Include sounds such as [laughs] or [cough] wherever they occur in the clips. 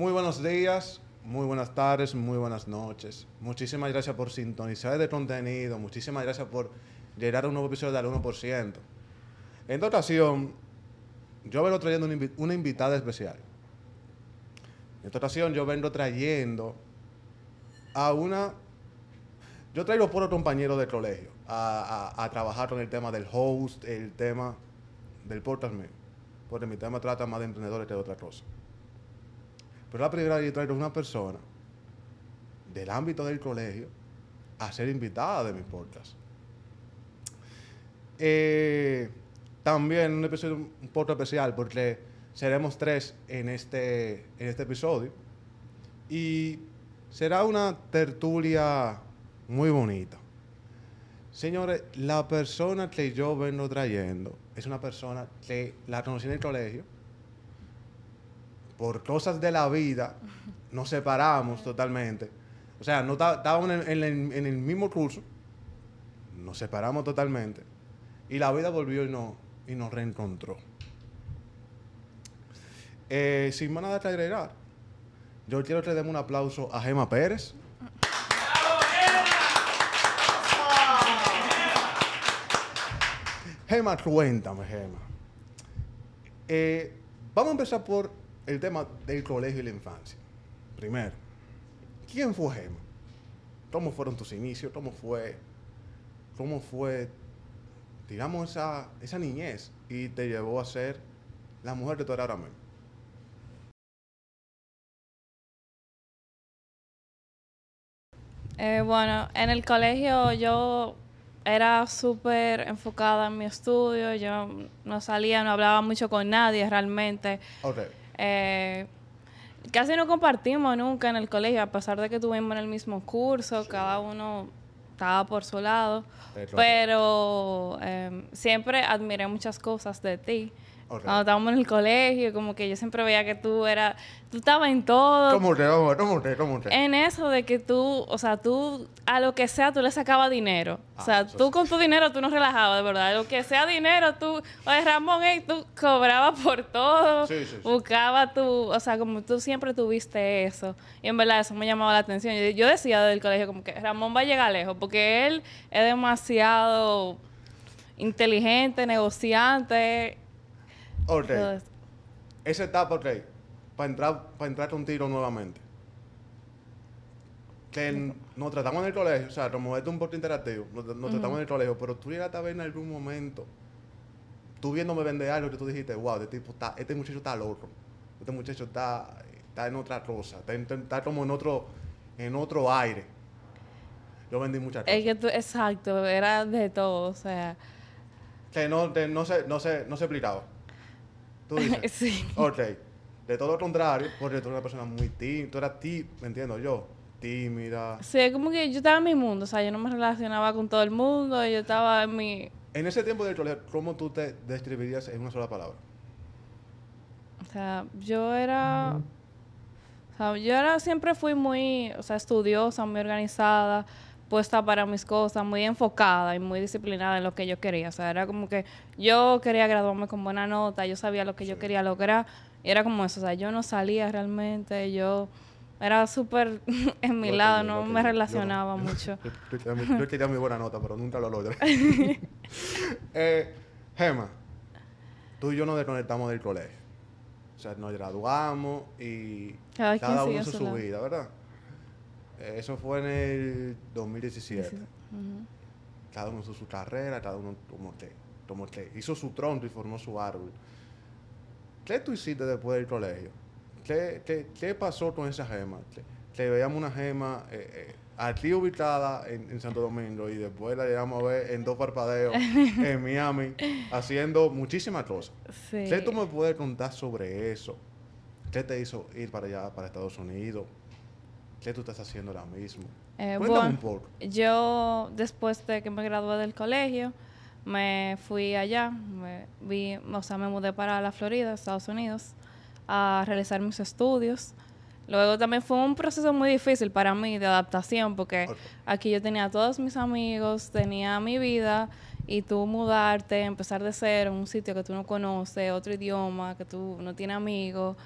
Muy buenos días, muy buenas tardes, muy buenas noches. Muchísimas gracias por sintonizar este contenido. Muchísimas gracias por llegar a un nuevo episodio del 1%. En esta ocasión, yo vengo trayendo una, invi- una invitada especial. En esta ocasión, yo vengo trayendo a una. Yo traigo por compañero del colegio a trabajar con el tema del host, el tema del podcast mío. Porque mi tema trata más de emprendedores que de otra cosa. Pero la primera vez yo traigo una persona del ámbito del colegio a ser invitada de mi podcast. Eh, también un episodio un poco especial porque seremos tres en este, en este episodio. Y será una tertulia muy bonita. Señores, la persona que yo vengo trayendo es una persona que la conocí en el colegio. Por cosas de la vida nos separamos totalmente. O sea, no estábamos en el mismo curso, nos separamos totalmente. Y la vida volvió y, no, y nos reencontró. Eh, sin más nada que agregar, yo quiero que le demos un aplauso a Gema Pérez. Gema, cuéntame, Gema. Eh, vamos a empezar por el tema del colegio y la infancia. Primero, ¿quién fue Gema? ¿Cómo fueron tus inicios? ¿Cómo fue, cómo fue, digamos, esa, esa niñez y te llevó a ser la mujer que tú eres ahora mismo? Eh, bueno, en el colegio yo era súper enfocada en mi estudio, yo no salía, no hablaba mucho con nadie realmente. Ok. Eh, casi no compartimos nunca en el colegio, a pesar de que estuvimos en el mismo curso, cada uno estaba por su lado, pero eh, siempre admiré muchas cosas de ti. Cuando estábamos en el colegio, como que yo siempre veía que tú eras, tú estabas en todo, ¿Cómo te, cómo, te, cómo te? en eso de que tú, o sea, tú a lo que sea tú le sacabas dinero. Ah, o sea, eso tú sí. con tu dinero tú no relajabas, de verdad. Lo que sea dinero, tú, oye, Ramón, ey, tú cobrabas por todo. Sí, sí. Buscabas tú, o sea, como tú siempre tuviste eso. Y en verdad eso me llamaba la atención. Yo, yo decía del colegio como que Ramón va a llegar lejos porque él es demasiado inteligente, negociante. Ok. Esa etapa, ok. Para entrar, para entrar un tiro nuevamente. Que en- nos tratamos en el colegio, o sea, como esto es un poco interactivo, nos, nos tratamos en el colegio, pero tú llegaste a ver en algún momento, tú viéndome vender algo que tú dijiste, wow, este, tipo está, este muchacho está loco, este muchacho está, está en otra cosa, está, como en otro, en otro aire. Yo vendí muchas cosas. Es que tú, exacto, era de todo, o sea, Que no, no, se, no, se, no se explicaba. Tú dices. [laughs] sí. Ok. De todo lo contrario, porque tú eres una persona muy tímida, tú eras ti, me entiendo yo, tímida. Sí, es como que yo estaba en mi mundo, o sea, yo no me relacionaba con todo el mundo, yo estaba en mi... En ese tiempo del colegio, ¿cómo tú te describirías en una sola palabra? O sea, yo era... O sea, yo era, siempre fui muy, o sea, estudiosa, muy organizada, puesta para mis cosas, muy enfocada y muy disciplinada en lo que yo quería. O sea, era como que yo quería graduarme con buena nota, yo sabía lo que yo quería lograr y era como eso. O sea, yo no salía realmente, yo era súper [laughs] en mi lado, no me. Yo relacionaba [laughs] mucho. Yo, yo quería mi- buena nota, pero nunca lo logré. [laughs] eh, Gema, tú y yo nos desconectamos del colegio. O sea, nos graduamos y Cada uno hizo su vida, ¿verdad? Eh, eso fue en el 2017. Ujú. Cada uno hizo su carrera, cada uno como que, como que hizo su tronco y formó su árbol. ¿Qué tú hiciste después del colegio? ¿Qué, qué, qué pasó con esa gema? Que veíamos una gema eh, eh, aquí ubicada en, en Santo Domingo y después la llegamos a ver en dos parpadeos [laughs] en Miami haciendo muchísimas cosas. Sí. ¿Qué tú me puedes contar sobre eso? ¿Qué te hizo ir para allá, para Estados Unidos? ¿Qué tú estás haciendo ahora mismo? Eh, Cuéntame bueno, un poco. Yo, después de que me gradué del colegio, me fui allá, me, vi, o sea, me mudé para la Florida, Estados Unidos, a realizar mis estudios. Luego también fue un proceso muy difícil para mí de adaptación, porque aquí yo tenía a todos mis amigos, tenía mi vida, y tú mudarte, empezar de cero en un sitio que tú no conoces, otro idioma, que tú no tienes amigos,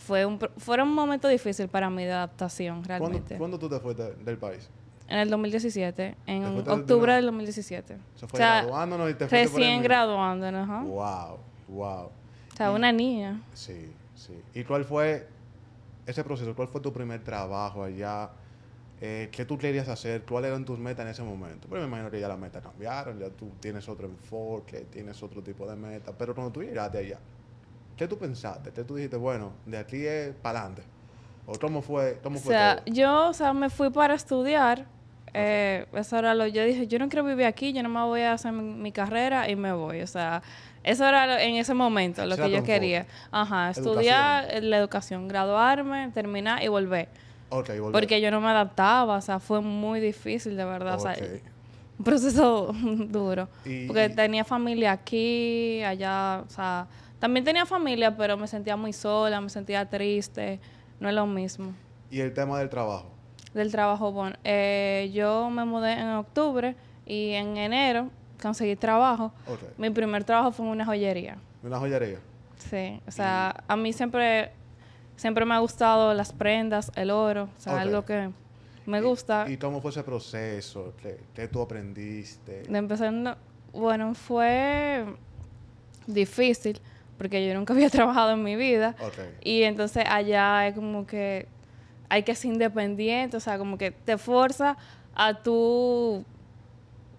fue un, fueron un momento difícil para mí de adaptación, ¿Cuándo, realmente. cuándo tú te fuiste del país? En el 2017, en ¿Te fuiste de octubre del 2017. Se O fue sea, graduándonos y te fuiste recién graduándonos, ajá. Wow, wow. O sea, una niña. Sí, sí. ¿Y cuál fue ese proceso? ¿Cuál fue tu primer trabajo allá? Eh, ¿Qué tú querías hacer? ¿Cuáles eran tus metas en ese momento? Pero me imagino que ya las metas cambiaron, ya tú tienes otro enfoque, tienes otro tipo de meta. Pero cuando tú llegaste allá, ¿qué tú pensaste? ¿Qué tú dijiste, bueno, de aquí es para adelante? ¿O cómo fue, cómo O fue sea, todo? yo, o sea, me fui para estudiar. Eh, eso era lo, yo dije, yo no quiero vivir aquí, yo no me voy a hacer mi, mi carrera y me voy. O sea, eso era lo- en ese momento lo que yo quería. Ajá, estudiar eh, la educación, graduarme, terminar y volver. Porque yo no me adaptaba, o sea, fue muy difícil, de verdad. O sea, un proceso [laughs] duro. Y- porque tenía familia aquí, allá, o sea, también tenía familia, pero me sentía muy sola, me sentía triste, no es lo mismo. Y el tema del trabajo. Del trabajo, bueno, eh, yo me mudé en octubre y en enero conseguí trabajo. Mi primer trabajo fue en una joyería. Una joyería. Sí, o sea, a mí siempre, siempre me ha gustado las prendas, el oro, o sea, Ok. algo que me ¿Y- gusta. ¿Y, cómo fue ese proceso? ¿Qué, qué tú aprendiste? De empezar, no- bueno, fue difícil porque yo nunca [laughs] había trabajado en mi vida. Y entonces allá es como que hay que ser independiente, o sea, como que te fuerza a tú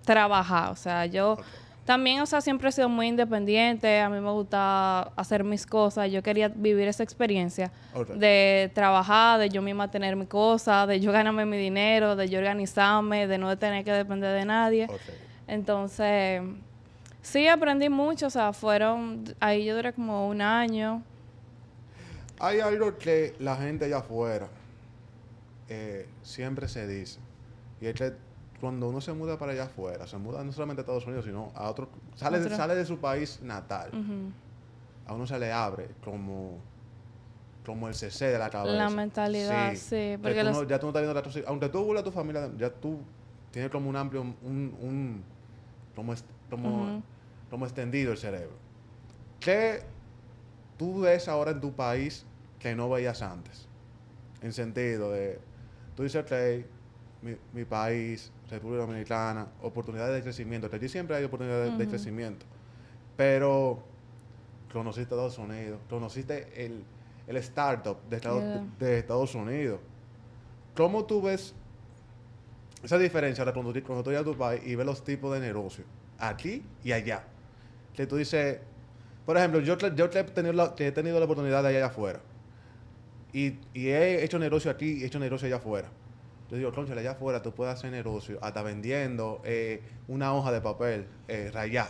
trabajar. O sea, yo también, o sea, siempre he sido muy independiente, a mí me gusta hacer mis cosas, yo quería vivir esa experiencia de trabajar, de yo misma tener mi cosa, de yo ganarme mi dinero, de yo organizarme, de no tener que depender de nadie. Entonces, sí aprendí mucho, o sea, fueron, ahí yo duré como un año. Hay algo que la gente allá afuera eh, siempre se dice. Y es que cuando uno se muda para allá afuera, se muda no solamente a Estados Unidos, sino a otro... Sale, Otro. sale de su país natal. A uno se le abre como... Como el CC de la cabeza. La mentalidad, sí, Que porque tú los- no- ya tú no estás viendo la Aunque tú vuelvas a tu familia, ya tú tienes como un amplio... Un, un, como, como, extendido el cerebro. ¿Qué tú ves ahora en tu país que no veías antes? En sentido de, tú dices que mi, mi país, República Dominicana, oportunidades de crecimiento, que aquí siempre hay oportunidades de crecimiento, pero conociste Estados Unidos, conociste el, el startup de Estados, Yeah. de Estados Unidos. ¿Cómo tú ves esa diferencia de cuando, tú- cuando tú llegas a tu país y ves los tipos de negocios aquí y allá? Que tú dices, por ejemplo, yo, yo he, tenido la, que he tenido la oportunidad de allá afuera y, y he hecho negocio aquí y he hecho negocio allá afuera. Yo digo, concha, allá afuera tú puedes hacer negocio hasta vendiendo eh, una hoja de papel eh, rayá.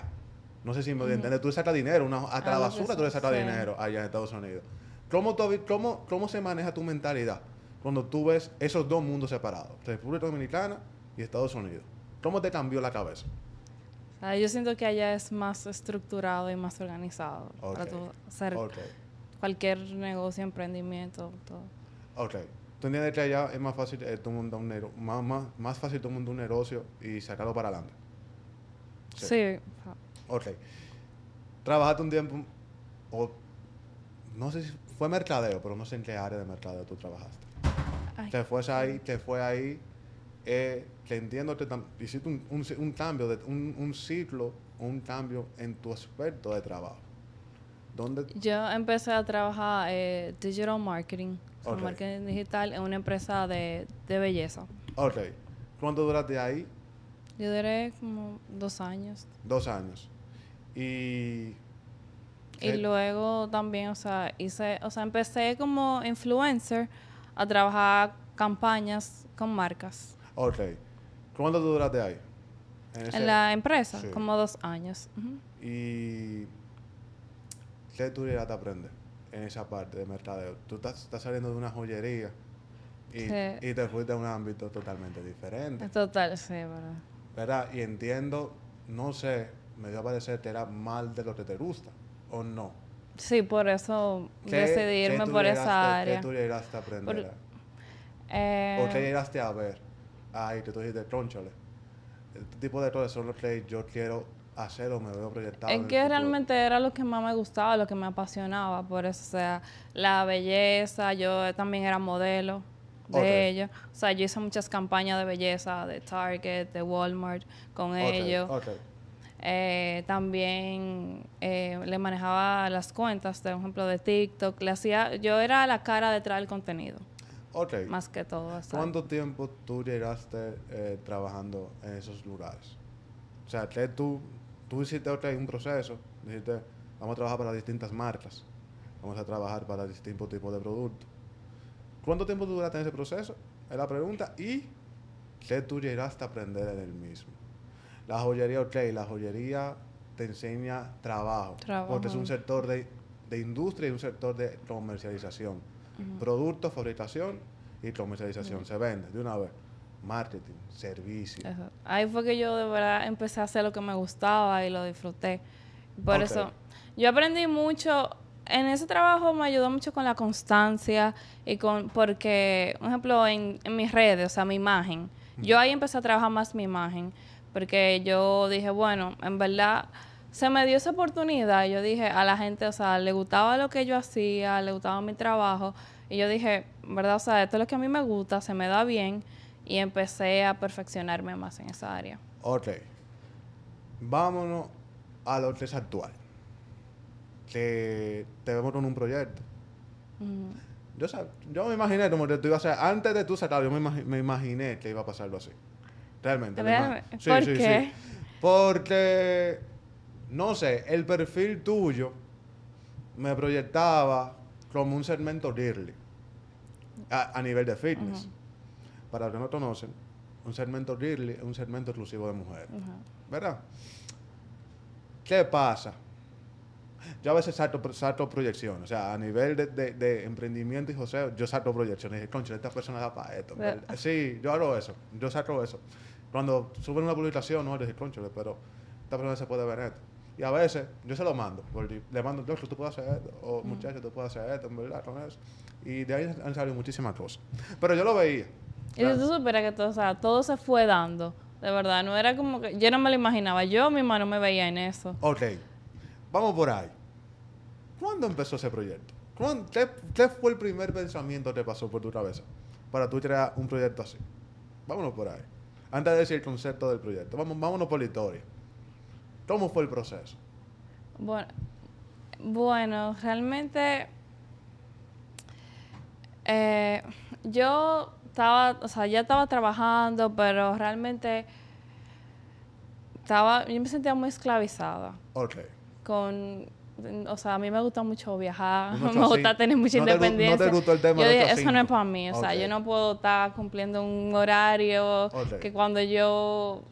No sé si me entiendes. Tú sacas dinero, una, hasta la basura tú le sacas sí. dinero allá en Estados Unidos. ¿Cómo, tú cómo, ¿Cómo se maneja tu mentalidad cuando tú ves esos dos mundos separados, República Dominicana y Estados Unidos? ¿Cómo te cambió la cabeza? Sea, yo siento que allá es más estructurado y más organizado para tú hacer cualquier negocio, emprendimiento, todo. ok. ¿Tú entiendes que allá es más fácil eh, tú montar un más, más, más fácil montar un negocio y sacarlo para adelante? Sí. Sí. Ok. Trabajaste un tiempo, o no sé si fue mercadeo, pero no sé en qué área de mercadeo tú trabajaste. ay, Que fuese ahí, que fue ahí, eh, tam- hiciste un, un, ci- un cambio, de, un, un ciclo, un cambio en tu aspecto de trabajo. ¿Dónde? Yo empecé a trabajar eh, digital marketing, o sea, Ok. marketing digital en una empresa de, de belleza. Ok. ¿Cuánto duraste ahí? Yo duré como dos años. Dos años. Y... Y ¿qué- luego también, o sea, hice, o sea, empecé como influencer a trabajar campañas con marcas. Ok. ¿Cuánto tú duraste ahí? En ese- En la empresa, sí. como dos años. Ujú. ¿Y qué tú llegaste a aprender en esa parte de mercadeo? Tú estás, estás saliendo de una joyería y, Sí. y te fuiste a un ámbito totalmente diferente, Total, sí, ¿verdad? ¿verdad? Y entiendo, no sé, me dio a parecer que era mal de lo que te gusta, ¿o no? Sí, por eso ¿Qué- decidí qué irme tú por llegaste- esa área. ¿Qué tú llegaste a aprender? Por- Eh, ¿O qué llegaste a ver? Ahí que tú dijiste, trónchale. Este tipo de cosas son los que yo quiero hacer o me veo proyectado? Es que realmente era lo que más me gustaba, lo que me apasionaba, por eso, o sea, la belleza, yo también era modelo de Ok. ellos, o sea, yo hice muchas campañas de belleza de Target, de Walmart con Ok, ellos, ok. Eh, también eh, le manejaba las cuentas, por ejemplo, de TikTok, le hacía, yo era la cara detrás del contenido, Ok. más que todo. ¿Cuánto tiempo tú llegaste eh, trabajando en esos lugares? O sea, que tú, tú hiciste ok, un proceso, dijiste, vamos a trabajar para distintas marcas, vamos a trabajar para distintos tipos de productos. ¿Cuánto tiempo tú duraste en ese proceso? Es la pregunta. ¿Y qué tú llegaste a aprender en el mismo? La joyería, ok, la joyería te enseña trabajo, porque es un Trabajo. sector de, de industria y un sector de comercialización. Producto, fabricación y comercialización. Se vende de una vez. Marketing, servicio. Eso. Ahí fue que yo de verdad empecé a hacer lo que me gustaba y lo disfruté. Por eso, yo aprendí mucho. En ese trabajo me ayudó mucho con la constancia y con, porque, por ejemplo, en, en mis redes, o sea, mi imagen. Yo ahí empecé a trabajar más mi imagen, porque yo dije, bueno, en verdad, se me dio esa oportunidad. Yo dije a la gente, o sea, le gustaba lo que yo hacía, le gustaba mi trabajo. Y yo dije, ¿verdad? O sea, esto es lo que a mí me gusta, se me da bien. Y empecé a perfeccionarme más en esa área. Ok. Vámonos a lo que es actual. Que te vemos con un proyecto. Ujú. Yo, sab- yo me imaginé como que tú ibas a hacer, antes de tú sacarlo, yo me, imagi- me imaginé que iba a pasarlo así. Realmente. Realmente. ¿Por qué? Porque, no sé, el perfil tuyo me proyectaba como un segmento girly a, a nivel de fitness. Para los que no conocen, un segmento girly es un segmento exclusivo de mujeres. ¿Verdad? ¿Qué pasa? Yo a veces salto, salto proyecciones. O sea, a nivel de, de- de emprendimiento y joseo, yo salto proyecciones. Y dije, concho, esta persona da para esto. Sí, yo hago eso. Yo saco eso. Cuando suben una publicación, no, yo dije, concho, pero esta persona se puede ver esto. Y a veces yo se lo mando. porque Le mando, yo, tú puedes hacer esto. O muchacho, tú puedes hacer esto, en verdad, con eso. Y de ahí han salido muchísimas cosas. Pero yo lo veía. Y si tú supieras que todo, o sea, todo se fue dando, de verdad, no era como que, yo no me lo imaginaba, yo misma no me veía en eso. Ok, vamos por ahí. ¿Cuándo empezó ese proyecto? ¿Cuándo- qué, qué fue el primer pensamiento que pasó por tu cabeza para tú crear un proyecto así? Vámonos por ahí. Antes de decir el concepto del proyecto, vamos, vámonos por la historia. ¿Cómo fue el proceso? Bueno, bueno realmente eh, yo estaba, o sea, ya estaba trabajando, pero realmente estaba, yo me sentía muy esclavizada Ok. con, o sea, a mí me gusta mucho viajar, [laughs] me gusta tener mucha ¿No te gu- no te independencia. gustó el tema yo dije, eso no es para mí, o sea, yo no puedo estar cumpliendo un horario que cuando yo,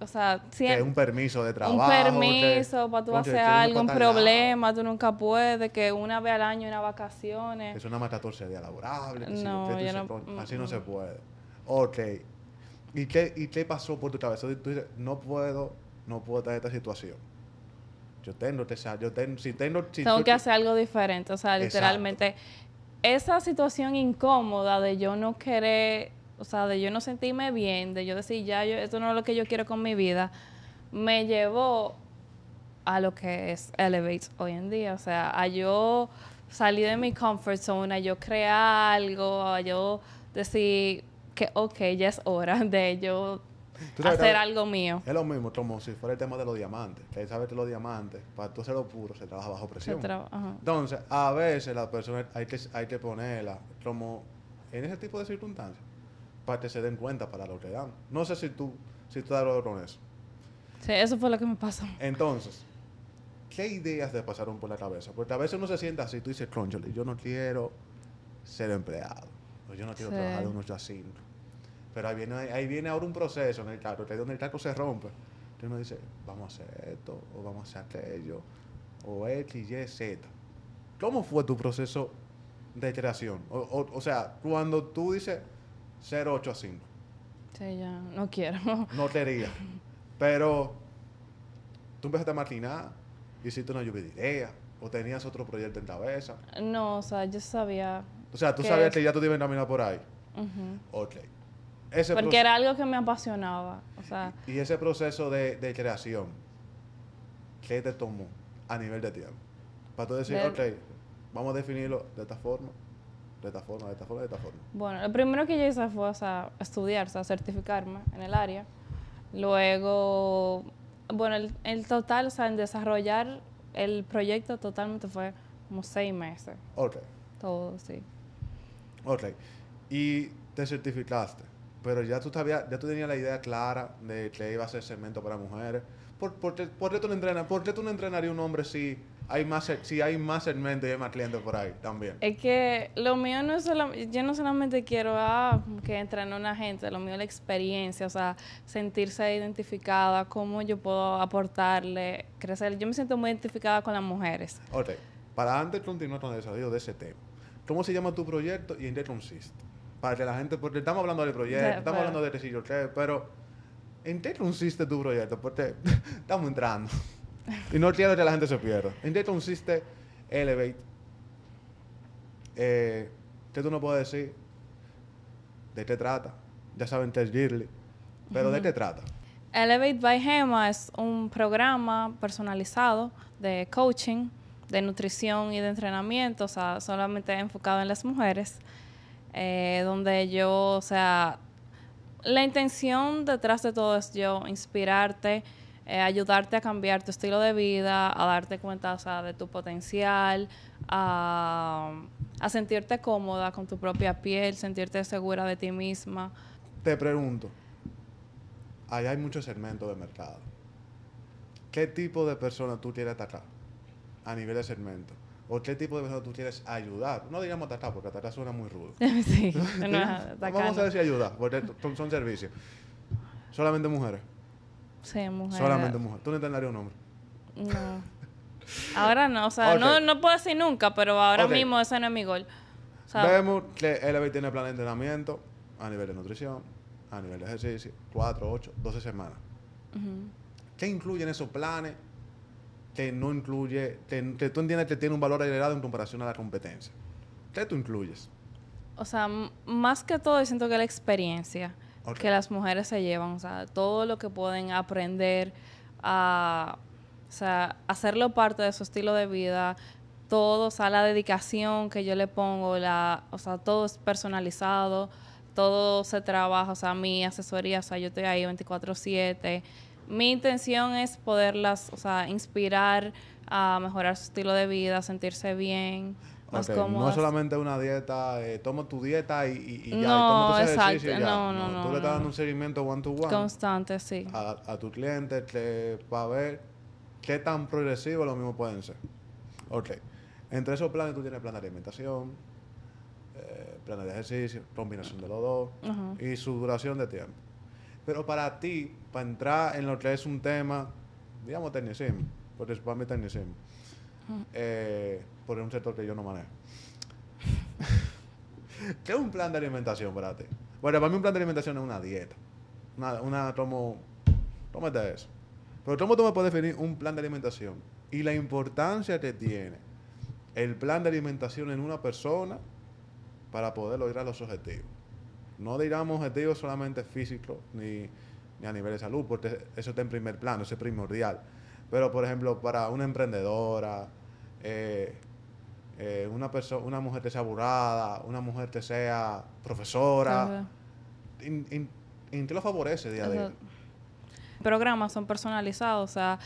o sea, Que un permiso de trabajo. un que- permiso para tú hacer algo, un tal lado, problema, tú nunca puedes, que una vez al año unas vacaciones. es una más 14 días laborable. que sí, No, "Concho, Así no mm, se mm. puede. Ok. ¿Y qué, ¿Y qué pasó por tu cabeza? Tú dices, no puedo, no puedo tener esta situación. Yo tengo que sa- yo tengo, si tengo, si Tengo que hacer algo diferente, o sea, Exacto. literalmente esa situación incómoda de yo no querer, o sea, de yo no sentirme bien, de yo decir, ya, yo, esto no es lo que yo quiero con mi vida, me llevó a lo que es Elevate hoy en día, o sea, a yo salir de mi comfort zone, a yo crear algo, a yo decir que, ok, ya es hora [laughs] de yo sabes, hacer algo mío. Es lo mismo, como si fuera el tema de los diamantes. Que sabes que los diamantes, para tú hacerlo puro, se trabaja bajo presión. traba-. Entonces, a veces la persona hay que, hay que ponerla como en ese tipo de circunstancias para que se den cuenta para lo que dan. No sé si tú, si tú hablado con eso. Sí, eso fue lo que me pasó. Entonces, ¿qué ideas te pasaron por la cabeza? Porque a veces uno se sienta así, tú dices, conchole, yo no quiero ser empleado, o yo no quiero Sí. trabajar de un 8 a 5. Pero ahí viene, ahí viene ahora un proceso en el carro, que es donde el carro se rompe. Entonces uno dice, vamos a hacer esto, o vamos a hacer aquello, o X, Y, Z. ¿Cómo fue tu proceso de creación? O, o- o sea, cuando tú dices 0, 8 a 5, Sí, ya, no quiero. [laughs] no quería. Pero tú empezaste a maquinar, hiciste una lluvia de ideas, o tenías otro proyecto en cabeza. No, o sea, yo sabía. O sea, tú Que- sabías que ya tú te ibas a caminar por ahí. ujú. Ok. Ese Porque era algo que me apasionaba. O sea, Y ese proceso de, de creación, ¿qué te tomó a nivel de tiempo? Para tú decir, De- ok, vamos a definirlo de esta forma, de esta forma, de esta forma, de esta forma. Bueno, lo primero que yo hice fue o sea, estudiar, o sea, certificarme en el área. Luego, bueno, el, el total, o sea, en desarrollar el proyecto totalmente fue como seis meses. Ok, Todo, sí. ok. Y te certificaste, pero ya tú, sabías, ya tú tenías la idea clara de que iba a ser cemento para mujeres. ¿Por, por, qué- por qué tú no entrenas, ¿Por qué tú no entrenarías un hombre si hay más, si hay más segmento y hay más clientes por ahí también? Es que lo mío no es solamente, yo no solamente quiero ah, que entrenar a una gente, lo mío es la experiencia, o sea, sentirse identificada, cómo yo puedo aportarle, crecer. Yo me siento muy identificada con las mujeres. Ok, para antes de continuar con el desarrollo de ese tema, ¿cómo se llama tu proyecto y en qué consiste? Para que la gente, porque estamos hablando del proyecto, estamos hablando de qué, pero ¿en qué consiste tu proyecto? Porque [laughs] estamos entrando y no quiero que la gente se pierda. ¿En qué consiste Elevate? Eh, ¿Qué tú no puedes decir? ¿De qué trata? Ya saben es Girly, pero ¿de qué trata? Elevate by Gema es un programa personalizado de coaching, de nutrición y de entrenamiento, o sea, solamente enfocado en las mujeres, eh, donde yo, o sea, la intención detrás de todo es yo inspirarte, eh, ayudarte a cambiar tu estilo de vida, a darte cuenta, o sea, de tu potencial, a, a sentirte cómoda con tu propia piel, sentirte segura de ti misma. Te pregunto, allá hay muchos segmentos de mercado. ¿Qué tipo de persona tú quieres atacar a nivel de segmento? ¿O qué tipo de persona tú quieres ayudar? No digamos atacar, porque atacar suena muy rudo. [laughs] sí, [laughs] no Vamos a decir ayudar, porque son servicios. Solamente mujeres. Sí, mujer. Solamente mujeres. Tú no entenderías un hombre. No. [laughs] Ahora no, o sea, no, no puedo decir nunca, pero ahora mismo ese no es mi gol. Sea, Vemos que Elevate tiene plan de entrenamiento a nivel de nutrición, a nivel de ejercicio, 4, 8, 12 semanas. ujú. ¿Qué incluyen esos planes que no incluye, que, que tú entiendes que tiene un valor agregado en comparación a la competencia? ¿Qué tú incluyes? O sea, más que todo, yo siento que la experiencia Que las mujeres se llevan, o sea, todo lo que pueden aprender a, o sea, hacerlo parte de su estilo de vida, todo, o sea, la dedicación que yo le pongo, la, o sea, todo es personalizado, todo se trabaja, o sea, mi asesoría, o sea, yo estoy ahí 24/7. Mi intención es poderlas, o sea, inspirar a mejorar su estilo de vida, sentirse bien, más Ok, No cómodas. solamente una dieta, eh, toma tu dieta y, y, y ya. y No, toma tus exacto, ejercicios y ya. no, no, no, Tú le estás dando un seguimiento one to one Constante, sí. a, a tu cliente para ver qué tan progresivo lo mismo pueden ser. Ok. Entre esos planes tú tienes plan de alimentación, eh, plan de ejercicio, combinación de los dos y su duración de tiempo. Pero para ti, para entrar en lo que es un tema, digamos tecnicismo, porque para mí tecnicismo, eh, es un sector que yo no manejo. [laughs] ¿Qué es un plan de alimentación para ti? Bueno, para mí un plan de alimentación es una dieta. Una, una como, tómate eso. Pero ¿cómo tú me puedes definir un plan de alimentación? Y la importancia que tiene el plan de alimentación en una persona para poder lograr los objetivos. No digamos objetivos solamente físicos ni, ni a nivel de salud, porque eso está en primer plano, eso es primordial. Pero, por ejemplo, para una emprendedora, eh, eh, una, perso- una mujer que sea abogada, una mujer que sea profesora. ¿en, en, en qué lo favorece día a día? Programas son personalizados, o sea,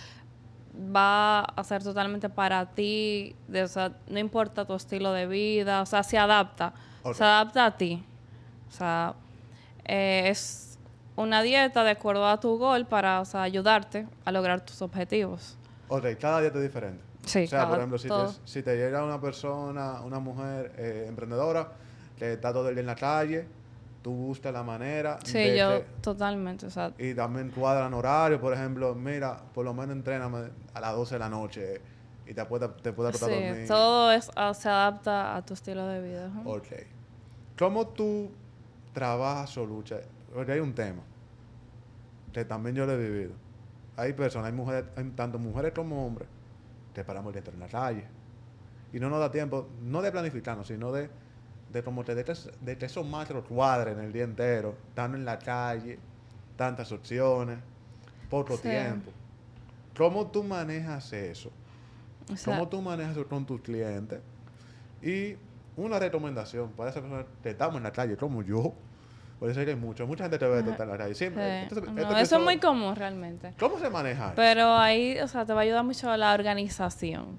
va a ser totalmente para ti, de- o sea, no importa tu estilo de vida, o sea, se adapta, se adapta a ti. O sea, eh, es una dieta de acuerdo a tu gol para, o sea, ayudarte a lograr tus objetivos. Ok, cada dieta es diferente. Sí, o sea, por ejemplo, si te, si te llega una persona, una mujer eh, emprendedora que está todo el día en la calle, tú buscas la manera Sí, de yo que- totalmente, o sea, y también cuadran horario, por ejemplo, mira, por lo menos entréname a las 12 de la noche y te puedes te puedes sí, dormir. todo es, ah, se adapta a tu estilo de vida. ajá. Ok. ¿Cómo tú trabajas o luchas? Porque hay un tema que también yo lo he vivido. Hay personas, hay mujeres, hay tanto mujeres como hombres, que paramos el entero en la calle. Y no nos da tiempo, no de planificarnos, sino de, de como que de, que- de esos macros cuadren el día entero, estando en la calle, tantas opciones, poco Sí. tiempo. ¿Cómo tú manejas eso? O sea, ¿Cómo tú manejas eso con tus clientes? Y una recomendación para esa persona que estamos en la calle, como yo, ser que hay mucho, mucha gente te ve Ajá. en la calle. Siempre, entonces, No, esto- eso es muy común realmente. ¿Cómo se maneja eso? Pero ahí, o sea, te va a ayudar mucho la organización.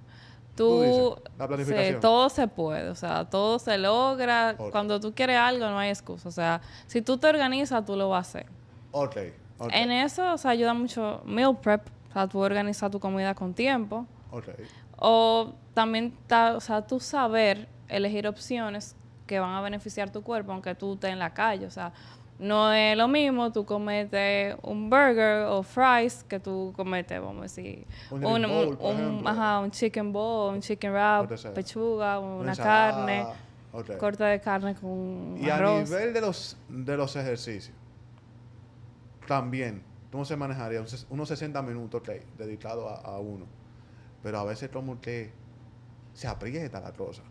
Tú la planificación. sí, todo se puede, o sea, todo se logra. Cuando tú quieres algo, no hay excusa. O sea, si tú te organizas, tú lo vas a hacer. Ok, ok, En eso, o sea, ayuda mucho meal prep, o sea, tú organizar tu comida con tiempo. ok. O también, ta- o sea, tú saber elegir opciones que van a beneficiar tu cuerpo, aunque tú estés en la calle. O sea, no es lo mismo tú comete un burger o fries que tú cometes, vamos a decir, Un un, bowl, por un- ejemplo. ajá, un chicken bowl, un chicken wrap, pechuga, Una carne, ok. corte de carne con Y a arroz. nivel de los, de los ejercicios, también, ¿cómo se manejaría? Unos 60 minutos, ok, dedicado a, a uno. Pero a veces como que se aprieta la cosa.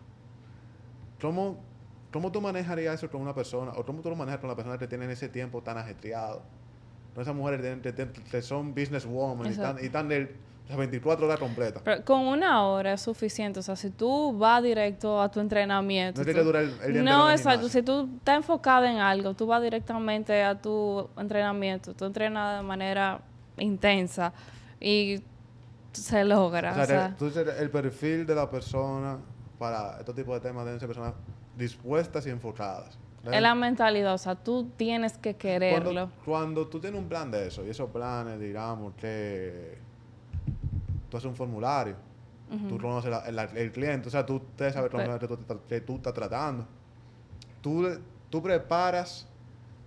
¿Cómo, ¿Cómo tú manejarías eso con una persona? ¿O cómo tú lo manejas con la persona que tienen ese tiempo tan ajetreado? Esas mujeres que, tienen- que- que son businesswomen y están, y están de las 24 horas completas. Pero con una hora es suficiente. O sea, si tú vas directo a tu entrenamiento. No es que tú- te dura el, el día No, exacto. Si tú estás enfocada en algo, tú vas directamente a tu entrenamiento. Tú entrenas de manera intensa y se logra. O sea, o sea, tú el perfil de la persona para estos tipos de temas deben ser personas dispuestas y enfocadas. es la mentalidad. O sea, tú tienes que quererlo. cuando, cuando tú tienes un plan de eso, y esos planes, digamos, que tú haces un formulario, tú conoces la- el, el cliente, o sea, tú te sabes con Pero- el que tú, que tú estás tratando. Tú, tú preparas,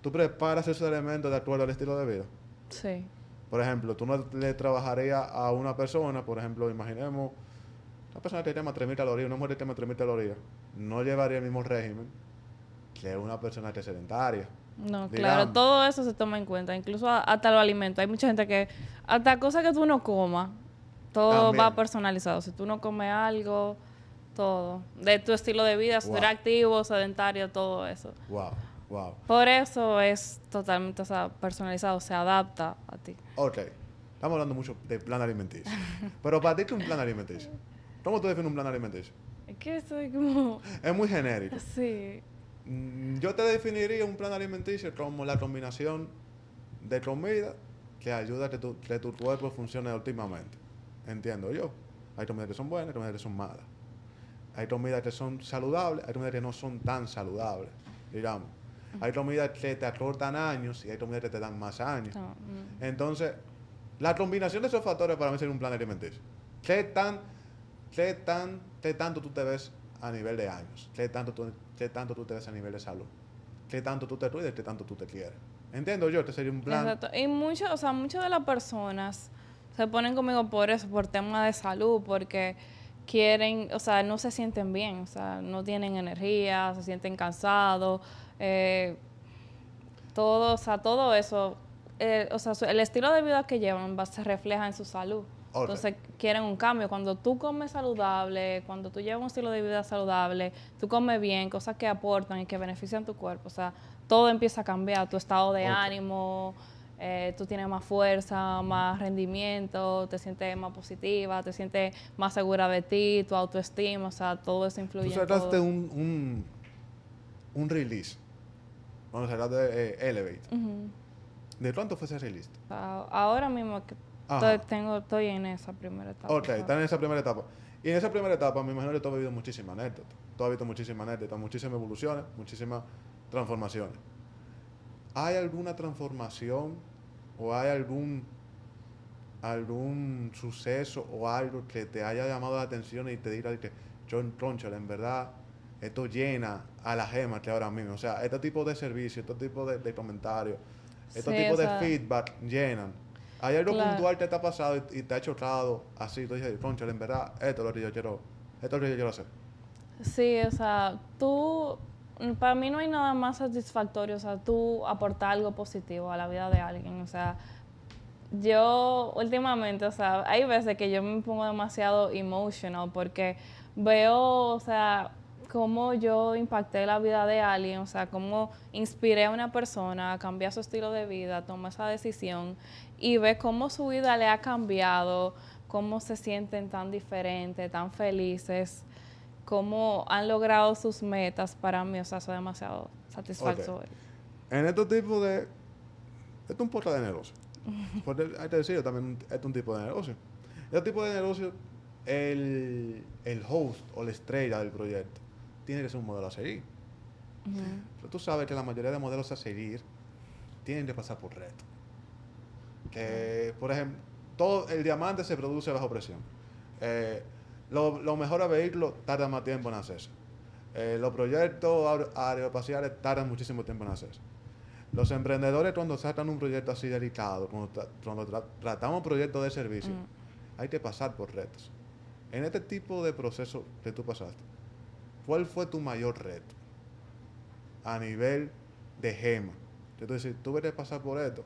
tú preparas esos elementos de acuerdo al estilo de vida. Sí. Por ejemplo, tú no le trabajarías a una persona, por ejemplo, imaginemos una persona que quema 3.000 calorías, una mujer que quema 3.000 calorías, no llevaría el mismo régimen que una persona que es sedentaria. No, claro, todo eso se toma en cuenta, incluso hasta los alimentos. Hay mucha gente que, hasta cosas que tú no comas, todo También. va personalizado. Si tú no comes algo, todo. De tu estilo de vida, Wow. eres activo, sedentario, todo eso. Wow, wow. Por eso es totalmente o sea, personalizado, se adapta a ti. Ok, estamos hablando mucho de plan alimenticio. [laughs] Pero para ti, ¿qué es un plan alimenticio? ¿Cómo tú defines un plan alimenticio? Es que soy como... Es muy genérico. [laughs] Sí. Mm, Yo te definiría un plan alimenticio como la combinación de comida que ayuda a que tu, que tu cuerpo funcione óptimamente. Entiendo yo. Hay comidas que son buenas, hay comidas que son malas. Hay comidas que son saludables, hay comidas que no son tan saludables, digamos. Hay comidas que te acortan años y hay comidas que te dan más años. No, mm. Entonces, la combinación de esos factores para mí sería un plan alimenticio. ¿Qué tan, qué tan, qué tanto tú te ves a nivel de años? ¿Qué tanto tú, qué tanto tú te ves a nivel de salud? ¿Qué tanto tú te cuidas? ¿Qué tanto tú te quieres? Entiendo yo que sería un plan. Y muchos, o sea, muchas de las personas se ponen conmigo por eso, por temas de salud, porque quieren, o sea, no se sienten bien, o sea, no tienen energía, se sienten cansados, eh, todo, o sea, todo eso, eh, o sea, el estilo de vida que llevan va, se refleja en su salud. Entonces quieren un cambio. Cuando tú comes saludable, cuando tú llevas un estilo de vida saludable, tú comes bien, cosas que aportan y que benefician tu cuerpo. O sea, todo empieza a cambiar. Tu estado de ánimo, eh, tú tienes más fuerza, más rendimiento, te sientes más positiva, te sientes más segura de ti, tu autoestima. O sea, todo eso influye Tú sacaste un, un, un release. Cuando sacaste de eh, Elevate. ¿De cuánto fue ese release? Sea, ahora mismo. Estoy, tengo, estoy en esa primera etapa. Ok, están en esa primera etapa. Y en esa primera etapa, me imagino que tú has vivido muchísimas anécdotas. Tú has visto muchísimas anécdotas, muchísimas evoluciones, muchísimas transformaciones. ¿Hay alguna transformación o hay algún algún suceso o algo que te haya llamado la atención y te diga que John Tronchel, en verdad, esto llena a la gema que ahora mismo. O sea, este tipo de servicios, este tipo de, de comentarios, este Sí, tipo de feedback llenan. ¿Hay algo Claro. puntual que te ha pasado y, y te ha chocado así? Tú dices, Tronchel, en verdad, esto es lo que yo quiero, esto es lo que yo quiero hacer. Sí, o sea, tú, para mí no hay nada más satisfactorio, o sea, tú aportar algo positivo a la vida de alguien, o sea, yo últimamente, o sea, hay veces que yo me pongo demasiado emotional porque veo, o sea, cómo yo impacté la vida de alguien, o sea, cómo inspiré a una persona a cambiar su estilo de vida, tomar esa decisión y ver cómo su vida le ha cambiado, cómo se sienten tan diferentes, tan felices, cómo han logrado sus metas, para mí, o sea, eso es demasiado satisfactorio. En estos tipos de... Esto es un puerto de negocio. [laughs] Porque hay que decirlo también, es un tipo de negocio. Este tipo de negocio, el, el host o la estrella del proyecto tiene que ser un modelo a seguir. Pero tú sabes que la mayoría de modelos a seguir tienen que pasar por reto. Que, por ejemplo, todo el diamante se produce bajo presión. Eh, lo, lo mejor a vehículos tarda más tiempo en hacerse. Eh, los proyectos aeroespaciales tardan muchísimo tiempo en hacerse. Los emprendedores cuando sacan un proyecto así delicado, cuando, tratamos proyectos de servicio, mm. hay que pasar por retos. En este tipo de proceso que tú pasaste, ¿cuál fue tu mayor reto a nivel de gema? Yo te decía, tuve que pasar por esto,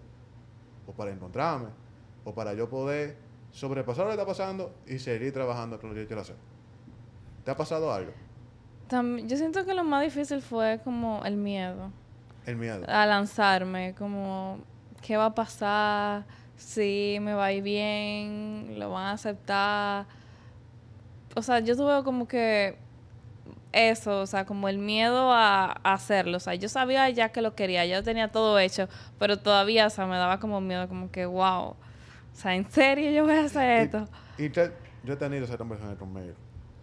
o para encontrarme, o para yo poder sobrepasar lo que está pasando y seguir trabajando con lo que yo quiero hacer. ¿Te ha pasado algo? yo siento que lo más difícil fue como el miedo. El miedo. A lanzarme, como, ¿qué va a pasar? Si me va a ir bien, lo van a aceptar. O sea, yo tuve como que eso, o sea, como el miedo a, hacerlo. O sea, yo sabía ya que lo quería, yo tenía todo hecho, pero todavía, o sea, me daba como miedo, como que, wow. O sea, ¿en serio yo voy a hacer esto? Y, yo he tenido esa conversación conmigo.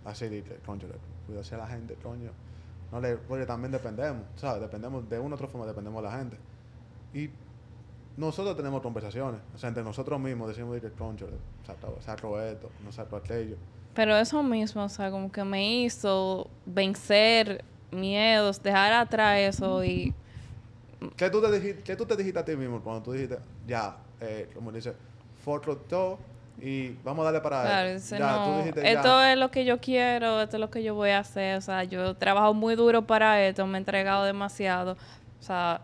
Así dije, concho, cuidado a la gente, coño. No le, porque también dependemos, ¿sabes? Dependemos de una u otra forma, dependemos de la gente. Y nosotros tenemos conversaciones, o sea, entre nosotros mismos decimos que, concho, saco, saco esto, no saco aquello. Pero eso mismo, o sea, como que me hizo vencer miedos, dejar atrás eso y... ¿Qué tú te dijiste, qué tú te dijiste a ti mismo cuando tú dijiste, ya, eh, como dice, todo y vamos a darle para claro, esto es lo que yo quiero, esto es lo que yo voy a hacer. O sea, yo he trabajado muy duro para esto, me he entregado demasiado. O sea,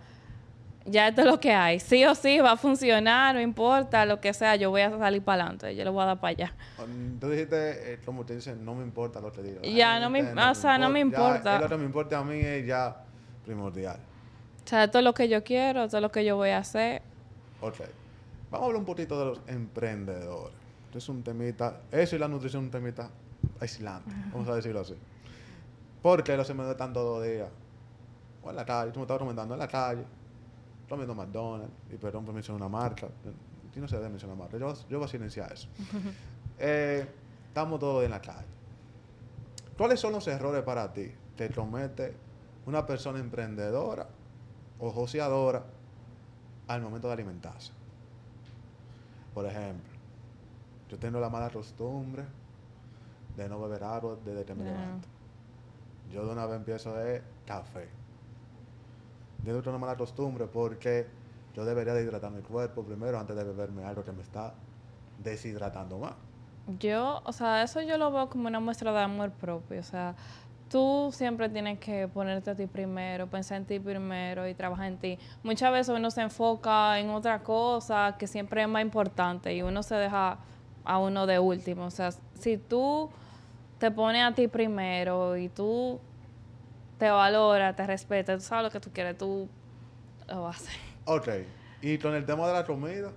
ya esto es lo que hay. Sí o sí va a funcionar, no importa, lo que sea, yo voy a salir para adelante, yo le voy a dar para allá. Tú dijiste, eh, como te dicen, no me importa lo que digo. Ya, no me, o sea, no me importa. lo que me importa a mí es ya primordial. O sea, esto es lo que yo quiero, esto es lo que yo voy a hacer. Ok. Vamos a hablar un poquito de los emprendedores. es un temita, eso y la nutrición es un temita aislante, vamos a decirlo así. Porque los emprendedores están todos los días, o en la calle, tú me estás comentando, en la calle, comiendo McDonald's, y perdón por mencionar una marca, yo no sé de mencionar marca, yo, yo voy a silenciar eso. [laughs] Eh, estamos todos en la calle. ¿Cuáles son los errores para ti que comete una persona emprendedora o joseadora al momento de alimentarse? Por ejemplo, yo tengo la mala costumbre de no beber agua desde que me levanto. Yo de una vez empiezo de café. Yo tengo una mala costumbre porque yo debería de hidratar mi cuerpo primero antes de beberme algo que me está deshidratando más. Yo, o sea, eso yo lo veo como una muestra de amor propio. O sea, tú siempre tienes que ponerte a ti primero, pensar en ti primero y trabajar en ti. Muchas veces uno se enfoca en otra cosa que siempre es más importante y uno se deja a uno de último. O sea, si tú te pones a ti primero y tú te valoras, te respetas, tú sabes lo que tú quieres, tú lo vas a hacer. Ok. Y con el tema de la comida,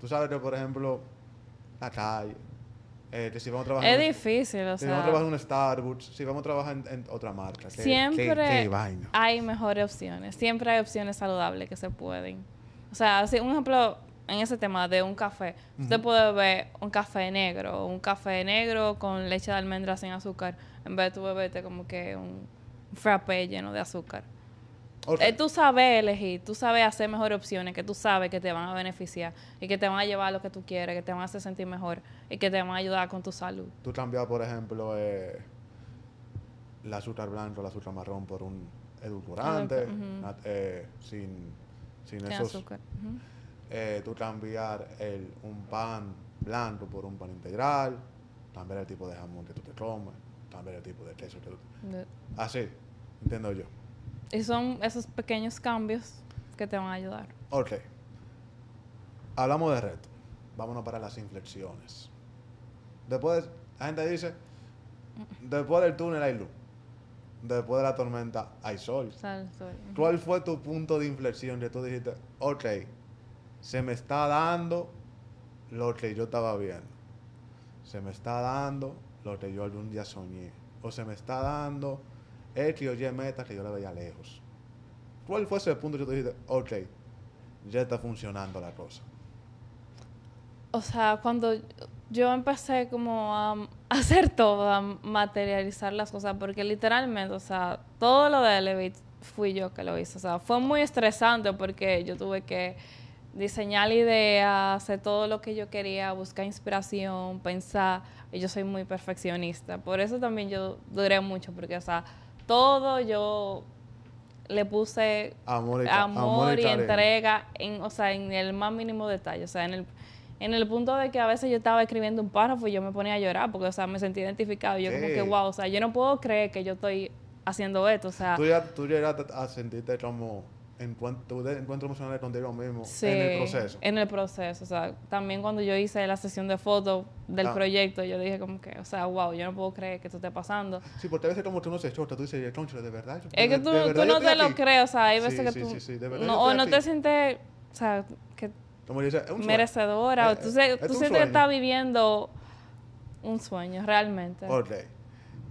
tú sabes que, por ejemplo, la calle, eh, que si vamos a trabajar es difícil, o si vamos a trabajar en un Starbucks, si vamos a trabajar en, otra marca. siempre hay mejores opciones. Siempre hay opciones saludables que se pueden. O sea, si un ejemplo en ese tema de un café, usted puede beber un café negro, un café negro con leche de almendra sin azúcar, en vez de tu beberte como que un frappé lleno de azúcar. Eh, tú sabes elegir, tú sabes hacer mejores opciones que tú sabes que te van a beneficiar y que te van a llevar a lo que tú quieres, que te van a hacer sentir mejor y que te van a ayudar con tu salud. Tú cambias, por ejemplo, eh, el azúcar blanco, el azúcar marrón por un edulcorante, eh, sin, sin, esos, azúcar. Eh, tú cambiar el, un pan blanco por un pan integral, cambiar el tipo de jamón que tú te comes, cambiar el tipo de queso que tú te... Así, entiendo yo. Y son esos pequeños cambios que te van a ayudar. Ok. Hablamos de reto. Vámonos para las después de la tormenta hay sol. Sal, sol. ¿Cuál fue tu punto de inflexión que tú dijiste, ok, se me está dando lo que yo estaba viendo? Se me está dando lo que yo algún día soñé. O se me está dando X o Y meta que yo la veía lejos. ¿Cuál fue ese punto que tú dijiste, ok, ya está funcionando la cosa? O sea, cuando yo empecé como a [laughs] hacer todo, a materializar las cosas, porque literalmente, o sea, todo lo de Elevate fui yo que lo hice. O sea, fue muy estresante porque yo tuve que diseñar la idea, hacer todo lo que yo quería, buscar inspiración, pensar. Y yo soy muy perfeccionista. Por eso también yo duré mucho, porque, o sea, todo yo le puse Amor y, amor y entrega, en, o sea, en el más mínimo detalle. O sea, en el, en el punto de que a veces yo estaba escribiendo un párrafo y yo me ponía a llorar porque, o sea, me sentí identificado. Yo como que, wow, o sea, yo no puedo creer que yo estoy haciendo esto. O sea, Tú, ya, tú llegaste a sentirte como encuentro, encuentro emocional contigo mismo sí, en el proceso. En el proceso. O sea, también cuando yo hice la sesión de fotos del Ah. proyecto, yo dije como que, o sea, wow, yo no puedo creer que esto esté pasando. Sí, porque a veces como tú no se chota, tú dices, concho, de verdad. yo- Es que tú, tú no te lo aquí". crees, o sea, hay Sí, veces que sí, tú sí, sí, de verdad no, o no te sientes, o sea, que Como dice, es merecedora, o Eh, tú, se- es tú sientes que estás viviendo un sueño, realmente. Ok.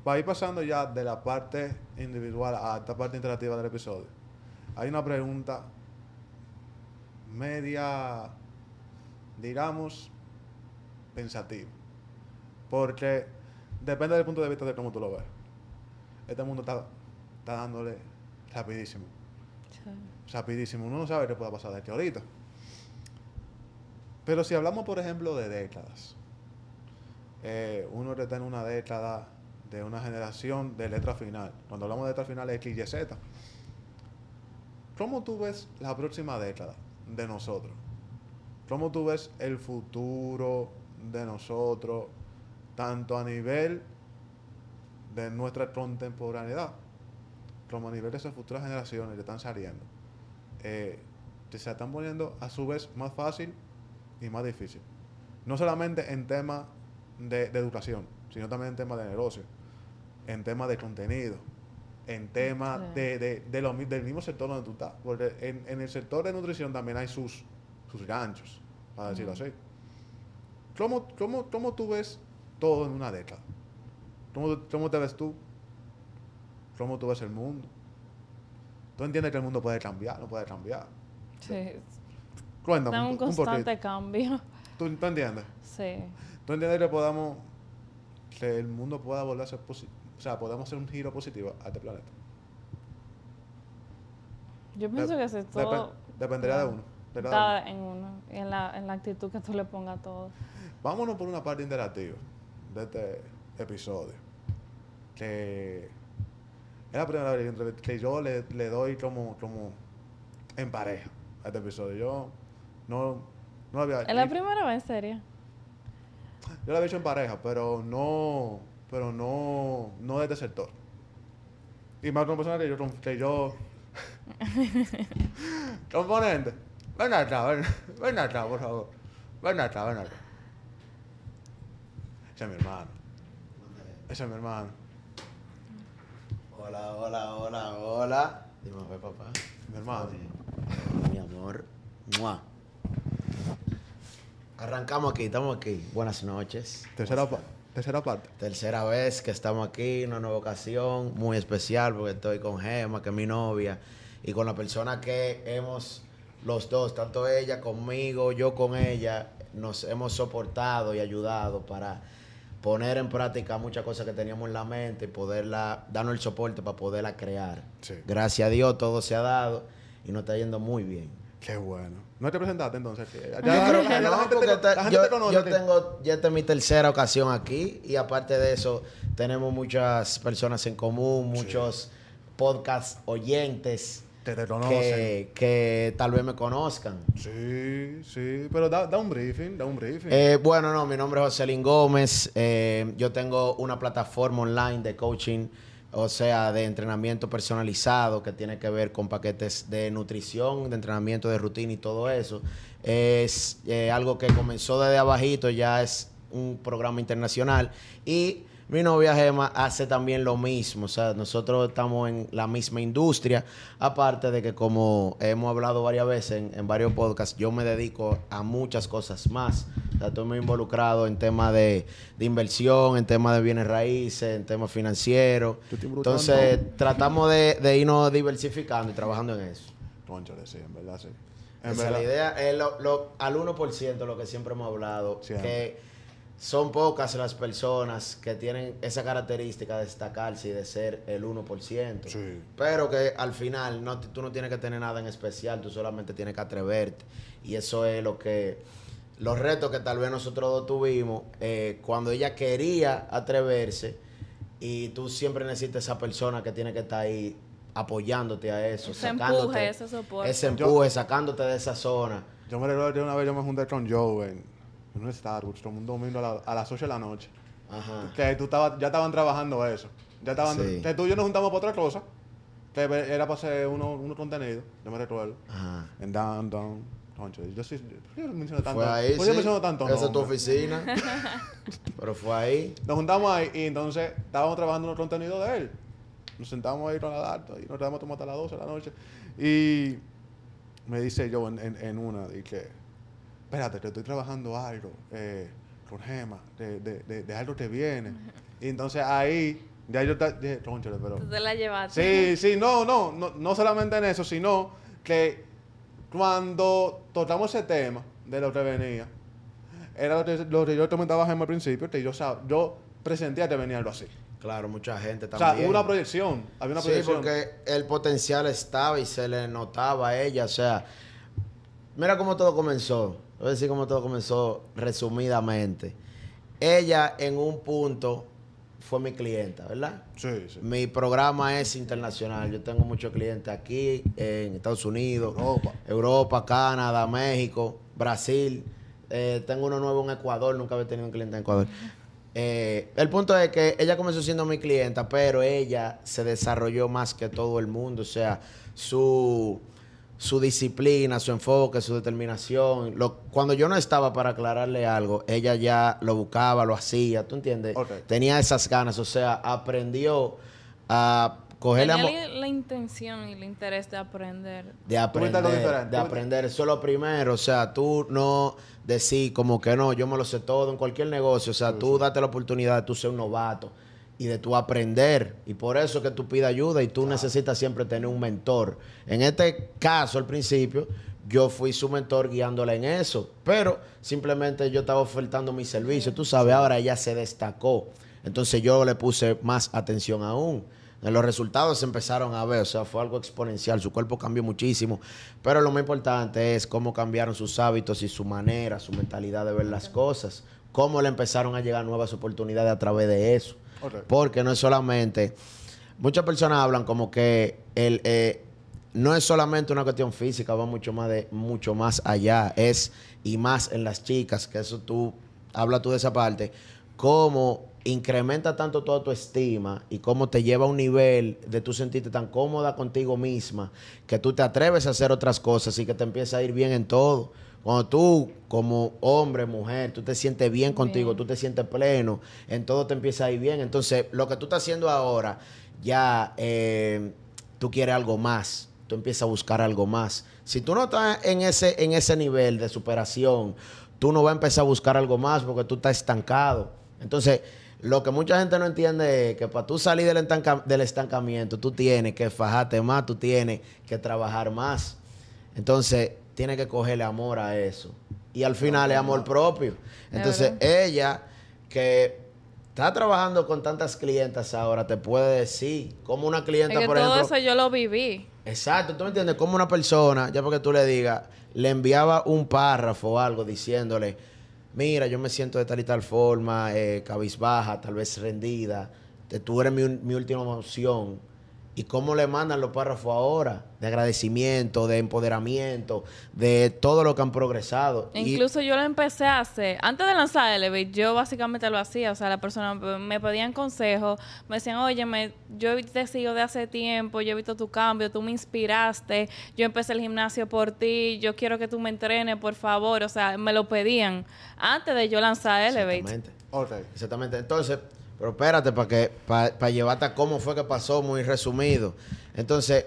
Para ir pasando ya de la parte individual a esta parte interactiva del episodio, hay una pregunta media, digamos, pensativa. Porque depende del punto de vista de cómo tú lo ves. Este mundo está, está dándole rapidísimo. Sí. rapidísimo. Uno no sabe qué pueda pasar de aquí ahorita. Pero si hablamos, por ejemplo, de décadas, eh, uno que está en una década de una generación de letra final. Cuando hablamos de letra final es X, Y, Z. ¿Cómo tú ves la próxima década de nosotros? ¿Cómo tú ves el futuro de nosotros, tanto a nivel de nuestra contemporaneidad, como a nivel de esas futuras generaciones que están saliendo? eh, que se están poniendo a su vez más fácil y más difícil. No solamente en temas de, educación, sino también en temas de negocio, en temas de contenido, en temas de, de- de lo del mismo sector donde tú estás. Porque en, en el sector de nutrición también hay sus, sus ganchos, para decirlo así. ¿Cómo, cómo, ¿Cómo tú ves todo en una década? ¿Cómo, ¿Cómo te ves tú? ¿Cómo tú ves el mundo? ¿Tú entiendes que el mundo puede cambiar? No puede cambiar. Sí. Cuéntame Está un, un constante cambio. ¿Tú, tú entiendes? Sí. ¿Tú entiendes que podamos, que el mundo pueda volver a ser positivo? O sea, podemos hacer un giro positivo a este planeta. Yo pienso que si todo dependería de uno. de uno. está en uno, en la, en la actitud que tú le pongas a todo. Vámonos por una parte interactiva de este episodio. Que es la primera vez que yo le, le doy como, como en pareja a este episodio. Yo no, no lo había Es la primera vez, en serio. Yo lo había hecho en pareja, pero no, pero no, no de este sector. Y más con personas que yo, que yo [laughs] componente. Ven acá, ven, ven acá, por favor. Ven acá, ven acá. Ese es mi hermano. Ese es mi hermano. Hola, hola, hola, hola. Dime, papá. Mi hermano. Mi amor. Mua. Arrancamos aquí, estamos aquí. Buenas noches. Tercera, pa- tercera parte. Tercera vez que estamos aquí, una nueva ocasión muy especial porque estoy con Gema, que es mi novia, y con la persona que hemos, los dos, tanto ella conmigo, yo con ella, nos hemos soportado y ayudado para poner en práctica muchas cosas que teníamos en la mente y poderla, darnos el soporte para poderla crear. Sí. Gracias a Dios todo se ha dado y nos está yendo muy bien. Qué bueno. ¿No te presentaste entonces? [laughs] Ya, la no, gente te- porque la te- gente yo, te conoce. yo tengo, ya esta es mi tercera ocasión aquí y aparte de eso tenemos muchas personas en común, muchos podcast oyentes Que te conocen. que, que tal vez me conozcan. Sí, sí. Pero da, da un briefing, da un briefing. Eh, bueno, no, mi nombre es Joselín Gómez. eh, yo tengo una plataforma online de coaching, o sea, de entrenamiento personalizado que tiene que ver con paquetes de nutrición, de entrenamiento de rutina y todo eso. Es eh, algo que comenzó desde abajito, ya es un programa internacional. Y Mi novia Gema hace también lo mismo. O sea, nosotros estamos en la misma industria. Aparte de que, como hemos hablado varias veces en, en varios podcasts, yo me dedico a muchas cosas más. O sea, estoy muy involucrado en temas de, de inversión, en temas de bienes raíces, en temas financieros. Entonces, tratamos de, de irnos diversificando y trabajando en eso. Cónchale, sí, en verdad, sí. En Esa verdad. la idea. Es lo, lo- al 1% lo que siempre hemos hablado. Siempre. Que son pocas las personas que tienen esa característica de destacarse y de ser el 1%. Sí. Pero que al final no, tú no tienes que tener nada en especial, tú solamente tienes que atreverte. Y eso es lo que... Los retos que tal vez nosotros dos tuvimos eh, cuando ella quería atreverse y tú siempre necesitas esa persona que tiene que estar ahí apoyándote a eso, Ese sacándote empuje, ese soporte. ese empuje, sacándote de esa zona. Yo me recuerdo que una vez yo me junté con Joe en, en un Starbucks, como un domingo a, la- a las 8 de la noche. Ajá. Que tú estabas, ya estaban trabajando eso. Ya estaban, Sí. que tú y yo nos juntamos para otra cosa. Que era para hacer uno, unos contenidos, yo me recuerdo. Ajá. En Downtown. Yo sí, ¿por qué menciono tanto? Fue ahí, ¿Por qué yo sí. menciono tanto? Esa es tu oficina. [laughs] Pero fue ahí. Nos juntamos ahí y entonces estábamos trabajando en el contenido de él. Nos sentamos ahí con la data y nos quedamos tomando hasta las 12 de la noche. Y me dice yo en, en, en una, y que, espérate, que estoy trabajando algo eh, con Gema, de, de, de, de algo que viene. Y entonces ahí, ya yo ta- dije, "Cónchale, pero... Tú te la llevaste. Sí, sí, no, no, no, no solamente en eso, sino que cuando tocamos ese tema de lo que venía, era lo que, lo que yo comentaba a Gemma al principio, que yo, sab- yo presentía que venía algo así. Claro, mucha gente O sea, también. hubo una proyección, había una sí, proyección. porque el potencial estaba y se le notaba a ella. O sea, mira cómo todo comenzó. Voy a decir cómo todo comenzó resumidamente. Ella en un punto fue mi clienta, ¿verdad? Sí, sí. Mi programa es internacional. Yo tengo muchos clientes aquí, en Estados Unidos, Europa. Europa, Canadá, México, Brasil. Eh, tengo uno nuevo en Ecuador, nunca había tenido un cliente en Ecuador. Eh, el punto es que ella comenzó siendo mi clienta, pero ella se desarrolló más que todo el mundo. O sea, su, su disciplina, su enfoque, su determinación. Lo- cuando yo no estaba para aclararle algo, ella ya lo buscaba, lo hacía, ¿tú entiendes? Tenía esas ganas, o sea, aprendió a cogerle Tenía amo- la, la intención y el interés de aprender. de aprender, de aprender. Eso es lo primero. O sea, tú no decir como que no, yo me lo sé todo en cualquier negocio. O sea, tú date la oportunidad de tú ser un novato y de tú aprender. Y por eso es que tú pides ayuda y tú necesitas siempre tener un mentor. En este caso, al principio, yo fui su mentor guiándola en eso. Pero simplemente yo estaba ofertando mi servicio. Tú sabes, ahora ella se destacó. Entonces yo le puse más atención aún. Los resultados se empezaron a ver, o sea, fue algo exponencial, su cuerpo cambió muchísimo, pero lo más importante es cómo cambiaron sus hábitos y su manera, su mentalidad de ver las cosas, cómo le empezaron a llegar nuevas oportunidades a través de eso. Porque no es solamente, muchas personas hablan como que el, eh, no es solamente una cuestión física, va mucho más, de, mucho más allá, es y más en las chicas, que eso tú, habla tú de esa parte, cómo incrementa tanto toda tu estima y cómo te lleva a un nivel de tú sentirte tan cómoda contigo misma que tú te atreves a hacer otras cosas y que te empieza a ir bien en todo. Cuando tú, como hombre, mujer, tú te sientes bien contigo, Bien. tú te sientes pleno, en todo te empieza a ir bien. Entonces, lo que tú estás haciendo ahora, ya eh, tú quieres algo más, tú empiezas a buscar algo más. Si tú no estás en ese, en ese nivel de superación, tú no vas a empezar a buscar algo más porque tú estás estancado. Entonces, lo que mucha gente no entiende es que para tú salir del, estanca- del estancamiento, tú tienes que fajarte más, tú tienes que trabajar más. Entonces, tienes que cogerle amor a eso. Y al final es amor propio. Entonces, ella que está trabajando con tantas clientas ahora, te puede decir, como una Es clienta, que por todo ejemplo. eso yo lo viví. Exacto, tú me entiendes, como una persona, ya porque tú le digas, le enviaba un párrafo o algo diciéndole, mira, yo me siento de tal y tal forma, eh, cabizbaja, tal vez rendida, te- tú eres mi, mi última opción. ¿Y cómo le mandan los párrafos ahora? De agradecimiento, de empoderamiento, de todo lo que han progresado. Y- Incluso yo lo empecé a hacer. Antes de lanzar Elevate, yo básicamente lo hacía. O sea, la persona me pedían consejos. Me decían, oye, me, yo te sigo de hace tiempo. Yo he visto tu cambio. Tú me inspiraste. Yo empecé el gimnasio por ti. Yo quiero que tú me entrenes, por favor. O sea, me lo pedían antes de yo lanzar Elevate. Exactamente. Ok. Exactamente. Entonces, Pero espérate, para que para llevarte a cómo fue que pasó, muy resumido. Entonces,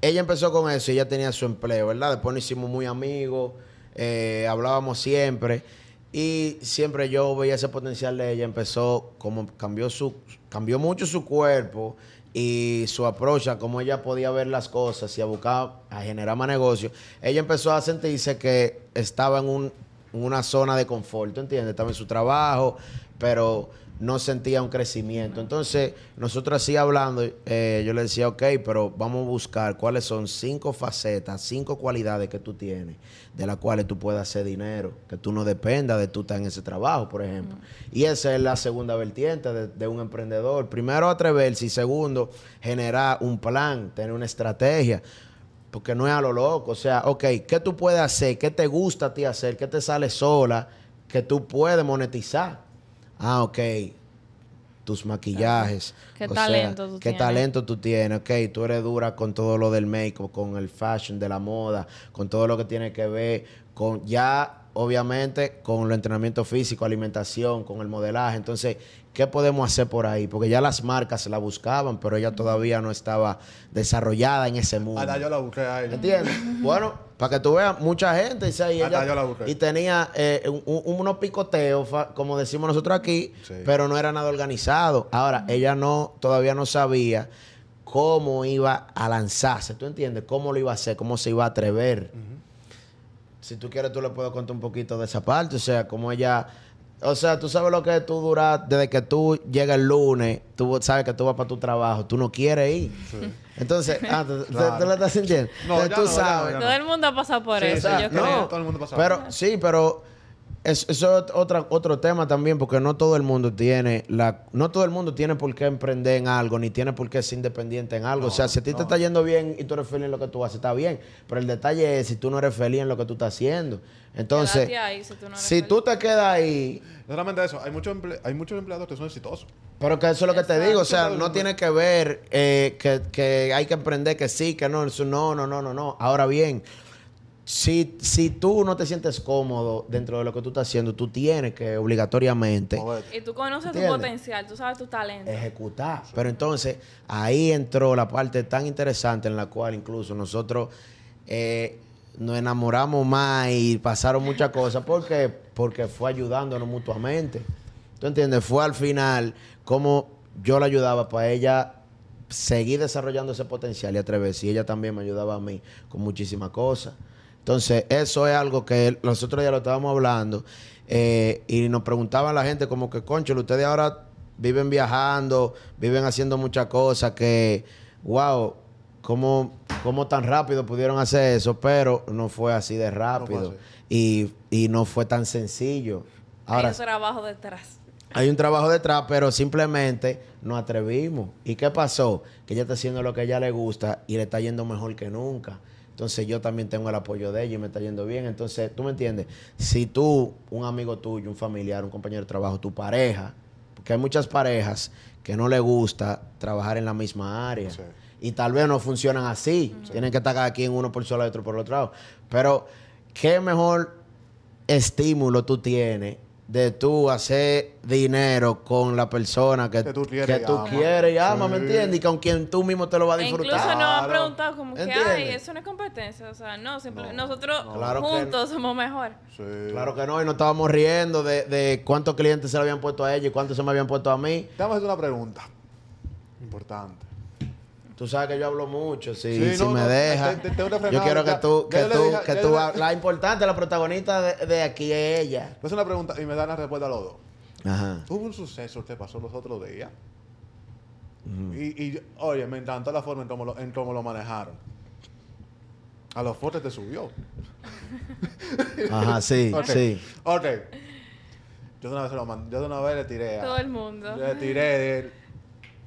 ella empezó con eso y ella tenía su empleo, ¿verdad? Después nos hicimos muy amigos, eh, hablábamos siempre. Y siempre yo veía ese potencial de ella. Empezó, como cambió su, cambió mucho su cuerpo y su approach a cómo ella podía ver las cosas y a buscar, a generar más negocios. Ella empezó a sentirse que estaba en un, una zona de confort, ¿entiendes? Estaba en su trabajo, pero no sentía un crecimiento. Entonces, nosotros así hablando, eh, yo le decía, ok, pero vamos a buscar cuáles son cinco facetas, cinco cualidades que tú tienes, de las cuales tú puedas hacer dinero, que tú no dependas de tú estar en ese trabajo, por ejemplo. Y esa es la segunda vertiente de, de un emprendedor. Primero, atreverse y segundo, generar un plan, tener una estrategia. Porque no es a lo loco. O sea, ok, ¿qué tú puedes hacer? ¿Qué te gusta a ti hacer? ¿Qué te sale sola? Que tú puedes monetizar ah, ok, tus maquillajes. ¿Qué o talento sea, tú ¿Qué tienes? talento tú tienes? Ok, tú eres dura con todo lo del make con el fashion, de la moda, con todo lo que tiene que ver con ya, obviamente, con el entrenamiento físico, alimentación, con el modelaje. Entonces, ¿qué podemos hacer por ahí? Porque ya las marcas la buscaban, pero ella todavía no estaba desarrollada en ese mundo. Hasta yo la busqué a ella. ¿Entiendes? [laughs] bueno, para que tú veas, mucha gente dice ahí, Hasta ella- yo la busqué. y tenía eh, un- un- unos picoteos, como decimos nosotros aquí, Sí. pero no era nada organizado. Ahora, ella no, todavía no sabía cómo iba a lanzarse, ¿tú entiendes? Cómo lo iba a hacer, cómo se iba a atrever. Si tú quieres, tú le puedo contar un poquito de esa parte, o sea, cómo ella... O sea, tú sabes lo que tú duras desde que tú llegas el lunes, tú sabes que tú vas para tu trabajo, tú no quieres ir. Entonces, ah, ¿tú, Claro. tú lo estás sintiendo? No, Entonces, ya tú no, ya no, sabes. ya no. Todo el mundo ha pasado por Sí, eso, sí, yo no, creo. todo el mundo pasa. Pero sí, pero es- eso es otra, otro tema también, porque no todo el mundo tiene la, no todo el mundo tiene por qué emprender en algo, ni tiene por qué ser independiente en algo. o sea, si a ti te está yendo bien y tú eres feliz en lo que tú haces, está bien. Pero el detalle es si tú no eres feliz en lo que tú estás haciendo. Entonces, ahí si tú no eres si feliz. tú te quedas ahí, No solamente eso, hay muchos, emple- hay muchos empleados que son exitosos. pero que eso es lo que te Exacto. digo, o sea, no tiene que ver eh, que, que hay que emprender, que sí, que no, eso no, no, no, no, no. Ahora bien, si, si tú no te sientes cómodo dentro de lo que tú estás haciendo, tú tienes que obligatoriamente. Y tú conoces tu potencial, tú sabes tu talento. ejecutar. Pero entonces ahí entró la parte tan interesante en la cual incluso nosotros eh, nos enamoramos más y pasaron muchas cosas. ¿Por qué? Porque fue ayudándonos mutuamente. ¿Tú entiendes? Fue al final como yo la ayudaba para ella seguir desarrollando ese potencial y atreverse. Y ella también me ayudaba a mí con muchísimas cosas. Entonces, eso es algo que nosotros ya lo estábamos hablando. eh, y nos preguntaba la gente como que, concho, ustedes ahora viven viajando, viven haciendo muchas cosas que, wow, ¿cómo, cómo tan rápido pudieron hacer eso? Pero no fue así de rápido. y, y no fue tan sencillo. Ahora, Hay un trabajo detrás. hay un trabajo detrás, pero simplemente nos atrevimos. ¿Y qué pasó? Que ella está haciendo lo que a ella le gusta y le está yendo mejor que nunca. Entonces yo también tengo el apoyo de ella y me está yendo bien. Entonces, tú me entiendes, si tú, un amigo tuyo, un familiar, un compañero de trabajo, tu pareja, porque hay muchas parejas que no le gusta trabajar en la misma área. Sí. Y tal vez no funcionan así. Tienen que estar cada quien uno por su lado y otro por el otro lado. Pero, ¿qué mejor estímulo tú tienes de tú hacer dinero con la persona que, Que tú quieres que y quieres amas, ¿me entiendes? Y con quien tú mismo te lo vas a E disfrutar. incluso nos han preguntado como que, ay, eso no es competencia. O sea, no, simple- No, nosotros no. Claro que juntos somos mejor. Sí. Claro que no, y nos estábamos riendo de, de cuántos clientes se le habían puesto a ella y cuántos se me habían puesto a mí. Te vamos a hacer una pregunta. Importante. Tú sabes que yo hablo mucho, si, Sí, si no, me no, deja. te- te- frenar, yo quiero que tú, que tú, dije- que tú, la importante, la protagonista de, de aquí es ella. Te hacer una pregunta y me dan la respuesta a los dos. Ajá. Hubo un suceso que pasó los otros días. Y, y, oye, me encantó la forma en cómo lo, en cómo lo manejaron. A los fotos te subió. [laughs] Ajá, sí, [laughs] sí. Ok. Yo de una vez, se lo mandé- yo de una vez le tiré a... Todo el mundo. Le tiré de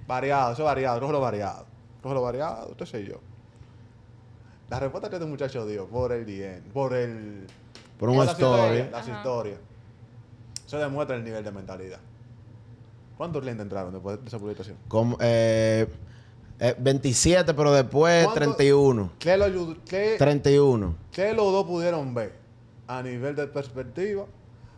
variado, eso es variado, cógelo variado. Cógelo variado, usted sé yo. La respuesta que este muchacho dio por el DM, por el... Por un las story. historias, Las Ajá. historias. Eso demuestra el nivel de mentalidad. ¿Cuántos clientes entraron después de esa publicación? Como, eh, eh, 27, pero después ¿Cuánto- 31. ¿Qué, lo ayudó- qué- 31. qué los dos pudieron ver a nivel de perspectiva?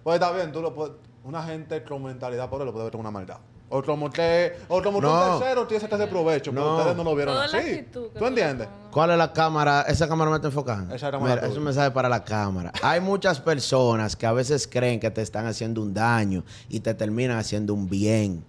Pues está bien, tú lo puedes... una gente con mentalidad pobre lo puede ver como una maldad. O como que, o como que No. un tercero tiene ese de provecho, pero No. ustedes no lo vieron Toda así. actitud ¿Tú entiendes? ¿Cuál es la cámara? ¿Esa cámara me está enfocando? Esa cámara Mira, tuya. es un mensaje para la cámara. Hay muchas personas que a veces creen que te están haciendo un daño y te terminan haciendo un bien.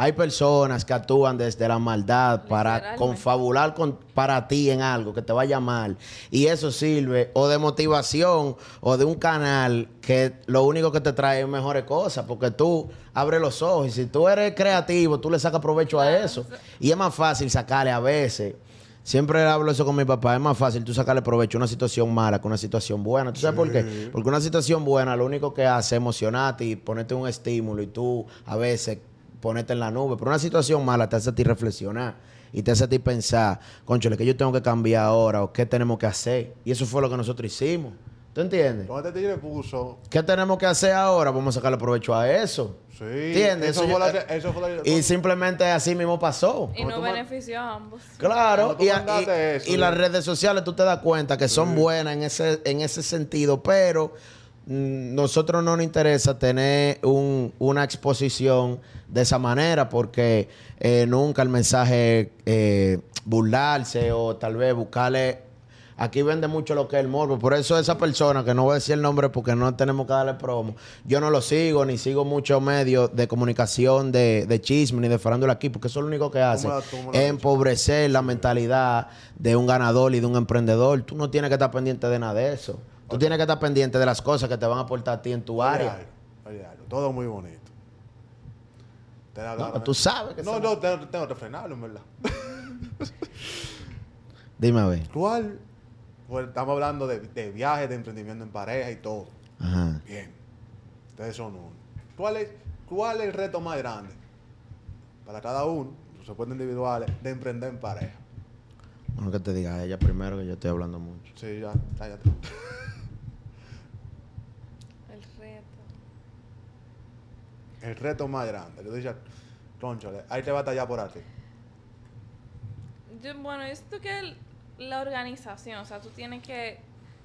Hay personas que actúan desde la maldad para confabular con, para ti en algo que te vaya mal. Y eso sirve o de motivación o de un canal que lo único que te trae es mejores cosas. Porque tú abres los ojos y si tú eres creativo, tú le sacas provecho a eso. Y es más fácil sacarle a veces. Siempre hablo eso con mi papá. Es más fácil tú sacarle provecho a una situación mala que una situación buena. ¿Tú sabes por qué? Porque una situación buena lo único que hace es emocionarte y ponerte un estímulo y tú a veces ponerte en la nube. Pero una situación mala te hace a ti reflexionar y te hace a ti pensar, conchole, ¿qué yo tengo que cambiar ahora o qué tenemos que hacer? Y eso fue lo que nosotros hicimos. ¿Tú entiendes? Cuando este tigre puso. ¿Qué tenemos que hacer ahora? Vamos a sacarle provecho a eso. Sí. ¿Entiendes? Eso, Eso fue yo- la, eso fue la- Y simplemente así mismo pasó. Y no benefició a ambos. Claro, y, y- eso, y yo- las redes sociales tú te das cuenta que son buenas en ese, en ese sentido, pero nosotros no nos interesa tener un- una exposición de esa manera porque eh, nunca el mensaje eh, burlarse o tal vez buscarle... Aquí vende mucho lo que es el morbo. Por eso esa persona, que no voy a decir el nombre porque no tenemos que darle promo, yo no lo sigo, ni sigo muchos medios de comunicación de, de chisme, ni de farándula aquí, porque eso es lo único que hace. la- es empobrecer la mentalidad de un ganador y de un emprendedor. Tú no tienes que estar pendiente de nada de eso. Tú tienes que estar pendiente de las cosas que te van a aportar a ti en tu Oye, área. oye, Todo muy bonito. Te la No, tú sabes que No, no, tengo, tengo que frenarlo, en verdad. [laughs] Dime a ver. ¿Cuál? Pues estamos hablando de, de viajes, de emprendimiento en pareja y todo. Ajá. Bien. Ustedes son uno. ¿Cuál es, ¿Cuál es el reto más grande para cada uno, por supuesto individuales, de emprender en pareja? Bueno, que te diga ella primero, que yo estoy hablando mucho. Sí, ya, cállate. El reto. El reto más grande. Le dices, conchole, hay que batallar por aquí. Yo, bueno, esto que el- la organización, o sea, tú tienes que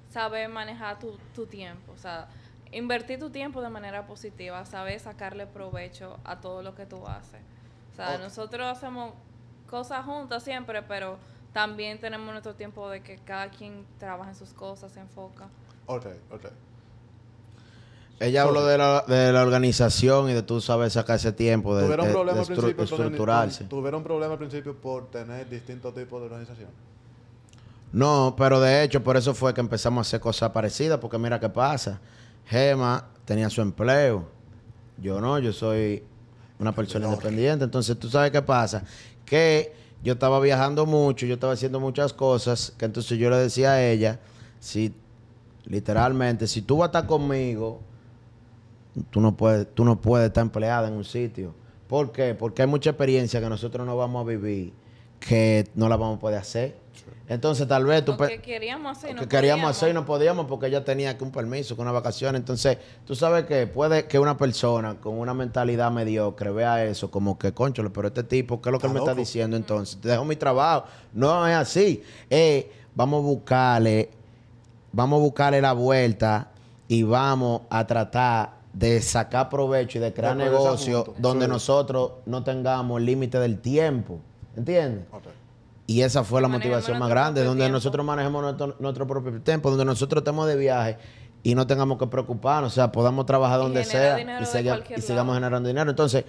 saber manejar tu, tu tiempo, o sea, invertir tu tiempo de manera positiva, saber sacarle provecho a todo lo que tú haces. O sea, nosotros hacemos cosas juntas siempre, pero también tenemos nuestro tiempo de que cada quien trabaja en sus cosas, se enfoca. Ok, ok. Ella habló de la, de la organización y de tú sabes sacar ese tiempo de, ¿Tuvieron de- de estru- estructurarse. ¿Tuvieron problemas al principio por tener distintos tipos de organización? No, pero de hecho por eso fue que empezamos a hacer cosas parecidas, porque mira qué pasa. Gema tenía su empleo. Yo no, yo soy una persona independiente. Entonces, ¿tú sabes qué pasa? Que yo estaba viajando mucho, yo estaba haciendo muchas cosas, que entonces yo le decía a ella, si literalmente, si tú vas a estar conmigo, tú no puedes, tú no puedes estar empleada en un sitio. ¿Por qué? Porque hay mucha experiencia que nosotros no vamos a vivir que no la vamos a poder hacer. Entonces, tal vez tú... Lo que queríamos hacer, y que no queríamos podíamos. hacer y no podíamos porque ella tenía que un permiso, que una vacación. Entonces, tú sabes que puede que una persona con una mentalidad mediocre vea eso como que, conchole, pero este tipo, ¿qué es lo que él me Está diciendo entonces? Te dejo mi trabajo. No es así. Eh, vamos a buscarle, vamos a buscarle la vuelta y vamos a tratar de sacar provecho y de crear negocios donde Sí. nosotros no tengamos el límite del tiempo. ¿Entiendes? Y esa fue la motivación más grande, donde tiempo. nosotros manejemos nuestro, nuestro propio tiempo, donde nosotros estemos de viaje y no tengamos que preocuparnos, o sea, podamos trabajar Y donde sea y, siga- sigamos generando dinero. Entonces,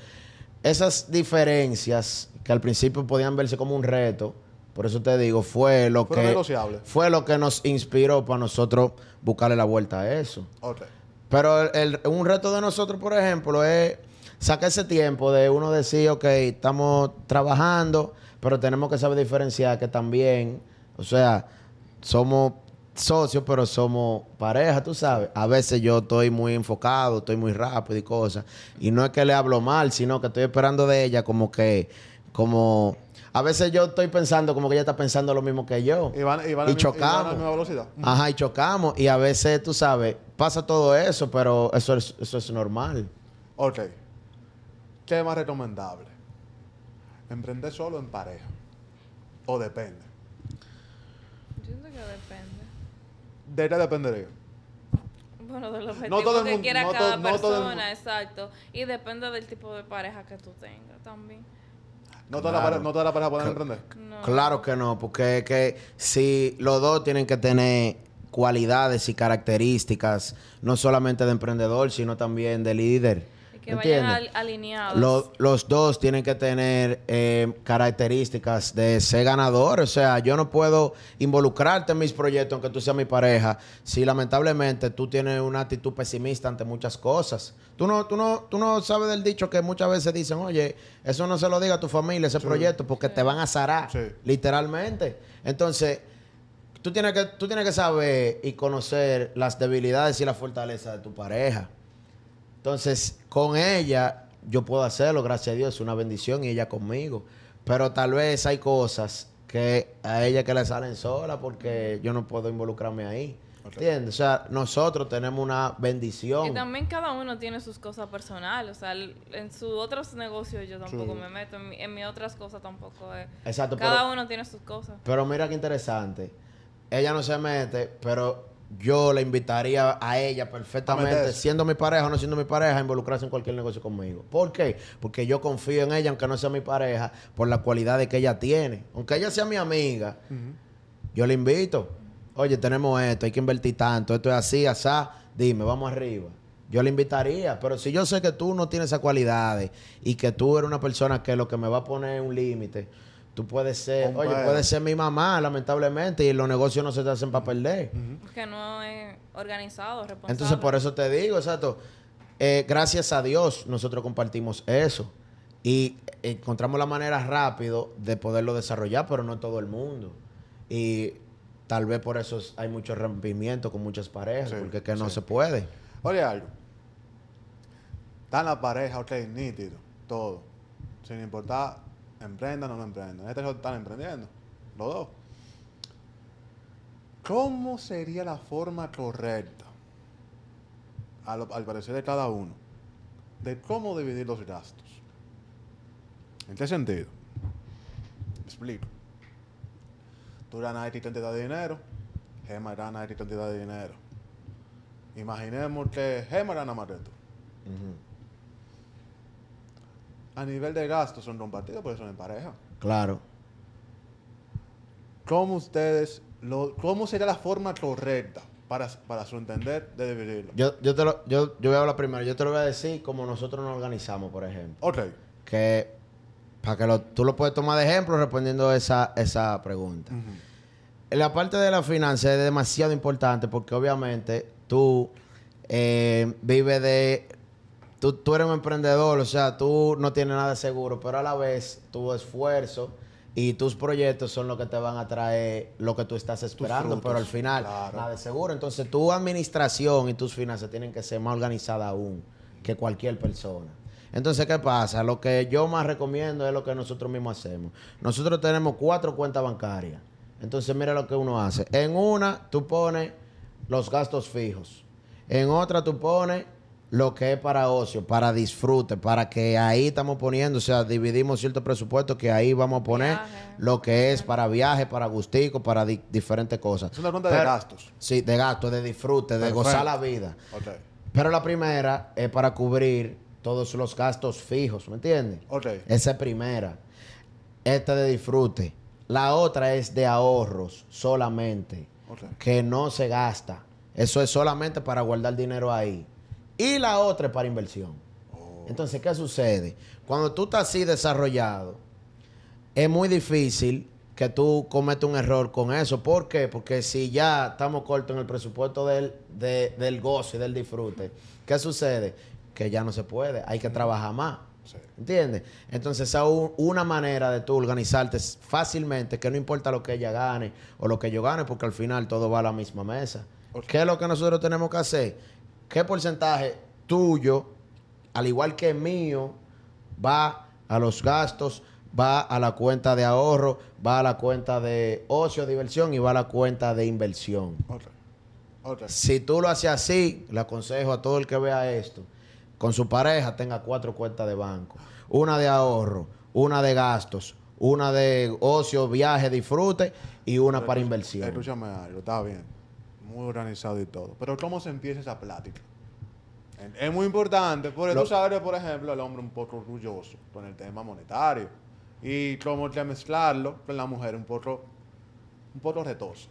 esas diferencias que al principio podían verse como un reto, por eso te digo, fue lo Fueron que fue lo que nos inspiró para nosotros buscarle la vuelta a eso. Pero el- el- un reto de nosotros, por ejemplo, es sacar ese tiempo de uno decir, ok, estamos trabajando, pero tenemos que saber diferenciar que también, o sea, somos socios, pero somos pareja, tú sabes. A veces yo estoy muy enfocado, estoy muy rápido y cosas. Y no es que le hablo mal, sino que estoy esperando de ella como que, como... A veces yo estoy pensando como que ella está pensando lo mismo que yo. Y van, y van a, Y van a chocamos. misma velocidad. Ajá, y chocamos. Y a veces, tú sabes, pasa todo eso, pero eso es, eso es normal. Ok. ¿Qué es más recomendable? ¿Emprender solo o en pareja? ¿O depende? Yo siento que depende. ¿De qué dependería? Bueno, del objetivo todo que mundo- quiera no cada no persona, exacto. Y depende del tipo de pareja que tú tengas también. No todas las Claro. parejas no todas las parejas pueden emprender. No. Claro que no, porque es que si los dos tienen que tener cualidades y características, no solamente de emprendedor, sino también de líder. Que ¿me vayan al- alineados. Lo- los dos tienen que tener eh, características de ser ganador. O sea, yo no puedo involucrarte en mis proyectos, aunque tú seas mi pareja, si lamentablemente tú tienes una actitud pesimista ante muchas cosas. Tú no, tú no, tú no sabes del dicho que muchas veces dicen, oye, eso no se lo diga a tu familia, ese proyecto, porque te van a zarar, Sí. literalmente. Entonces, tú tienes, que, tú tienes que saber y conocer las debilidades y las fortalezas de tu pareja. Entonces, con ella yo puedo hacerlo, gracias a Dios, es una bendición y ella conmigo. Pero tal vez hay cosas que a ella que le salen sola porque yo no puedo involucrarme ahí. ¿Entiendes? O sea, nosotros tenemos una bendición. Y también cada uno tiene sus cosas personales. O sea, el- en sus otros negocios yo tampoco Sí. me meto. En, mi- en mis otras cosas tampoco es. Exacto, Cada pero, uno tiene sus cosas. pero mira qué interesante. Ella no se mete, pero yo le invitaría a ella perfectamente, siendo mi pareja o no siendo mi pareja, a involucrarse en cualquier negocio conmigo. ¿Por qué? Porque yo confío en ella, aunque no sea mi pareja, por las cualidades que ella tiene. Aunque ella sea mi amiga, yo le invito. Oye, tenemos esto, hay que invertir tanto, esto es así, asá, dime, vamos arriba. Yo le invitaría, pero si yo sé que tú no tienes esas cualidades y que tú eres una persona que lo que me va a poner un límite, tú puedes ser, Compadre. oye, puedes ser mi mamá, lamentablemente, y los negocios no se te hacen para perder. Porque no es organizado, responsable. Entonces, por eso te digo, exacto. Eh, gracias a Dios, nosotros compartimos eso. Y encontramos la manera rápido de poderlo desarrollar, pero no todo el mundo. Y tal vez por eso es- hay mucho rompimiento con muchas parejas, Sí, porque es que no sí. se puede. Oye, algo. Están la pareja, ok, nítido, todo. Sin importar, emprendan o no emprendan. En este están emprendiendo, los dos. ¿Cómo sería la forma correcta, al parecer de cada uno, de cómo dividir los gastos? ¿En qué sentido? Explico. Tú ganas X cantidad de dinero, Gemma gana X cantidad de dinero. Imaginemos que Gemma gana más que tú. A nivel de gastos son compartidos porque son en pareja. Claro. ¿Cómo ustedes, lo, cómo sería la forma correcta para, para su entender de dividirlo? Yo, yo, te lo, yo, yo voy a hablar primero. Yo te lo voy a decir como nosotros nos organizamos, por ejemplo. Ok, Que para que lo- tú lo puedes tomar de ejemplo respondiendo esa, esa pregunta. En la parte de la finanza es demasiado importante porque obviamente tú eh, vives de... Tú, tú eres un emprendedor, o sea, tú no tienes nada seguro, pero a la vez tu esfuerzo y tus proyectos son los que te van a traer lo que tú estás esperando, frutos, pero al final claro. nada de seguro. Entonces tu administración y tus finanzas tienen que ser más organizadas aún que cualquier persona. Entonces, ¿qué pasa? Lo que yo más recomiendo es lo que nosotros mismos hacemos. Nosotros tenemos cuatro cuentas bancarias. Entonces, mira lo que uno hace. En una, tú pones los gastos fijos. En otra, tú pones lo que es para ocio, para disfrute, para que ahí estamos poniendo, o sea, dividimos cierto presupuesto que ahí vamos a poner Viaje. lo que es para viaje, para gustico, para di- diferentes cosas. es una cuenta de gastos. Sí, de gasto, de disfrute, de Perfecto. gozar la vida. Pero la primera es para cubrir todos los gastos fijos, ¿me entiendes? ok. Esa es primera. Esta de disfrute. La otra es de ahorros solamente, que no se gasta. Eso es solamente para guardar dinero ahí. Y la otra es para inversión. Oh. Entonces, ¿qué sucede? Cuando tú estás así desarrollado, es muy difícil que tú cometas un error con eso. ¿Por qué? Porque si ya estamos cortos en el presupuesto del, de- del gozo y del disfrute, ¿qué sucede? Que ya no se puede, hay que trabajar más. Sí. ¿Entiendes? Entonces, esa es un- una manera de tú organizarte fácilmente, que no importa lo que ella gane o lo que yo gane, porque al final todo va a la misma mesa. ¿Qué es lo que nosotros tenemos que hacer? ¿Qué porcentaje tuyo, al igual que mío, va a los gastos, va a la cuenta de ahorro, va a la cuenta de ocio, diversión y va a la cuenta de inversión? Ok. Ok. Si tú lo haces así, le aconsejo a todo el que vea esto, con su pareja tenga cuatro cuentas de banco. Una de ahorro, una de gastos, una de ocio, viaje, disfrute y una para inversión. Escúchame algo, está bien. Muy organizado y todo. Pero ¿cómo se empieza esa plática? Es muy importante, porque Lo- tú sabes, por ejemplo, el hombre un poco orgulloso con el tema monetario. Y cómo que mezclarlo con la mujer un poco, un poco retoso.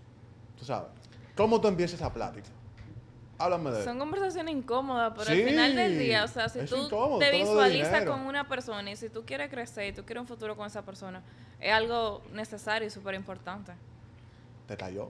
Tú sabes. ¿Cómo tú empiezas esa plática? Háblame de Son conversaciones incómodas, pero Sí, al final del día, o sea, si tú incómodo, te visualizas con una persona y si tú quieres crecer y tú quieres un futuro con esa persona, es algo necesario y súper importante. ¿Te cayó?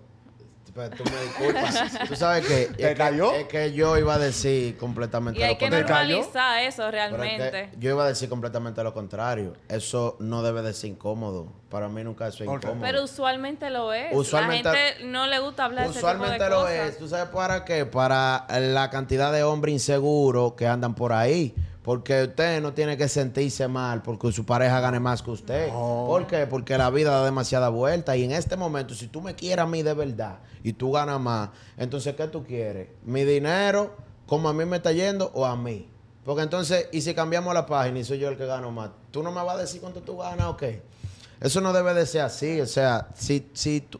Pero tú me disculpas. [laughs] tú sabes que ¿Te es, cayó? que es que yo iba a decir completamente Y hay lo que contrario. cayó? normalizar eso Pero es que realmente. yo iba a decir completamente lo contrario. Eso no debe de ser incómodo. Para mí nunca eso es Ok. incómodo. Pero usualmente lo es. Usualmente- la gente no le gusta hablar de ese tipo de Usualmente lo cosas. es. ¿Tú sabes para qué? Para la cantidad de hombres inseguros que andan por ahí. Porque usted no tiene que sentirse mal porque su pareja gane más que usted. No. ¿Por qué? Porque la vida da demasiada vuelta. Y en este momento, si tú me quieres a mí de verdad y tú ganas más, entonces, ¿qué tú quieres? ¿Mi dinero como a mí me está yendo o a mí? Porque entonces, y si cambiamos la página y soy yo el que gano más, ¿tú no me vas a decir cuánto tú ganas o qué? Eso no debe de ser así. O sea, si, si tú-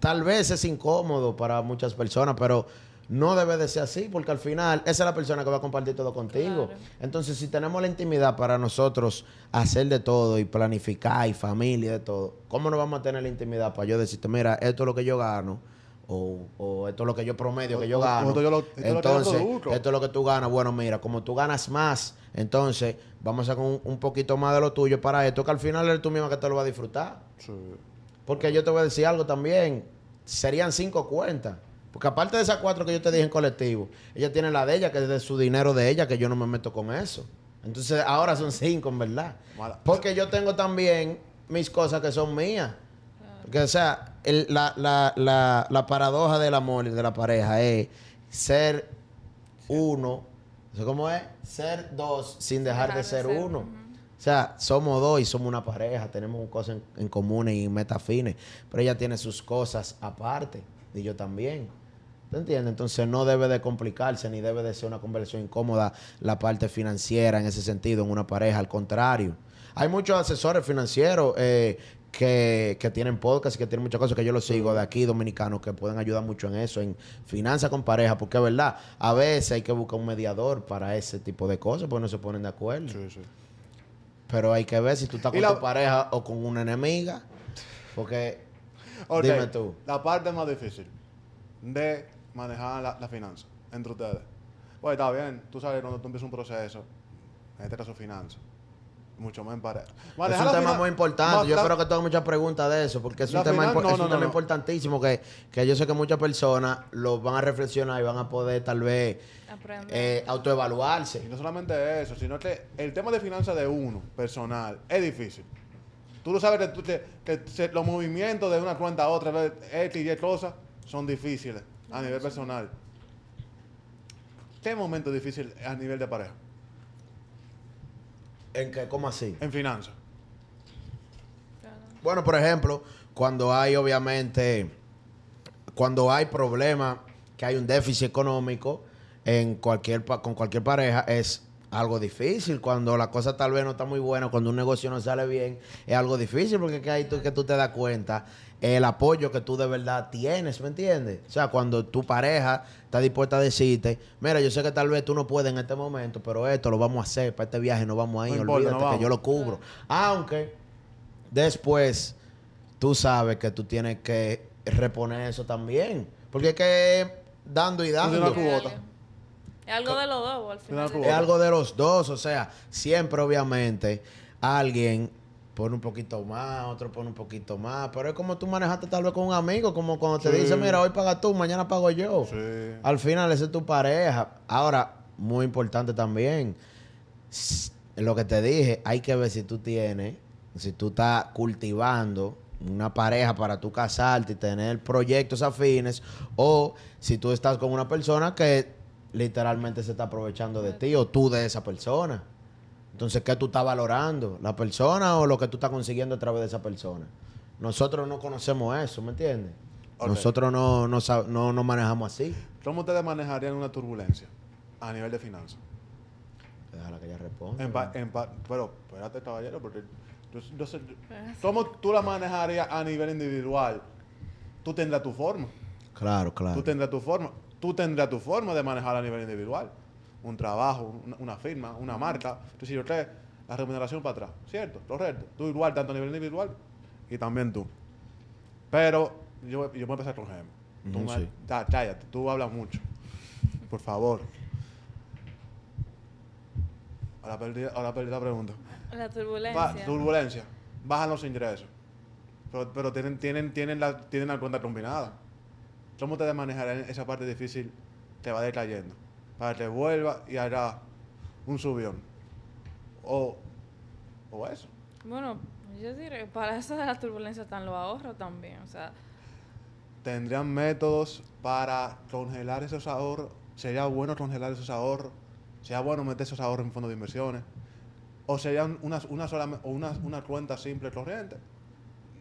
tal vez es incómodo para muchas personas, pero no debe de ser así, porque al final esa es la persona que va a compartir todo contigo. Claro. Entonces, si tenemos la intimidad para nosotros hacer de todo y planificar y familia y de todo, ¿cómo no vamos a tener la intimidad para yo decirte, mira, esto es lo que yo gano? O, o esto es lo que yo promedio que yo O- o- gano. yo lo- esto lo entonces, produzco. esto es lo que tú ganas. Bueno, mira, como tú ganas más, entonces vamos a sacar un, un poquito más de lo tuyo para esto, que al final eres tú misma que te lo vas a disfrutar. Sí. Porque yo te voy a decir algo también. Serían cinco cuentas. Porque aparte de esas cuatro que yo te dije en colectivo, ella tiene la de ella, que es de su dinero de ella, que yo no me meto con eso. Entonces ahora son cinco, en verdad. Mala. Porque yo tengo también mis cosas que son mías. Porque, o sea, el- la, la, la, la paradoja del amor y de la pareja es ser uno. ¿Eso cómo es? Ser dos sin dejar, de ser, uno. O sea, somos dos y somos una pareja, tenemos cosas en, en común y metas fines, pero ella tiene sus cosas aparte y yo también. ¿Te entiendes? Entonces no debe de complicarse ni debe de ser una conversación incómoda la parte financiera en ese sentido en una pareja, al contrario. Hay muchos asesores financieros eh, que, que tienen podcast y que tienen muchas cosas que yo los sigo de aquí, dominicanos, que pueden ayudar mucho en eso, en finanzas con pareja, porque es verdad, a veces hay que buscar un mediador para ese tipo de cosas, porque no se ponen de acuerdo. Sí, sí. Pero hay que ver si tú estás con la- tu pareja o con una enemiga. Porque, Ok, dime tú. La parte más difícil de manejar la, la finanza entre ustedes. Pues está bien, tú sabes cuando tú empiezas un proceso, en este caso finanzas, mucho más en pareja. Es un tema muy importante. Yo espero que tengan muchas preguntas de eso, porque es un tema, no, es un no, tema no, importantísimo que, que yo sé que muchas personas lo van a reflexionar y van a poder tal vez eh, autoevaluarse. Y no solamente eso, sino que el tema de finanzas de uno, personal, es difícil. Tú lo sabes que, tú- que- que se- los movimientos de una cuenta a otra, X y Y cosas, son difíciles a nivel personal. ¿Qué momento es difícil a nivel de pareja? ¿En qué? ¿Cómo así? En finanzas. Bueno, por ejemplo, cuando hay obviamente, cuando hay problemas, que hay un déficit económico en cualquier con cualquier pareja, es algo difícil. Cuando la cosa tal vez no está muy buena, cuando un negocio no sale bien, es algo difícil porque que ahí tú, que tú te das cuenta el apoyo que tú de verdad tienes, ¿me entiendes? O sea, cuando tu pareja está dispuesta a decirte, mira, yo sé que tal vez tú no puedes en este momento, pero esto lo vamos a hacer, para este viaje no vamos a ir, No importa, olvídate que yo lo cubro. Aunque después tú sabes que tú tienes que reponer eso también. Porque es que dando y dando. Una cubota. Es algo de los dos, al final. Es algo de los dos, o sea, siempre obviamente alguien pone un poquito más, otro pone un poquito más, pero es como tú manejaste tal vez con un amigo, como cuando te Sí. dice, mira, hoy pagas tú, mañana pago yo. Sí. Al final esa es tu pareja. Ahora, muy importante también, lo que te dije, hay que ver si tú tienes, si tú estás cultivando una pareja para tú casarte y tener proyectos afines, o si tú estás con una persona que literalmente se está aprovechando de ti, o tú de esa persona. Entonces, ¿qué tú estás valorando? ¿La persona o lo que tú estás consiguiendo a través de esa persona? Nosotros no conocemos eso, ¿me entiendes? Nosotros no, no, no, no manejamos así. ¿Cómo ustedes manejarían una turbulencia a nivel de finanzas? Déjala que ella responda. En pa- en pa- pero, espérate, caballero, porque yo, yo sé- ¿cómo tú la manejarías a nivel individual? Tú tendrás tu forma. Claro, claro. Tú tendrás tu forma, tú tendrás tu forma de manejar a nivel individual. Un trabajo, una, una firma, una marca. Entonces, yo te la remuneración para atrás. ¿Cierto? Correcto. Tú igual, tanto a nivel individual y también tú. Pero yo, yo voy a empezar con Gema. Tú, sí. Ya, cállate, tú hablas mucho. Por favor. Ahora perdí, ahora perdí la pregunta. La Va, turbulencia. turbulencia. Bajan los ingresos. Pero, pero tienen, tienen, tienen, la, tienen la cuenta combinada. ¿Cómo te manejarán esa parte difícil? Te va decayendo. Para que vuelva y hará un subión. O, o eso. Bueno, yo diré, para eso de la turbulencia están los ahorros también. O sea, Tendrían métodos para congelar esos ahorros. Sería bueno congelar esos ahorros. Sería bueno meter esos ahorros en fondos de inversiones. O sería un- una, una, sola, o una, una cuenta simple corriente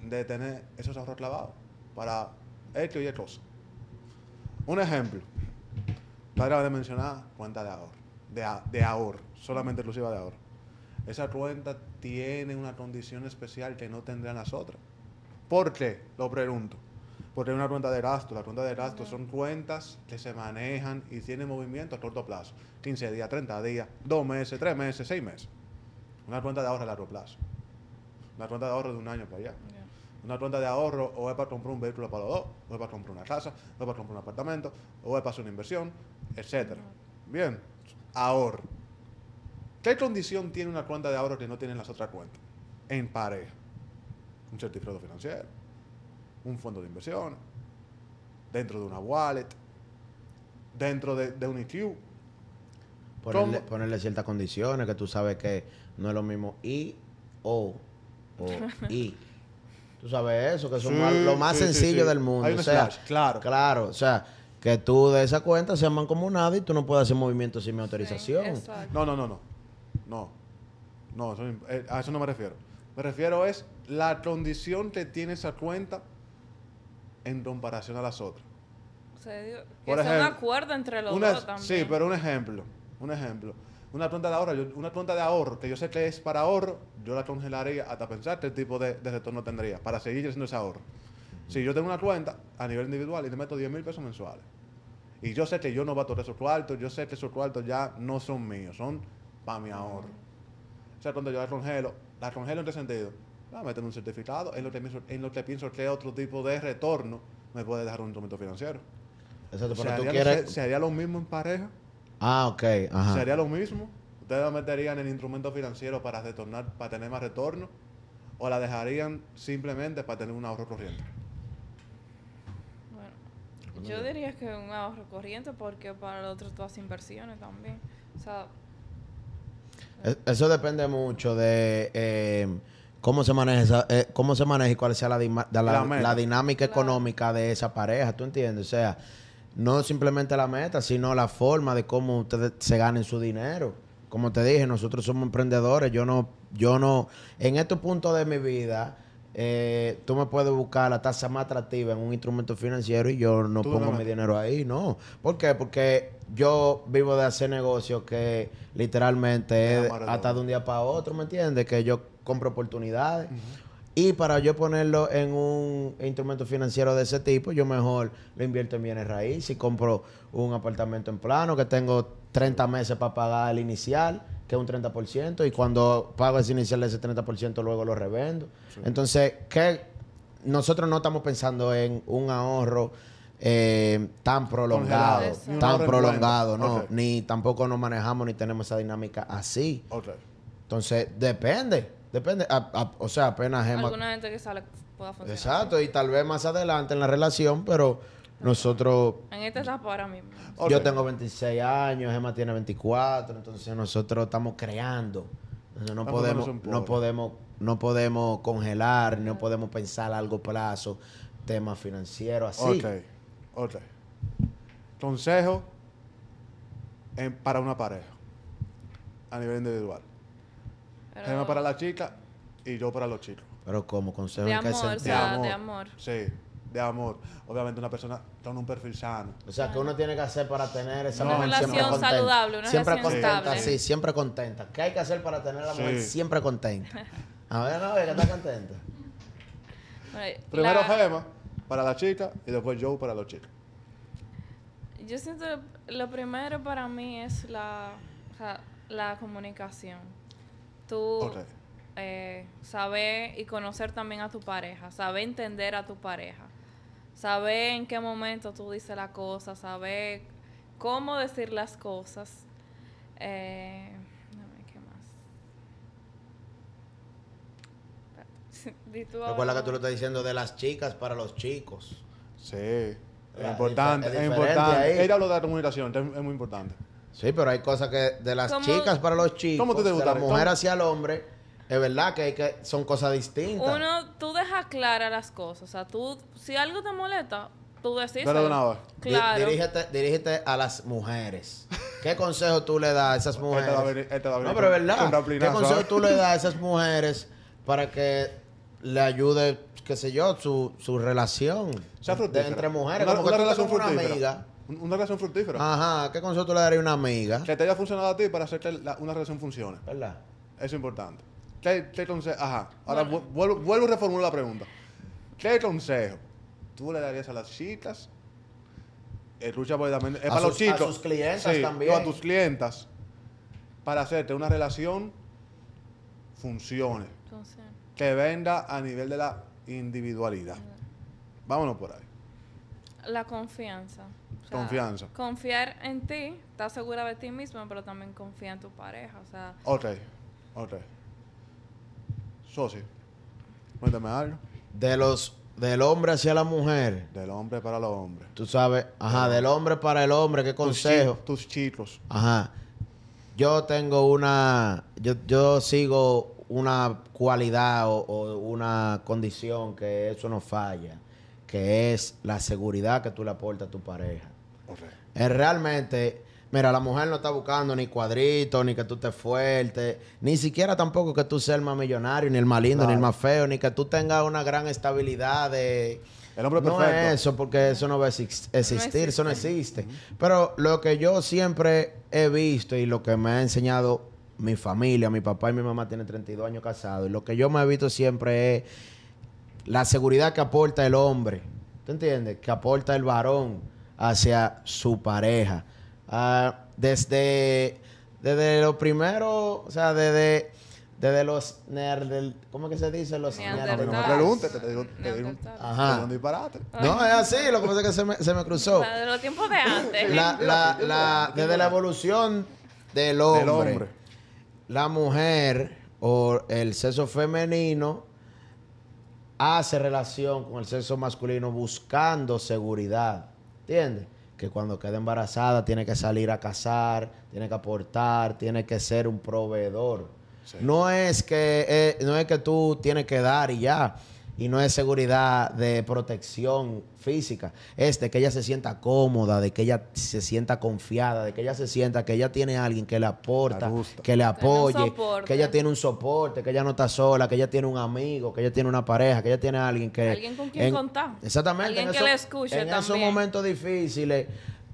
de tener esos ahorros clavados para X y Y cosas. Un ejemplo. Acaba de mencionar cuenta de ahorro. De, de ahorro. Solamente exclusiva de ahorro. Esa cuenta tiene una condición especial que no tendrían las otras. ¿Por qué? Lo pregunto. Porque hay una cuenta de gasto. La cuenta de gasto son cuentas que se manejan y tienen movimiento a corto plazo. 15 días, 30 días, 2 meses, 3 meses, 6 meses. Una cuenta de ahorro a largo plazo. Una cuenta de ahorro de un año para allá. Una cuenta de ahorro o es para comprar un vehículo para los dos, o es para comprar una casa, o es para comprar un apartamento, o es para hacer una inversión, etcétera. Bien, ahorro. ¿Qué condición tiene una cuenta de ahorro que no tienen las otras cuentas? En pareja. Un certificado financiero, un fondo de inversión, dentro de una wallet, dentro de, de un IQ. Ponerle ciertas condiciones que tú sabes que no es lo mismo I o o [laughs] I. Tú sabes eso, que son Sí, más- lo más sí, sencillo sí. del mundo. Hay un o sea, slash, claro. Claro, o sea, que tú de esa cuenta seas mancomunada y tú no puedes hacer movimientos sin mi autorización. exacto. No, no, no, no. No. No, eso- eh, a eso no me refiero. Me refiero es la condición que tiene esa cuenta en comparación a las otras. O sea, digo, que Por sea un ejemplo, acuerdo entre los Una- dos también. sí, pero un ejemplo. Un ejemplo. Una cuenta de ahorro, yo- una cuenta de ahorro que yo sé que es para ahorro, yo la congelaría hasta pensar qué tipo de, de retorno tendría para seguir haciendo ese ahorro. Si yo tengo una cuenta a nivel individual y le meto 10 mil pesos mensuales, y yo sé que yo no voy a tocar esos cuartos, yo sé que esos cuartos ya no son míos, son para mi ahorro. O sea, cuando yo la congelo, la congelo en qué sentido? La meto en un certificado, en lo, que pienso, en lo que pienso que otro tipo de retorno me puede dejar un instrumento financiero. Exacto, ¿Se pero tú haría, quieres... se- se haría lo mismo en pareja? Ah, ok, ajá. ¿Sería lo mismo? ¿Ustedes la meterían en instrumento financiero para retornar, para tener más retorno? ¿O la dejarían simplemente para tener un ahorro corriente? Bueno, yo diría que un ahorro corriente porque para el otro haces inversiones también. O sea, Es- Eso depende mucho de eh, cómo se maneja esa- eh, cómo se maneja y cuál sea la, la- La la dinámica económica de esa pareja, ¿tú entiendes? O sea, no simplemente la meta, sino la forma de cómo ustedes se ganen su dinero. Como te dije, nosotros somos emprendedores. Yo no, yo no, en estos puntos de mi vida, eh, tú me puedes buscar la tasa más atractiva en un instrumento financiero y yo no pongo no mi dinero ahí, no. ¿Por qué? Porque yo vivo de hacer negocios que literalmente es hasta de un día para otro, ¿me entiendes? Que yo compro oportunidades. Y para yo ponerlo en un instrumento financiero de ese tipo, yo mejor lo invierto en bienes raíces y compro un apartamento en plano que tengo 30 meses para pagar el inicial, que es un 30%, y cuando pago ese inicial de ese 30%, luego lo revendo. Entonces, ¿qué? nosotros no estamos pensando en un ahorro eh, tan prolongado, Congelado. Tan prolongado, no, ni tampoco nos manejamos ni tenemos esa dinámica así. Entonces, depende, depende, A- a- o sea, apenas Gemma- alguna gente que sale pueda funcionar. Exacto, y tal vez más adelante en la relación, pero nosotros, En esta etapa ahora mismo. Yo tengo 26 años, Gemma tiene 24, entonces nosotros estamos creando. Entonces no Estamos podemos, no podemos, no podemos congelar, no podemos pensar a largo plazo, temas financieros así. Ok. Ok. Consejo en- para una pareja. A nivel individual. Pero Gemma para la chica y yo para los chicos. Pero como consejo de en qué amor, o sea, de amor. Sí, de amor. Obviamente una persona con un perfil sano. O sea, ¿qué uno tiene que hacer para tener esa Una mujer relación siempre contenta? saludable, una siempre relación contenta, estable. sí, siempre contenta. ¿Qué hay que hacer para tener a la mujer Sí. siempre contenta? [laughs] A ver, no, que está contenta. Bueno, Primero la- Gema para la chica y después Joe para los chicos. Yo siento lo primero para mí es la, la comunicación. Tú Ok. eh, saber y conocer también a tu pareja, saber entender a tu pareja, saber en qué momento tú dices la cosa, saber cómo decir las cosas. Eh, ¿qué más? Espérate. [laughs] Di tú Recuerda que tú lo estás diciendo de las chicas para los chicos. Sí. Es importante, es es, importante. ahí. Ella habló de la comunicación, es muy importante. Sí, pero hay cosas que de las ¿Cómo- chicas para los chicos, ¿Cómo te de la mujer ¿Cómo? hacia el hombre, es verdad que, hay que son cosas distintas. Uno, tú dejas claras las cosas. O sea, tú, si algo te molesta, tú decís. Dale de una vez. Di- Claro. Dirígete, dirígete a las mujeres. ¿Qué [laughs] consejo tú le das a esas mujeres? Este va a venir- este va a venir no, pero es verdad. ¿Qué consejo tú le das a [laughs] esas mujeres para que le ayude, qué sé yo, su, su relación Sea de- fructífera. entre mujeres? Una, como que una tú relación una amiga. Un- Una relación fructífera. Ajá, ¿qué consejo tú le darías a una amiga? Que te haya funcionado a ti para hacer que la- una relación funcione. ¿Verdad? Eso es importante. ¿Qué, qué consejo? Ajá. Ahora vu- vuelvo, vuelvo a reformular la pregunta. ¿Qué consejo tú le darías a las chicas? El lucha porque también es A para los sus- a chicos. sus clientas Sí, también. no, a tus clientas. Para hacerte una relación funcione. Entonces, Que venda a nivel de la individualidad. Vámonos por ahí. la confianza. O sea, Confianza. Confiar en ti, estás segura de ti misma, pero también confía en tu pareja. O sea, Ok. Ok. Soci. Cuéntame algo. De los, del hombre hacia la mujer. Del hombre para los hombres. Tú sabes, ajá, del hombre para el hombre, ¿qué Tus consejo? chi- Tus chicos. Ajá. Yo tengo una, yo, yo sigo una cualidad o, o una condición que eso no falla, que es la seguridad que tú le aportas a tu pareja. Es realmente, mira, la mujer no está buscando ni cuadritos, ni que tú estés fuerte, ni siquiera tampoco que tú seas el más millonario, ni el más lindo, ni el más feo, ni que tú tengas una gran estabilidad de... El hombre no perfecto. es eso, porque eso no va a exis- existir, existe. eso no existe. Pero lo que yo siempre he visto y lo que me ha enseñado mi familia, mi papá y mi mamá tienen 32 años casados, y lo que yo me he visto siempre es la seguridad que aporta el hombre, ¿tú entiendes? Que aporta el varón hacia su pareja. Ah, desde, desde lo primero, o sea, desde, desde los neandertal- ¿cómo que se dice? Los Neandertal. No me preguntes, te digo, te digo, te Ajá. un disparate. No, es así, lo que pasa es que se me, se me cruzó. sea, de los tiempos de antes. La, la, la- desde la evolución del hombre, Del hombre. la mujer o el sexo femenino hace relación con el sexo masculino buscando seguridad. ¿Entiendes? Que cuando queda embarazada tiene que salir a cazar, tiene que aportar, tiene que ser un proveedor. Sí. No es que eh, no es que tú tienes que dar y ya. Y no es seguridad de protección física. Es de que ella se sienta cómoda, de que ella se sienta confiada, de que ella se sienta que ella tiene a alguien que le aporta, que le apoye, que ella tiene un soporte, que ella no está sola, que ella tiene un amigo, que ella tiene una pareja, que ella tiene a alguien que... Alguien con quien contar. Exactamente. Alguien en que esos- le escuche En esos también. momentos difíciles,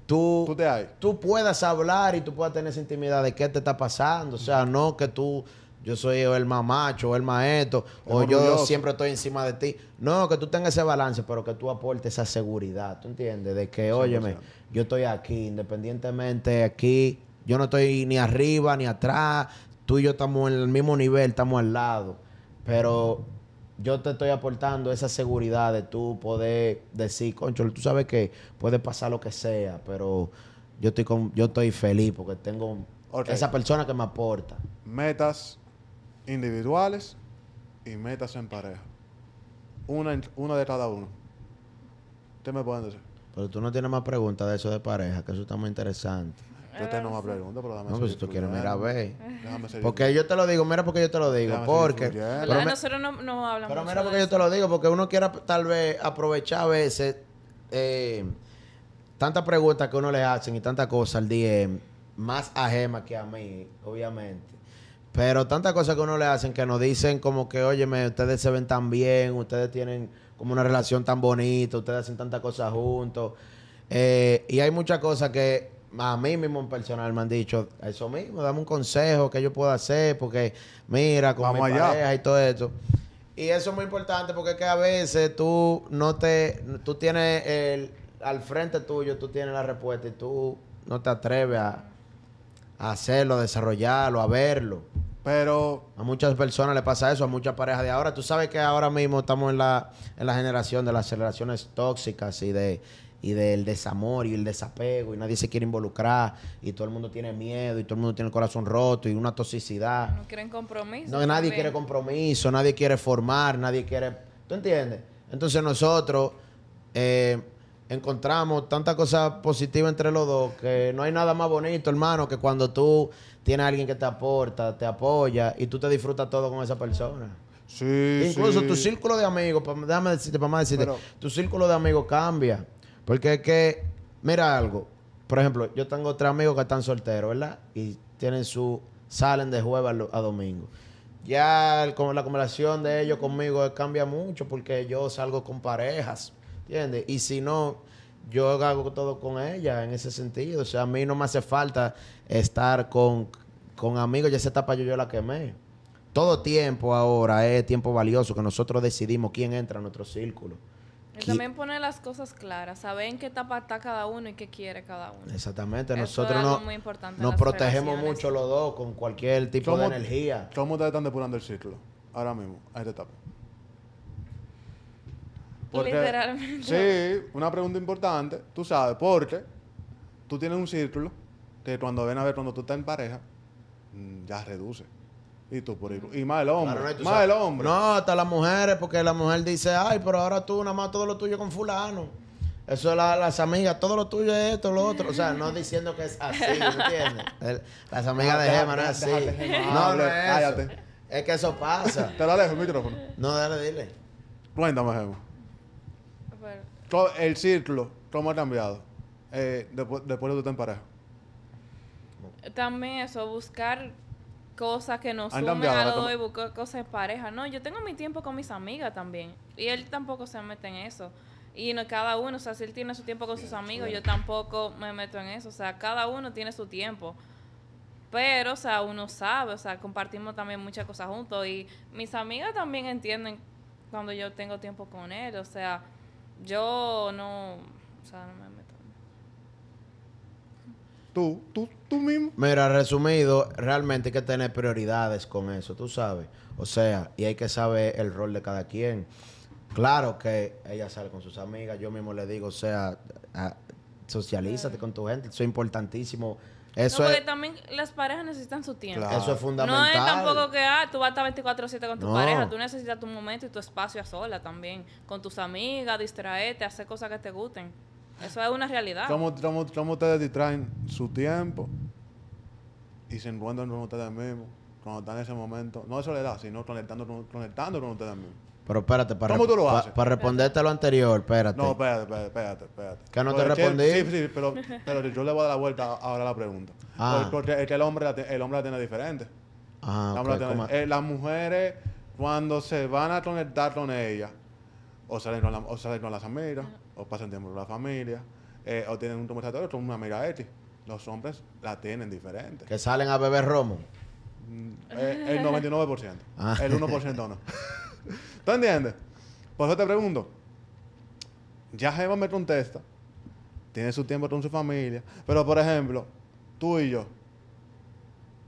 tú, Tú te hay. tú puedas hablar y tú puedas tener esa intimidad de qué te está pasando. O sea, no que tú, yo soy el más macho, o el maestro, o yo siempre estoy encima de ti. No, que tú tengas ese balance, pero que tú aportes esa seguridad. ¿Tú entiendes? De que, óyeme, yo estoy aquí, independientemente aquí, yo no estoy ni arriba ni atrás, tú y yo estamos en el mismo nivel, estamos al lado. Pero yo te estoy aportando esa seguridad de tú poder decir, concho, tú sabes que puede pasar lo que sea, pero yo estoy con, yo estoy feliz porque tengo esa persona que me aporta. Metas individuales y metas en pareja. Una, en- una de cada uno. ¿Qué me pueden decir? Pero tú no tienes más preguntas de eso de pareja, que eso está muy interesante. Yo tengo más preguntas, pero dame No, pues si tú quieres, mira, ve. Déjame seguir. Porque yo te lo digo, mira porque yo te lo digo, Déjame porque... pero me- Nosotros no, no hablamos Pero mira, de porque yo eso. te lo digo, porque uno quiere tal vez aprovechar a veces eh, tantas preguntas que uno le hacen y tantas cosas al DM, más a Gema que a mí, obviamente. Pero tantas cosas que uno le hacen que nos dicen como que, óyeme, ustedes se ven tan bien, ustedes tienen como una relación tan bonita, ustedes hacen tantas cosas juntos. Eh, y hay muchas cosas que a mí mismo en personal me han dicho, eso mismo, dame un consejo que yo pueda hacer, porque mira, con Vamos mi allá. pareja y todo esto. Y eso es muy importante porque es que a veces tú no te, tú tienes el, al frente tuyo tú tienes la respuesta y tú no te atreves a, a hacerlo, a desarrollarlo, a verlo. Pero A muchas personas le pasa eso, a muchas parejas de ahora. Tú sabes que ahora mismo estamos en la, en la generación de las relaciones tóxicas y de y del desamor y el desapego y nadie se quiere involucrar y todo el mundo tiene miedo y todo el mundo tiene el corazón roto y una toxicidad. No quieren compromiso. No, nadie también. quiere compromiso, nadie quiere formar, nadie quiere... ¿Tú entiendes? Entonces nosotros eh, encontramos tantas cosas positivas entre los dos que no hay nada más bonito, hermano, que cuando tú tienes a alguien que te aporta, te apoya y tú te disfrutas todo con esa persona. sí, Incluso sí. tu círculo de amigos, pa- déjame decirte, para más decirte, Pero- tu círculo de amigos cambia. Porque es que, mira algo, por ejemplo, yo tengo tres amigos que están solteros, ¿verdad? Y tienen su, salen de jueves a, domingo. Ya el- la conversación de ellos conmigo cambia mucho porque yo salgo con parejas, ¿entiendes? Y si no, yo hago todo con ella en ese sentido. O sea, a mí no me hace falta estar con, con amigos, ya esa etapa yo, yo la quemé. Todo tiempo ahora es tiempo valioso que nosotros decidimos quién entra a nuestro círculo. Y también poner las cosas claras, saber en qué etapa está cada uno y qué quiere cada uno. Exactamente, Eso nosotros no- muy nos protegemos relaciones. mucho los dos con cualquier tipo ¿Cómo- de energía. ¿Cómo ustedes están depurando el círculo ahora mismo, a esta etapa? Literalmente. Sí, una pregunta importante, tú sabes, porque tú tienes un círculo que cuando ven a ver, cuando tú estás en pareja, mm, ya reduce. Y tú por ir. Y más el hombre. Claro, no, más sabes- el hombre. No, hasta las mujeres, porque la mujer dice, ay, pero ahora tú nada más todo lo tuyo con fulano. Eso es la- las amigas, todo lo tuyo es esto, lo otro. O sea, no diciendo que es así, ¿me entiendes? El- las amigas de Gema no es así. Gema, No, no es cállate. Es que eso pasa. Te lo alejo el micrófono. No, dale, dile. Cuéntame, Gema. El círculo, ¿cómo ha cambiado? Eh, después, después de tú estar en pareja. También eso, buscar cosas que nos sumen cambiado, a dos y buscar cosas de pareja. No, yo tengo mi tiempo con mis amigas también. Y él tampoco se mete en eso. Y no, cada uno, o sea, si él tiene su tiempo con sus amigos, yo tampoco me meto en eso. O sea, cada uno tiene su tiempo. Pero, o sea, uno sabe, o sea, compartimos también muchas cosas juntos. Y mis amigas también entienden cuando yo tengo tiempo con él. O sea, yo no, o sea, no me meto. Tú, tú, tú mismo. Mira, resumido, realmente hay que tener prioridades con eso, tú sabes. O sea, y hay que saber el rol de cada quien. Claro que ella sale con sus amigas, yo mismo le digo, o sea, a- socialízate con tu gente, eso es importantísimo. Eso, no, porque es, también las parejas necesitan su tiempo. Claro. eso es fundamental. No es tampoco que ah, tú vas a estar 24-7 con tu No. pareja. Tú necesitas tu momento y tu espacio a sola también. Con tus amigas, distraerte, hacer cosas que te gusten. Eso es una realidad. ¿Cómo, cómo, cómo ustedes distraen su tiempo y se encuentran con ustedes mismos cuando están en ese momento? No de soledad, sino conectando, con- conectando con ustedes mismos. Pero espérate, para, ¿Cómo tú lo haces? para responderte lo anterior, espérate. No, espérate, espérate, espérate. espérate. ¿Que no te Porque respondí? Sí, sí, pero, pero yo le voy a dar la vuelta ahora a la pregunta. Ah. Porque- es que el hombre, la, el hombre la tiene diferente. Ah, La ok, hombre la tiene- eh, las mujeres, cuando se van a conectar con ella, o salen con, la- o salen con las amigas, o pasan tiempo con la familia, eh, o tienen un conversatorio con una amiga X. Los hombres la tienen diferente. Que salen a beber romo. Mm, eh, el 99%. Ah. El 1% no. [laughs] ¿Tú entiendes? Por eso te pregunto. Ya Jeva me contesta. Tiene su tiempo con su familia. Pero, por ejemplo, tú y yo.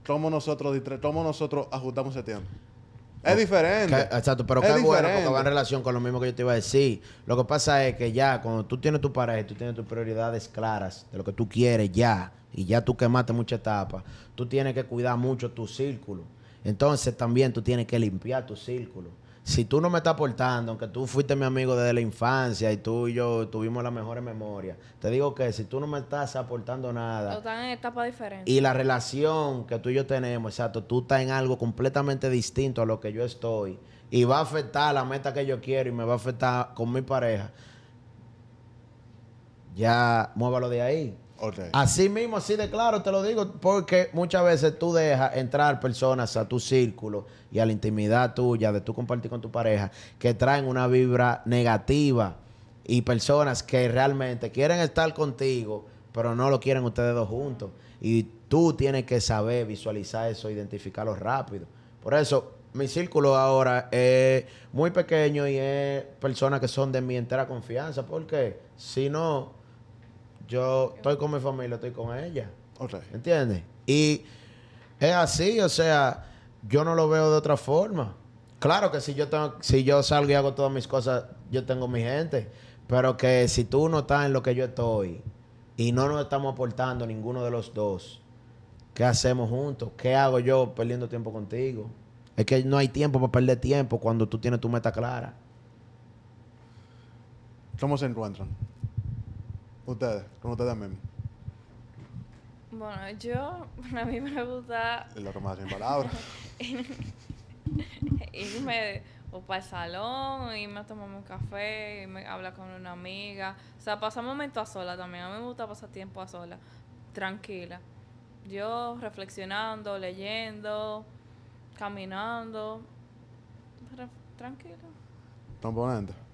¿Cómo nosotros, cómo nosotros ajustamos ese tiempo? Es diferente. Que- exacto, pero Es qué bueno porque va en relación con lo mismo que yo te iba a decir. Lo que pasa es que ya cuando tú tienes tu pareja tú tienes tus prioridades claras de lo que tú quieres ya, y ya tú quemaste mucha etapa, tú tienes que cuidar mucho tu círculo. Entonces también tú tienes que limpiar tu círculo. Si tú no me estás aportando, aunque tú fuiste mi amigo desde la infancia y tú y yo tuvimos las mejores memorias, te digo que si tú no me estás aportando O nada, están en y la relación que tú y yo tenemos, exacto, tú estás en algo completamente distinto a lo que yo estoy. Y va a afectar la meta que yo quiero y me va a afectar con mi pareja. Ya, muévalo de ahí. Así mismo, así de claro, te lo digo, porque muchas veces tú dejas entrar personas a tu círculo y a la intimidad tuya de tú compartir con tu pareja que traen una vibra negativa y personas que realmente quieren estar contigo, pero no lo quieren ustedes dos juntos. Y tú tienes que saber visualizar eso, identificarlo rápido. Por eso, mi círculo ahora es muy pequeño y es personas que son de mi entera confianza, porque si no yo estoy con mi familia, estoy con ella. Ok. ¿Entiendes? Y es así, o sea, yo no lo veo de otra forma. Claro que si yo tengo, si yo salgo y hago todas mis cosas, yo tengo mi gente. Pero que si tú no estás en lo que yo estoy y no nos estamos aportando ninguno de los dos, ¿qué hacemos juntos? ¿Qué hago yo perdiendo tiempo contigo? Es que no hay tiempo para perder tiempo cuando tú tienes tu meta clara. ¿Cómo se encuentran? Ustedes, con ustedes mismos. Bueno, yo, a mí me gusta más sin palabras. [laughs] irme o para el salón, irme a tomarme un café, irme a hablar con una amiga. O sea, pasar momentos a sola también. A mí me gusta pasar tiempo a sola, tranquila. Yo reflexionando, leyendo, caminando. Tranquila. Componente.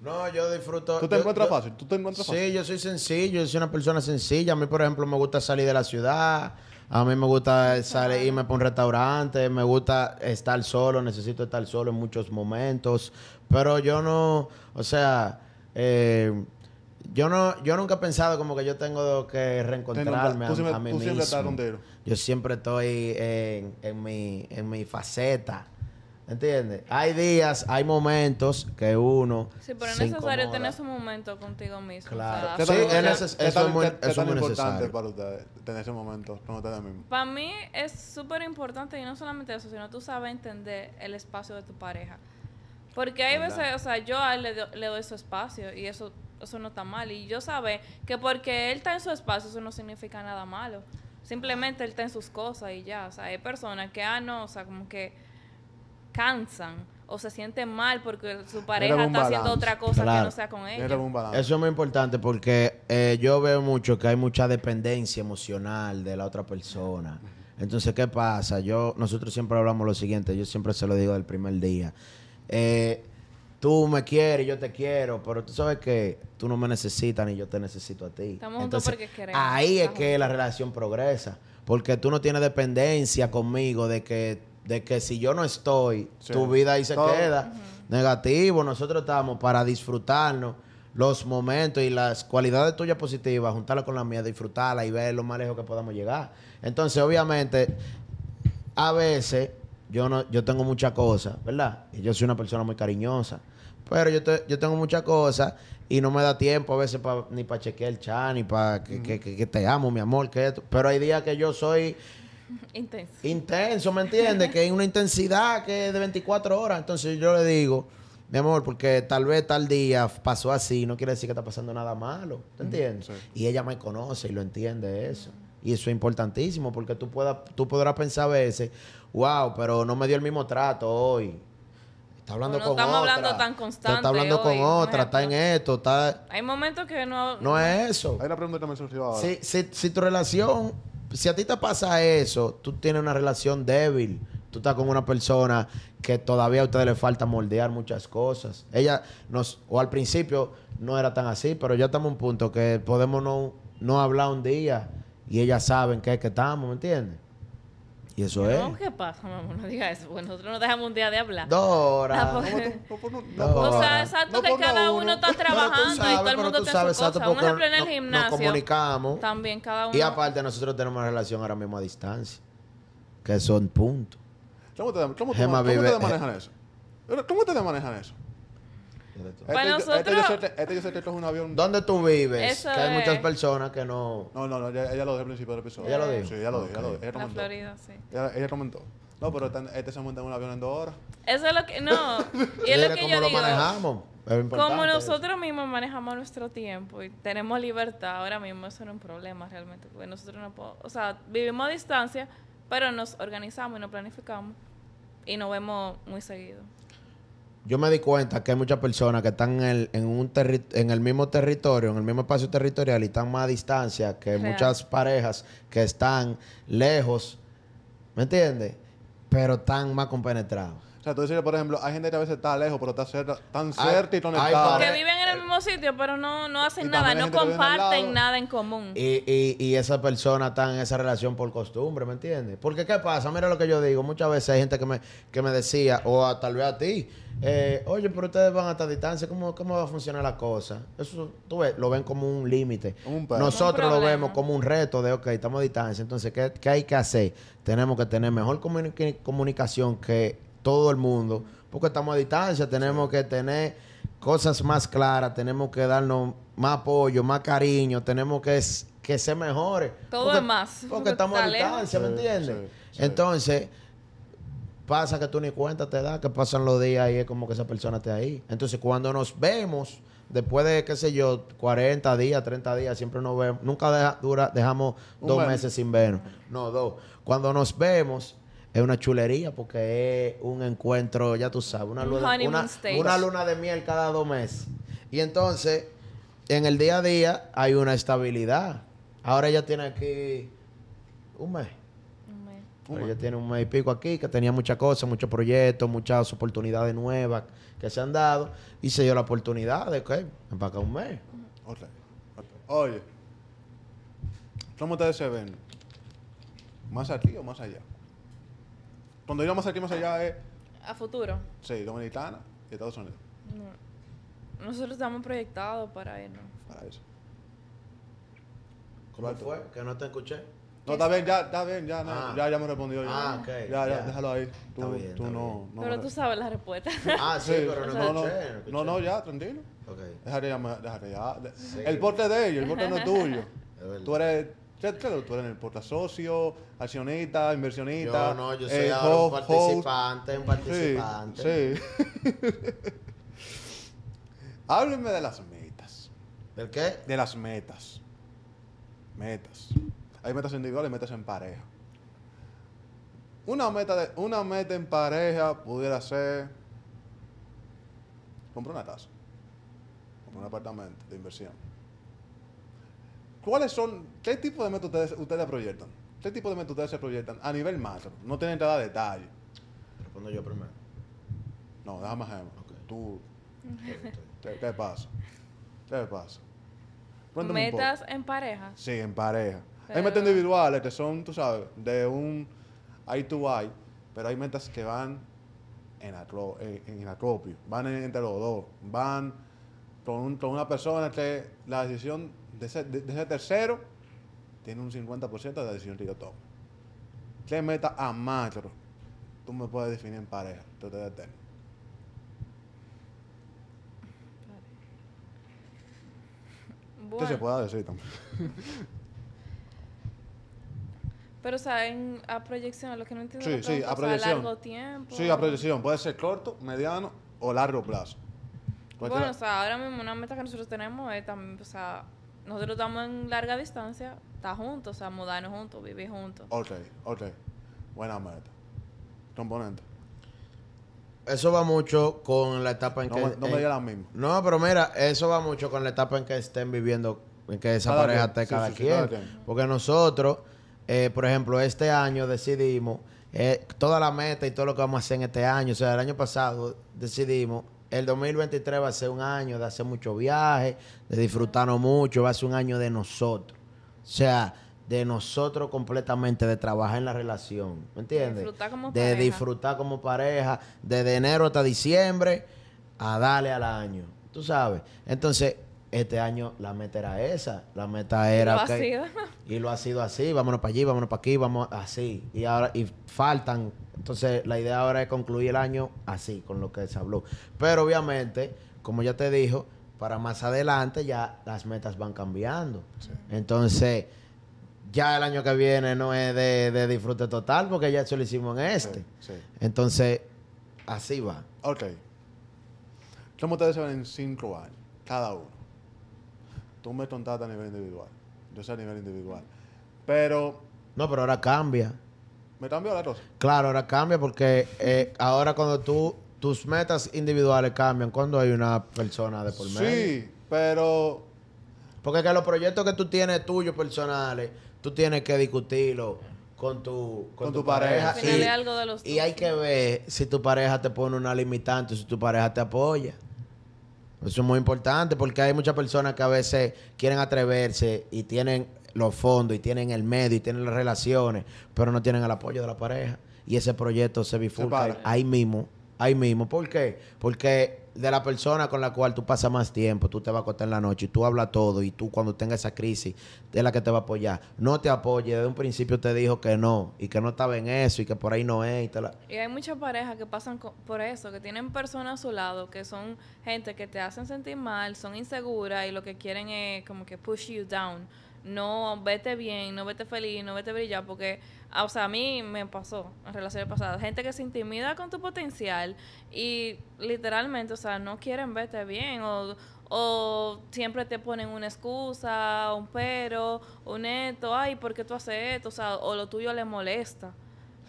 No, yo disfruto. ¿Tú te yo- encuentras yo- fácil? ¿Tú te encuentras fácil? Sí, yo soy sencillo, yo soy una persona sencilla. A mí, por ejemplo, me gusta salir de la ciudad. A mí me gusta salir, irme para un restaurante. Me gusta estar solo. Necesito estar solo en muchos momentos. Pero yo no, o sea, eh, yo no, yo nunca he pensado como que yo tengo que reencontrarme a, siempre, a mí tú siempre estás mismo. Yo siempre estoy en, en mi, en mi faceta. ¿Entiendes? Hay días, hay momentos que uno. Sí, pero es necesario tener ese momento contigo mismo. Claro. o ¿Qué sea, Sí, tan- es qué- neces- qué eso es muy- qué- qué eso es tan muy importante necesario. para ustedes tener ese momento con ustedes mismos? Para mí es súper importante y no solamente eso, sino tú sabes entender el espacio de tu pareja. Porque hay ¿Verdad? veces, o sea, yo a él le, do- le doy su espacio y eso, eso no está mal. Y yo sabe que porque él está en su espacio, eso no significa nada malo. Simplemente él está en sus cosas y ya. O sea, hay personas que, ah, no, o sea, como que cansan o se sienten mal porque su pareja está haciendo otra cosa que no sea con balance. Eso es muy importante porque eh, yo veo mucho que hay mucha dependencia emocional de la otra persona. Entonces, ¿qué pasa? Yo, nosotros siempre hablamos lo siguiente, yo siempre se lo digo del primer día. Eh, tú me quieres, yo te quiero, pero tú sabes que tú no me necesitas ni yo te necesito a ti. Estamos juntos Entonces, porque queremos ahí es que la relación progresa. Porque tú no tienes dependencia conmigo de que, de que si yo no estoy, Sí. tu vida ahí se Todo- queda. Negativo, nosotros estamos para disfrutarnos los momentos y las cualidades tuyas positivas, juntarlas con las mías, disfrutarlas y ver lo más lejos que podamos llegar. Entonces, obviamente, a veces yo no yo tengo muchas cosas, ¿verdad? Y yo soy una persona muy cariñosa. Pero yo, te- yo tengo muchas cosas y no me da tiempo a veces pa- ni para chequear el chat, ni para que, que- que- que te amo, mi amor, que esto. Pero hay días que yo soy [laughs] Intenso. intenso, ¿me entiendes? que hay una intensidad que es de 24 horas. Entonces yo le digo, mi amor, porque tal vez tal día pasó así, no quiere decir que está pasando nada malo, ¿te entiendes? sí. Y ella me conoce y lo entiende eso. Y eso es importantísimo porque tú, puedas, tú podrás pensar a veces, wow, pero no me dio el mismo trato hoy. Está hablando no con estamos otra. hablando tan Está- constante Está hablando con hoy, otra, está en esto, está... Hay momentos que no... No es eso. Hay una pregunta que me surgió ahora. Si, si, si tu relación, si a ti te pasa eso, tú tienes una relación débil, tú estás con una persona que todavía a ustedes le falta moldear muchas cosas. Ella nos, o al principio no era tan así, pero ya estamos a un punto que podemos no, no hablar un día y ellas saben que es que estamos, ¿me entiendes? Y eso No, es. ¿qué pasa, mamá? No diga eso, porque nosotros nos dejamos un día de hablar. Dora. Tampoco- No, no, por- no, No, no, por- O sea, exacto no que cada uno. uno está trabajando y todo el mundo tiene sabes, su exacto, cosa. Un porque ejemplo en el no- gimnasio. Nos comunicamos. También cada uno. Y aparte nosotros tenemos una relación ahora mismo a distancia, que son puntos. ¿Cómo ustedes cómo, Gemma cómo ustedes manejan eso? ¿Cómo ustedes manejan eso? Este, Para yo- nosotros- este yo sé que- este yo sé que esto es un avión. ¿Dónde tú vives? Eso que hay es- muchas personas que no... No, no, no, ella, ella lo dijo al principio del episodio. ¿Ella lo dijo? Sí, ella lo dijo, ella lo Ok. dijo. Ella La. Florida, sí. Ella, ella comentó. No, pero este se monta en un avión en dos horas. Eso es lo que. No. [laughs] Y es lo que cómo yo lo digo. manejamos. Es importante Como eso. nosotros mismos manejamos nuestro tiempo y tenemos libertad, ahora mismo eso no es un problema realmente, porque nosotros no podemos, o sea, vivimos a distancia, pero nos organizamos y nos planificamos y nos vemos muy seguido. Yo me di cuenta que hay muchas personas que están en el, en un terri- en el mismo territorio, en el mismo espacio territorial y están más a distancia que Real. muchas parejas que están lejos, ¿me entiendes? Pero están más compenetrados. O sea, tú dices, por ejemplo, hay gente que a veces está lejos, pero está cerca, tan cerca y conectada. pare- Que viven en el mismo sitio, pero no, no hacen nada, no comparten nada en común. Y, y, y esa persona está en esa relación por costumbre, ¿me entiendes? Porque, ¿qué pasa? Mira lo que yo digo. Muchas veces hay gente que me, que me decía, o a- tal vez a ti, eh, oye, pero ustedes van a esta distancia, ¿cómo, ¿cómo va a funcionar la cosa? Eso, tú ves, lo ven como un límite. Nosotros Un lo vemos como un reto de, ok, estamos a distancia. Entonces, ¿qué, qué hay que hacer? Tenemos que tener mejor comuni- comunicación que todo el mundo, porque estamos a distancia. Tenemos que tener cosas más claras, tenemos que darnos más apoyo, más cariño, tenemos que, que ser mejores. Todo Porque- es más, Porque estamos a está distancia, ¿me entiendes? sí, sí. Entonces, pasa que tú ni cuenta te das, que pasan los días y es como que esa persona esté ahí. Entonces, cuando nos vemos, después de, qué sé yo, 40 días, 30 días, siempre nos vemos. Nunca deja- dura, dejamos Un dos mes. meses sin vernos. No, dos. Cuando nos vemos, es una chulería porque es un encuentro, ya tú sabes, una Un luna, una, una luna de miel cada dos meses. Y entonces, en el día a día hay una estabilidad. Ahora ella tiene aquí un mes. Pero ella tiene un mes y pico aquí, que tenía muchas cosas, muchos proyectos, muchas oportunidades nuevas que se han dado. Y se dio la oportunidad de que para acá un mes. Ok. Oye, ¿cómo ustedes se ven? ¿Más aquí o más allá? Cuando digo más aquí, más allá es, A futuro. sí, Dominicana y Estados Unidos. no. Nosotros estamos proyectados para irnos. Para eso. ¿Cómo fue? Que no te escuché. No, está bien, ya, está bien, ya, no, Ah. ya, ya me respondió. Ya, Ah, ok, ya, ya, ya. déjalo ahí. Tú, Está bien, tú está no, bien. no. pero me- tú sabes la respuesta. [laughs] Ah, sí, pero no, no, no, escuché, no escuché. no, no, ya, tranquilo. Ok. Déjale ya, déjale ya. De- Sí. El porte de ellos, el porte no es [laughs] tuyo. Es verdad. tú eres, ¿qué- qué eres? tú eres el porta socio, accionista, inversionista. Yo no, yo soy eh, ahora un host, participante, un Sí, participante. sí. [laughs] Háblenme de las metas. ¿Del qué? De las metas. Metas. Hay metas individuales y metas en pareja. Una meta, de, una meta en pareja pudiera ser comprar una casa. Comprar un apartamento de inversión. ¿Cuáles son, qué tipo de metas ustedes, ustedes proyectan? ¿Qué tipo de metas ustedes se proyectan a nivel macro? No tienen que dar detalles. Respondo yo primero. No, déjame ejemplo. Ok. Tú, ¿qué, qué pasa? ¿Qué pasa? Cuéntame. Metas en pareja. Sí, en pareja. Hay metas individuales que son, tú sabes, de un eye to eye, pero hay metas que van en, acro- en, en acopio, van en- entre los dos, van con, un- con una persona que la decisión de ese, de, de ese tercero tiene un 50% de la decisión que yo tomo. ¿Qué meta a macro tú me puedes definir en pareja ustedes tengan? ¿Qué Bueno, se pueda decir también? [laughs] pero o sea, en, a proyección, lo que no entiendo Sí, sí, a proyección. largo tiempo. Sí, a proyección. Puede ser corto, mediano o largo plazo. Bueno, o sea, ahora mismo una meta que nosotros tenemos es también, o sea, nosotros estamos en larga distancia, estar juntos, o sea, mudarnos juntos, vivir juntos. Ok, ok. Buena meta. Componente. Eso va mucho con la etapa en No, que... me- no me en- diga la misma. No, pero mira, eso va mucho con la etapa en que estén viviendo, en que esa Cada pareja quien, esté sí, cada sí, quien. cada quien. Porque nosotros, eh, por ejemplo, este año decidimos, eh, toda la meta y todo lo que vamos a hacer en este año, o sea, el año pasado decidimos, el 2023 va a ser un año de hacer muchos viajes, de disfrutarnos mucho, va a ser un año de nosotros. O sea, de nosotros completamente, de trabajar en la relación, ¿me entiendes? Disfrutar como de pareja. disfrutar como pareja, desde enero hasta diciembre, a darle al año. Tú sabes. Entonces, este año la meta era esa. La meta era. lo ha ok, sido. Y lo ha sido así. Vámonos para allí, vámonos para aquí, vamos así. Y ahora, y faltan. Entonces, la idea ahora es concluir el año así, con lo que se habló. Pero obviamente, como ya te dijo, para más adelante ya las metas van cambiando. Entonces, ya el año que viene no es de, de disfrute total, porque ya eso lo hicimos en este. Sí, sí. Entonces, así va. Ok. ¿Cómo ustedes se ven en cinco años? Cada uno. Tú me contaste a nivel individual. Yo sé a nivel individual. Pero, No, pero ahora cambia. ¿me cambió la cosa? Claro, ahora cambia porque eh, ahora cuando tú, tus metas individuales cambian, cuando hay una persona de por medio. Sí, pero Porque que los proyectos que tú tienes tuyos personales, tú tienes que discutirlo con tu, Con tu pareja. Y, es algo de los y hay que ver si tu pareja te pone una limitante, si tu pareja te apoya. Eso es muy importante porque hay muchas personas que a veces quieren atreverse y tienen los fondos y tienen el medio y tienen las relaciones, pero no tienen el apoyo de la pareja. Y ese proyecto se bifurca ahí mismo, ahí mismo. ¿Por qué? Porque de la persona con la cual tú pasas más tiempo, tú te vas a acostar en la noche y tú hablas todo y tú cuando tengas esa crisis es la que te va a apoyar. No te apoye, desde un principio te dijo que no y que no estaba en eso y que por ahí no es. Y te la- Y hay muchas parejas que pasan por eso, que tienen personas a su lado, que son gente que te hacen sentir mal, son inseguras y lo que quieren es como que push you down. No vete bien, no vete feliz, no vete brillar, porque, ah, o sea, a mí me pasó en relaciones pasadas. Gente que se intimida con tu potencial y literalmente, o sea, no quieren verte bien o, o siempre te ponen una excusa, un pero, un esto, ay, ¿por qué tú haces esto? O sea, o lo tuyo le molesta.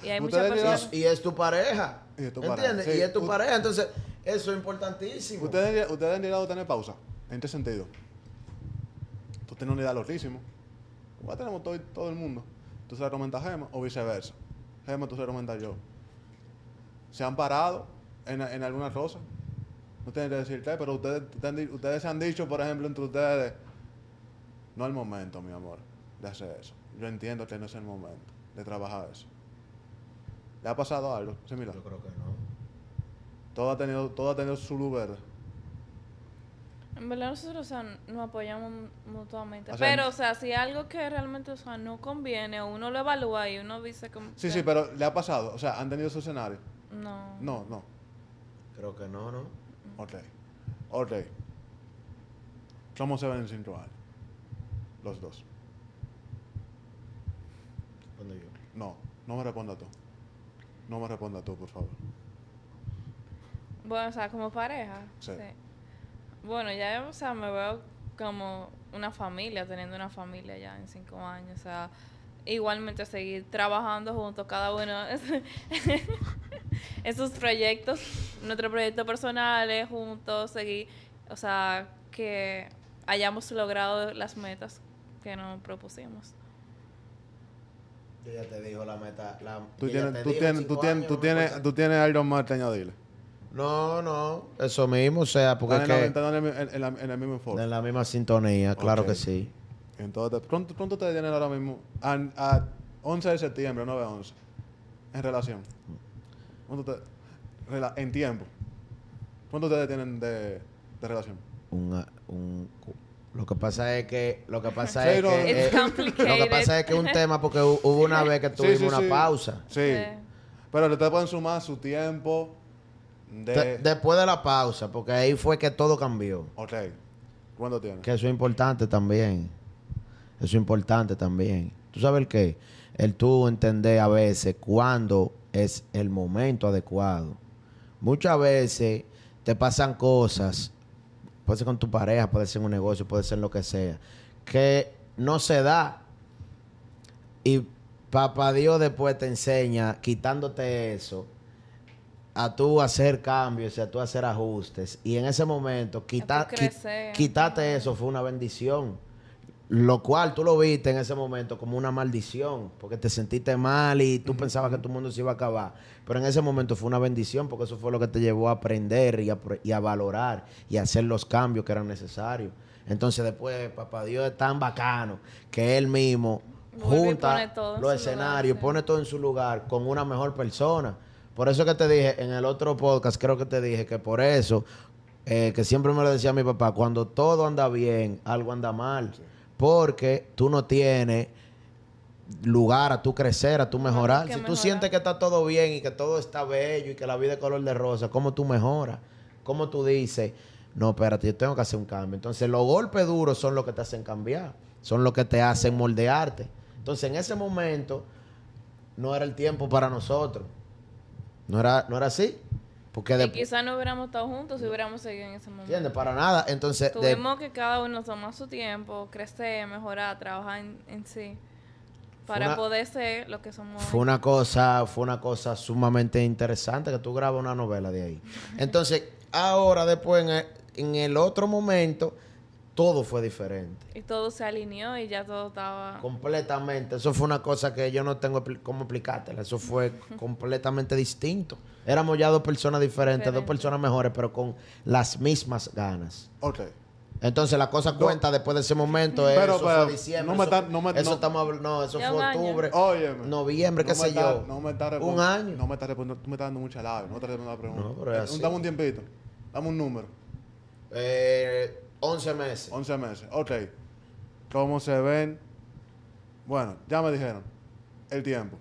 Y hay muchas personas... Y es tu pareja. Y es tu pareja, ¿Entiendes? sí. Y es tu U- pareja. Entonces, eso es importantísimo. Ustedes, ustedes han llegado a tener pausa. ¿En qué sentido? Tú tienes una idea loquísima. Igual tenemos todo, todo el mundo. Tú se la comentas a Gema o viceversa. Gema, tú se la comentas yo. Se han parado en, en alguna cosa. No tienen que decirte, pero ustedes, ustedes, se han dicho, por ejemplo, entre ustedes, no es el momento, mi amor, de hacer eso. Yo entiendo que no es el momento de trabajar eso. ¿Le ha pasado algo similar? Yo creo que no. Todo ha tenido, todo ha tenido su lugar. En verdad nosotros, o sea, nos apoyamos mutuamente. O sea, pero, o sea, si algo que realmente, o sea, no conviene, o uno lo evalúa y uno dice como... Sí, que sí, pero ¿le ha pasado? O sea, ¿han tenido su escenario? No. No, no. Creo que no, ¿no? Ok. Ok. ¿Cómo se ven en años? Los dos. Cuando yo. No, no me responda tú. No me responda tú, por favor. Bueno, o sea, como pareja. Sí. Bueno, ya, o sea, me veo como una familia, teniendo una familia ya en cinco años. O sea, igualmente seguir trabajando juntos, cada uno [laughs] en sus proyectos, nuestros proyectos personales, juntos, seguir, o sea, que hayamos logrado las metas que nos propusimos. Yo ya te digo la meta. La, Tú tienes, tú tienes, tú tienes, tú tienes, tú tienes algo más que añadirle. No, no. Eso mismo, o sea, porque es Están en, que. la- están en, la- en el mismo enfoque. En la misma sintonía, claro Ok. que sí. Entonces, ¿cuánto, cuánto ustedes tienen ahora mismo? A, a 11 de septiembre, 9-11. En relación. ¿Cuánto ustedes- rela- en tiempo. ¿Cuánto ustedes tienen de, de relación? Un, un- lo que pasa es que lo que pasa Sí, es no, que eh, It's complicated. lo que pasa es que es un tema porque hu- hubo una [laughs] vez que Sí, tuvimos sí, una sí. pausa. Sí. Sí. Pero ustedes pueden sumar su tiempo de... De- después de la pausa, porque ahí fue que todo cambió. ok. ¿Cuánto tienen? Que eso es importante también. Eso es importante también. ¿Tú sabes el qué? El tú entender a veces cuándo es el momento adecuado. Muchas veces te pasan cosas, puede ser con tu pareja, puede ser en un negocio, puede ser en lo que sea, que no se da. Y papá Dios después te enseña, quitándote eso, a tú hacer cambios y a tú hacer ajustes. Y en ese momento, quita, qui- quitarte eso fue una bendición. Lo cual tú lo viste en ese momento como una maldición, porque te sentiste mal y tú pensabas que tu mundo se iba a acabar. Pero en ese momento fue una bendición, porque eso fue lo que te llevó a aprender y a, pro- y a valorar y a hacer los cambios que eran necesarios. Entonces después, papá Dios es tan bacano que él mismo Vuelve junta los escenarios, lugar, sí. pone todo en su lugar con una mejor persona. Por eso que te dije en el otro podcast, creo que te dije que por eso, eh, que siempre me lo decía mi papá, cuando todo anda bien, algo anda mal. Porque tú no tienes lugar a tu crecer, a tu mejorar. Si tú sientes que está todo bien y que todo está bello y que la vida es color de rosa, ¿cómo tú mejoras? ¿Cómo tú dices, no, espérate, yo tengo que hacer un cambio? Entonces, los golpes duros son los que te hacen cambiar, son los que te hacen moldearte. Entonces, en ese momento, no era el tiempo para nosotros. No era, no era así. Porque de, quizás no hubiéramos estado juntos si hubiéramos seguido en ese momento. ¿entiendes? Para nada. Entonces, de- Tuvimos que cada uno tomar su tiempo, crecer, mejorar, trabajar en, en sí. Para una- poder ser lo que somos. Fue hoy. una cosa, fue una cosa sumamente interesante que tú grabas una novela de ahí. [laughs] Entonces, ahora después en el, en el otro momento, todo fue diferente. Y todo se alineó y ya todo estaba... Completamente. Eso fue una cosa que yo no tengo cómo explicártela. Eso fue [laughs] completamente distinto. Éramos ya dos personas diferentes, dos personas mejores, pero con las mismas ganas. Ok. Entonces la cosa cuenta después de ese momento. Pero, eso pero, fue diciembre. no me está- no me- eso no- estamos no, eso fue octubre. Óyeme. Noviembre, qué sé está- yo. No me está Un año. No me está respondiendo, tú me estás dando mucha labia, no me estás respondiendo la pregunta. No, pero es Eh, así. Dame un tiempito, dame un número. Eh, 11 meses. 11 meses. Ok. ¿Cómo se ven? Bueno, ya me dijeron el tiempo.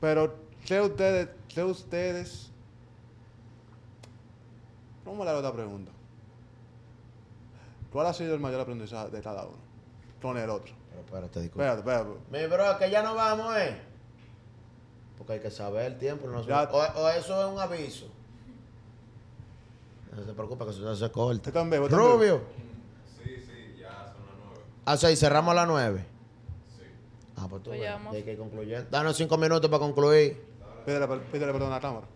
Pero, sé ustedes, sé ustedes. ¿Cómo le hago esta pregunta? ¿Cuál ha sido el mayor aprendizaje de cada uno? Con el otro. Pero espérate, disculpa. Espérate, espérate. Mi bro, que ya no vamos, ¿eh? Porque hay que saber el tiempo. no se- Ya- o, o eso es un aviso. No se preocupe que eso se corta. Vivo. Rubio. Sí, sí, ya son las nueve. Ah, sí, cerramos a las nueve. Sí. Ah, pues tú Pues ves, hay que ir concluyendo. Danos cinco minutos para concluir. Pídele, per- pídele perdón a la cámara.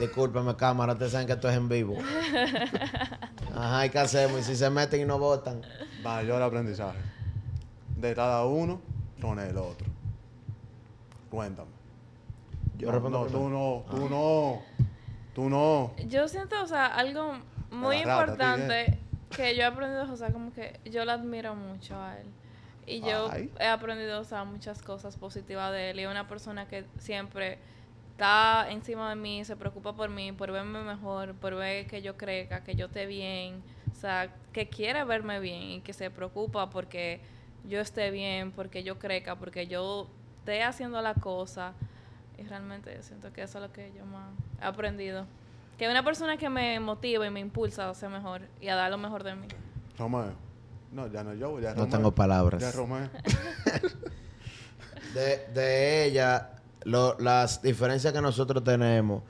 Discúlpeme, cámara, ustedes saben que esto es en vivo. [laughs] Ajá, ¿y qué hacemos? Y si se meten y no votan. Mayor aprendizaje de cada uno con el otro. Cuéntame. Yo no, respondo no, tú no, tú no, tú no. Yo siento, o sea, algo muy rata, importante que yo he aprendido, o sea, como que yo lo admiro mucho a él. Y yo Ay. he aprendido, o sea, muchas cosas positivas de él. Y es una persona que siempre está encima de mí, se preocupa por mí, por verme mejor, por ver que yo crezca, que yo esté bien. O sea, que quiere verme bien y que se preocupa porque yo esté bien, porque yo crezca, porque yo esté haciendo la cosa. Y realmente siento que eso es lo que yo más he aprendido. Que una persona que me motiva y me impulsa a ser mejor y a dar lo mejor de mí. Romeo. No, ya no yo, ya No Romeo. tengo palabras. Ya Romeo. [laughs] de, de ella, lo- las diferencias que nosotros tenemos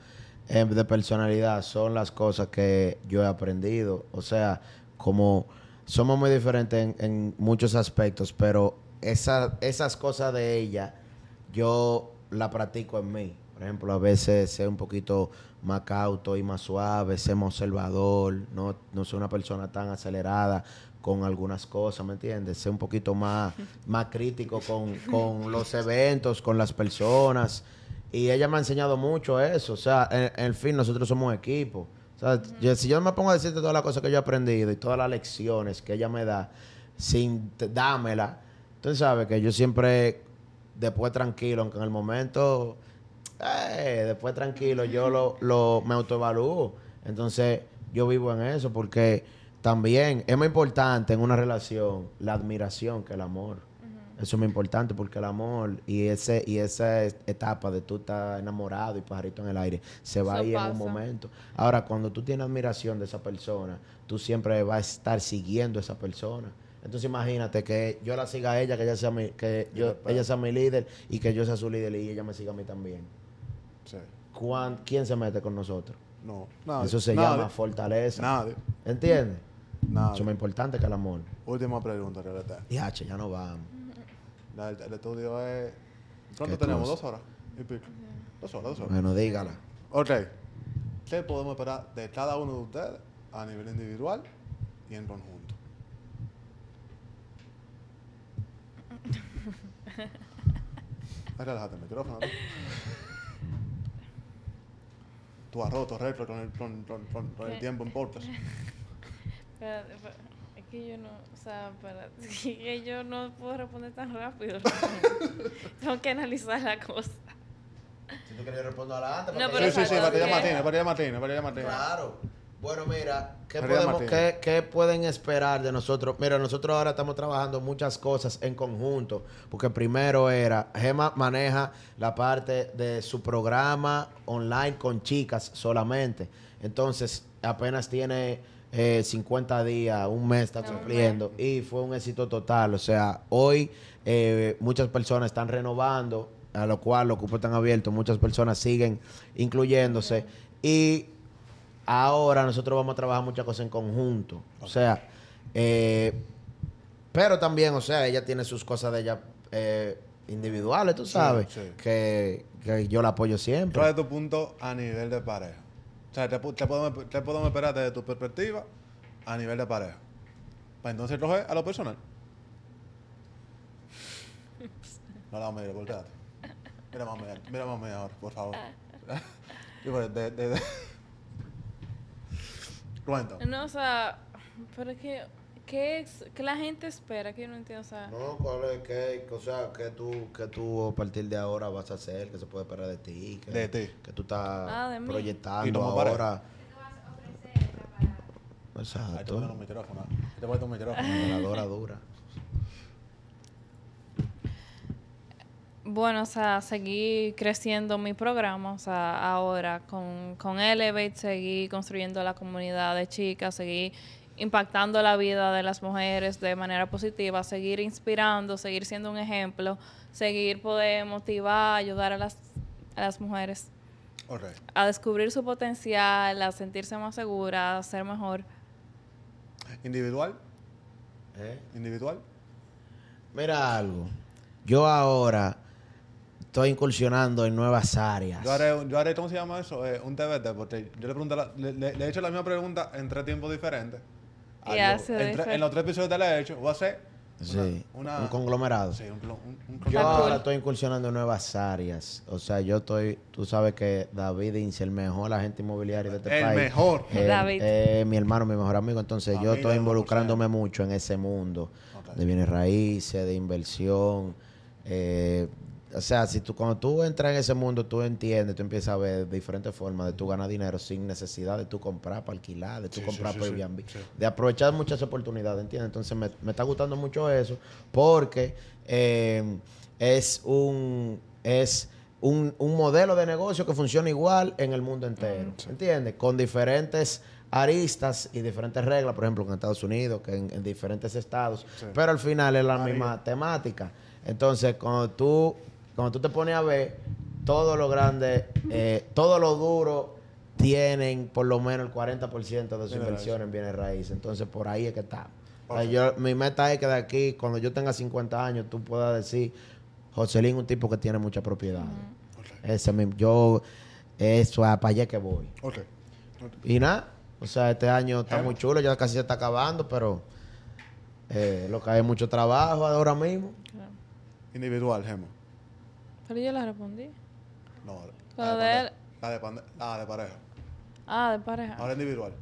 eh, de personalidad son las cosas que yo he aprendido. O sea, como somos muy diferentes en, en muchos aspectos, pero esa- esas cosas de ella yo la practico en mí. Por ejemplo, a veces sé un poquito más cauto y más suave, sé más observador, no, no soy una persona tan acelerada con algunas cosas, ¿me entiendes? Sé un poquito más, [laughs] más crítico con, con los eventos, con las personas. Y ella me ha enseñado mucho eso. O sea, en, en fin, nosotros somos equipo. O sea, yo- si yo me pongo a decirte todas las cosas que yo he aprendido y todas las lecciones que ella me da, sin dármela, tú sabes que yo siempre, después tranquilo, aunque en el momento, eh, después tranquilo, yo lo, lo me autoevalúo. Entonces, yo vivo en eso porque también es muy importante en una relación la admiración que el amor. Eso es muy importante porque el amor y ese y esa es- etapa de tú estar enamorado y pajarito en el aire se va a Eso ir en un momento. Ahora, cuando tú tienes admiración de esa persona, tú siempre vas a estar siguiendo a esa persona. Entonces imagínate que yo la siga a ella, que ella sea mi, que yo, ella sea mi líder y que yo sea su líder y ella me siga a mí también. Sí. ¿Cuán- ¿Quién se mete con nosotros? No, nadie. Eso se Nadie. llama fortaleza. Nadie. ¿Entiendes? Nadie. Eso es más importante que el amor. Última pregunta. Y H, ya no vamos. La- El, el estudio es. ¿Cuánto ¿Qué tenemos? ¿Dos horas? Y pico. Dos horas, dos horas. Bueno, dígala. Ok. ¿Qué podemos esperar de cada uno de ustedes a nivel individual y en conjunto? Ay, Relájate el micrófono. ¿no? Tú has roto récord con el, con, con- con- con el tiempo en podcast. Espérate, espérate. Es que yo no, o sea, espérate, [laughs] es que yo no puedo responder tan rápido. [laughs] Tengo que analizar la cosa. Si tú quieres responder adelante. No, para pero Sí, sí, sí, exacto, Matías ¿qué? Martínez, Matías Martínez, Matías Martínez. Claro. Bueno, mira, ¿qué, podemos, qué, qué pueden esperar de nosotros? Mira, nosotros ahora estamos trabajando muchas cosas en conjunto, porque primero era, Gema maneja la parte de su programa online con chicas solamente. Entonces, apenas tiene eh, 50 días, un mes está No, cumpliendo, y fue un éxito total. O sea, hoy eh, muchas personas están renovando, a lo cual los cupos están abiertos, muchas personas siguen incluyéndose. Y ahora nosotros vamos a trabajar muchas cosas en conjunto. O sea, eh, pero también, o sea, ella tiene sus cosas de ella eh, individuales, tú sabes, sí. Que, que yo la apoyo siempre. ¿Cuál es tu punto a nivel de pareja? O sea, ¿qué, pu- qué podemos, qué podemos esperar desde tu perspectiva a nivel de pareja? Pues entonces coge a lo personal. [laughs] No la mire, volteate. Mira mami, mira mami ahora, por favor. [laughs] Y pues, de, de, de. Cuéntame. No, o sea, pero es que, ¿qué, es, ¿qué la gente espera? Que yo no entiendo, o sea... No, ¿cuál es? ¿Qué, o sea, ¿qué tú, qué tú a partir de ahora vas a hacer? ¿Qué se puede esperar de ti? ¿Qué, De ti. Que tú estás Ah, de. Y proyectando como pareja. ahora. Ahí te Exacto. ponen un micrófono. Ahí te ponen un micrófono. Modeladora dura. Bueno, o sea, seguí creciendo mi programa, o sea, ahora con, con Elevate seguí construyendo la comunidad de chicas, seguí impactando la vida de las mujeres de manera positiva, seguir inspirando, seguir siendo un ejemplo, seguir poder motivar, ayudar a las, a las mujeres Ok. a descubrir su potencial, a sentirse más seguras, a ser mejor. Individual. ¿Eh? Individual. Mira algo. Yo ahora estoy incursionando en nuevas áreas. Yo haré, un- yo haré, ¿cómo se llama eso? Eh, un TBT, porque yo le, pregunté la- le, le- le he hecho la misma pregunta en tres tiempos diferentes. Ah, Y yo- ha sido en, tre- diferente. en los tres episodios te la he hecho. Voy a hacer Sí, una- un conglomerado. Sí, un, clo- un, un Yo ahora estoy incursionando en nuevas áreas. O sea, yo estoy, tú sabes que David Ince, el mejor agente inmobiliario de este El país. mejor. Él David. es mi hermano, mi mejor amigo. Entonces, yo estoy involucrándome mucho en ese mundo de bienes raíces, de inversión. eh, o sea, si tú cuando tú entras en ese mundo, tú entiendes, tú empiezas a ver diferentes formas de tú ganar dinero sin necesidad de tú comprar para alquilar, de tú Sí, comprar sí, sí, Airbnb, sí. de aprovechar muchas oportunidades, ¿entiendes? Entonces me, me está gustando mucho eso porque eh, es un es un, un modelo de negocio que funciona igual en el mundo entero, ¿entiendes? Con diferentes aristas y diferentes reglas, por ejemplo, en Estados Unidos, que en, en diferentes estados, pero al final es la misma temática. Entonces, cuando tú, cuando tú te pones a ver, todo lo grande, eh, todo lo duro, tienen por lo menos el 40% de su inversión en bienes raíces. Entonces, por ahí es que está. O sea, Ok. yo, mi meta es que de aquí, cuando yo tenga 50 años, tú puedas decir, Joselín, un tipo que tiene mucha propiedad. Ese mismo, yo, eso es para allá que voy. Y nada, o sea, este año está muy chulo, ya casi se está acabando, pero eh, lo que hay es mucho trabajo ahora mismo. Individual, Gemo. Pero yo la respondí. No, Lo la de de, la de, la de pareja. Ah, de pareja. Ahora individual.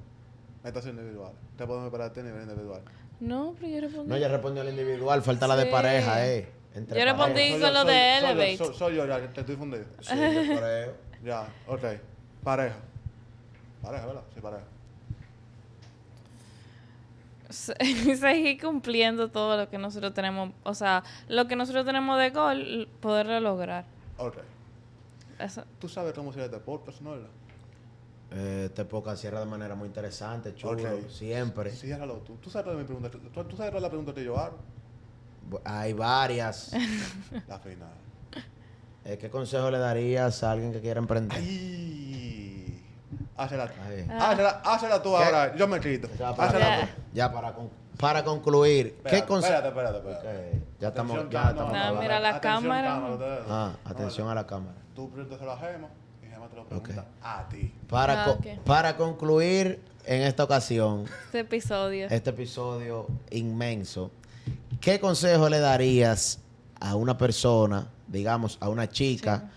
Esta es individual. Te podemos esperar a nivel individual. No, pero yo respondí. No, ella respondió al individual, falta la de pareja, eh. Entre Yo respondí- con yo, lo soy- de soy Elevate. Soy, soy yo, ya, te estoy fundido. Sí, yo creo. [laughs] Ya, ok. Pareja. Pareja, ¿verdad? Sí, pareja. Se- [laughs] seguir cumpliendo todo lo que nosotros tenemos, o sea, lo que nosotros tenemos de gol, poderlo lograr. Ok. Eso. Tú sabes cómo se este podcast, ¿no? verdad? Eh, este podcast cierra de manera muy interesante, chulo, siempre. Sí, hágalo tú. Tú sabes cuál es mi pregunta. ¿Tú, tú sabes cuál es la pregunta que yo hago? Hay varias. [laughs] La final. Eh, ¿Qué consejo le darías a alguien que quiera emprender? Ay. Hácela. Hácela, hácela tú ¿Qué? ahora. Yo me quito. Ya, para, Hácela tú. ya, para, con- para concluir, ¿qué Espérate, consejo? espérate, espérate, espérate. Ok, Ya estamos, Atención, ya cámara. estamos No, mira la Atención, cámara. Ah, No, atención no. a la cámara. Tú pregúntaselo a Gema y Gema te lo pregunta a ti. Para, Ah, co- ok. para concluir en esta ocasión, Este episodio. este episodio inmenso, ¿qué consejo le darías a una persona, digamos, a una chica,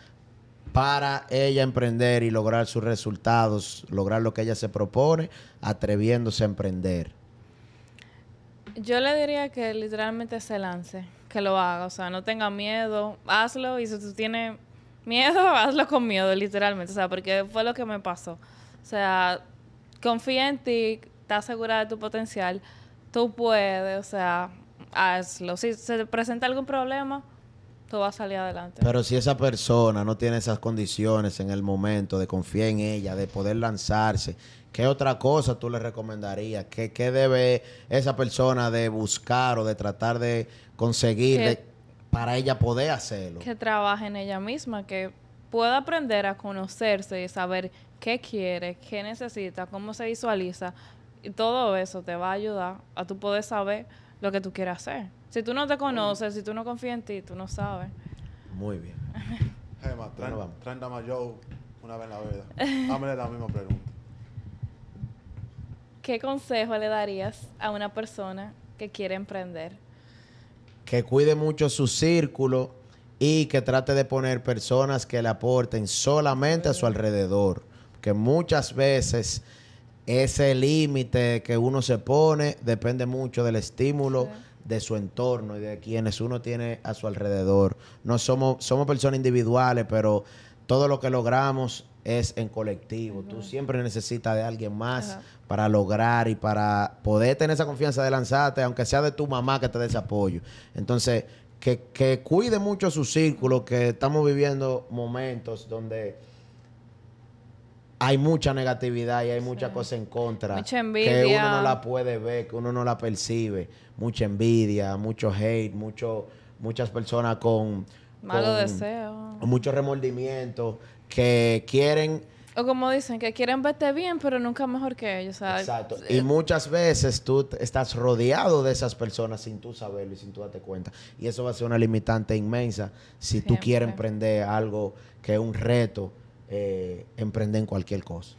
para ella emprender y lograr sus resultados, lograr lo que ella se propone, atreviéndose a emprender? Yo le diría que literalmente se lance, que lo haga, o sea, no tenga miedo, hazlo y si tú tienes miedo, [laughs] hazlo con miedo, literalmente, o sea, porque fue lo que me pasó. O sea, confía en ti, estás segura de tu potencial, tú puedes, o sea, hazlo. Si se presenta algún problema, tú vas a salir adelante. Pero si esa persona no tiene esas condiciones en el momento de confiar en ella, de poder lanzarse, ¿qué otra cosa tú le recomendarías? ¿Qué, qué debe esa persona de buscar o de tratar de conseguir Que- de- para ella poder hacerlo? que trabaje en ella misma, que pueda aprender a conocerse y saber qué quiere, qué necesita, cómo se visualiza. Y todo eso te va a ayudar a tú poder saber lo que tú quieres hacer. Si tú no te conoces, si tú no confías en ti, tú no sabes. Muy bien. [laughs] Vamos. traen dama Joe una vez en la vida. Hámele la misma pregunta. ¿Qué consejo le darías a una persona que quiere emprender. Que cuide mucho su círculo y que trate de poner personas que le aporten solamente a su alrededor. Que muchas veces ese límite que uno se pone depende mucho del estímulo Sí. De su entorno y de quienes uno tiene a su alrededor. No somos, somos personas individuales, pero todo lo que logramos es en colectivo. Tú siempre necesitas de alguien más Ajá. para lograr y para poder tener esa confianza de lanzarte, aunque sea de tu mamá que te dé ese apoyo. Entonces, que, que cuide mucho su círculo, que estamos viviendo momentos donde hay mucha negatividad y hay mucha cosa en contra. Mucha Que envidia. uno no la puede ver, que uno no la percibe. Mucha envidia, mucho hate, mucho, muchas personas con... Malo deseo. Mucho remordimiento, que quieren... O como dicen, que quieren verte bien, pero nunca mejor que ellos. Sea, Exacto. eh, Y muchas veces tú estás rodeado de esas personas sin tú saberlo y sin tú darte cuenta. Y eso va a ser una limitante inmensa si tú Siempre. quieres emprender algo que es un reto, eh, emprender en cualquier cosa.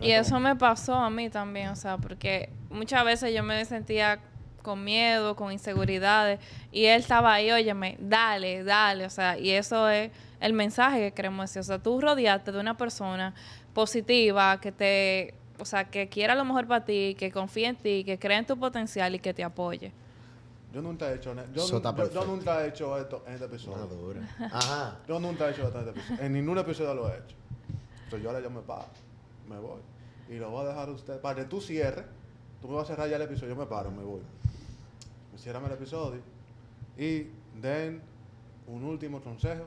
Y eso me pasó a mí también, o sea, porque muchas veces yo me sentía con miedo, con inseguridades, y él estaba ahí, óyeme, dale, dale, o sea, y eso es el mensaje que queremos decir, o sea, tú rodearte de una persona positiva, que te, o sea, que quiera lo mejor para ti, que confíe en ti, que crea en tu potencial y que te apoye. Yo nunca he hecho, yo, nunca he hecho esto en este episodio. [laughs] Ajá. Yo nunca he hecho esto en este episodio. En ningún episodio lo he hecho. Entonces yo ahora yo me paro, me voy. Y lo voy a dejar a usted. Para que tú cierres, tú me vas a cerrar ya el episodio, yo me paro, me voy. Me cierran el episodio y den un último consejo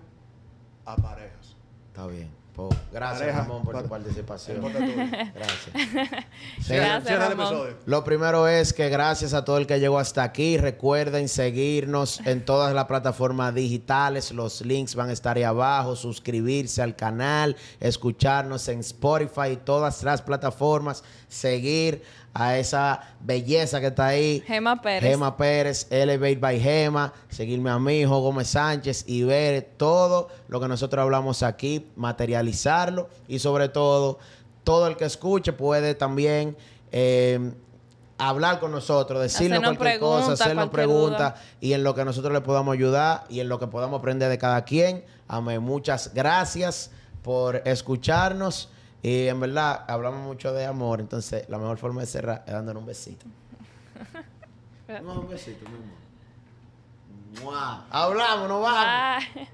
a parejas. Está bien. Gracias, Pareja, Ramón, por tu pa- participación. [laughs] Gracias. Ramón. Lo primero es que gracias a todo el que llegó hasta aquí. Recuerden seguirnos en todas las plataformas digitales. Los links van a estar ahí abajo. Suscribirse al canal, escucharnos en Spotify y todas las plataformas. Seguir a esa belleza que está ahí. Gema Pérez. Gema Pérez, Elevate by Gema, seguirme a mí, hijo Gómez Sánchez y ver todo lo que nosotros hablamos aquí, materializarlo y sobre todo, todo el que escuche puede también eh, hablar con nosotros, decirnos Hacernos cualquier cosa, hacernos preguntas y en lo que nosotros le podamos ayudar y en lo que podamos aprender de cada quien. Amén. Muchas gracias por escucharnos. Y en verdad, hablamos mucho de amor, entonces la mejor forma de cerrar es dándonos un besito. [laughs] No, un besito, mi amor. Mua. Hablamos, nos vamos. Bye.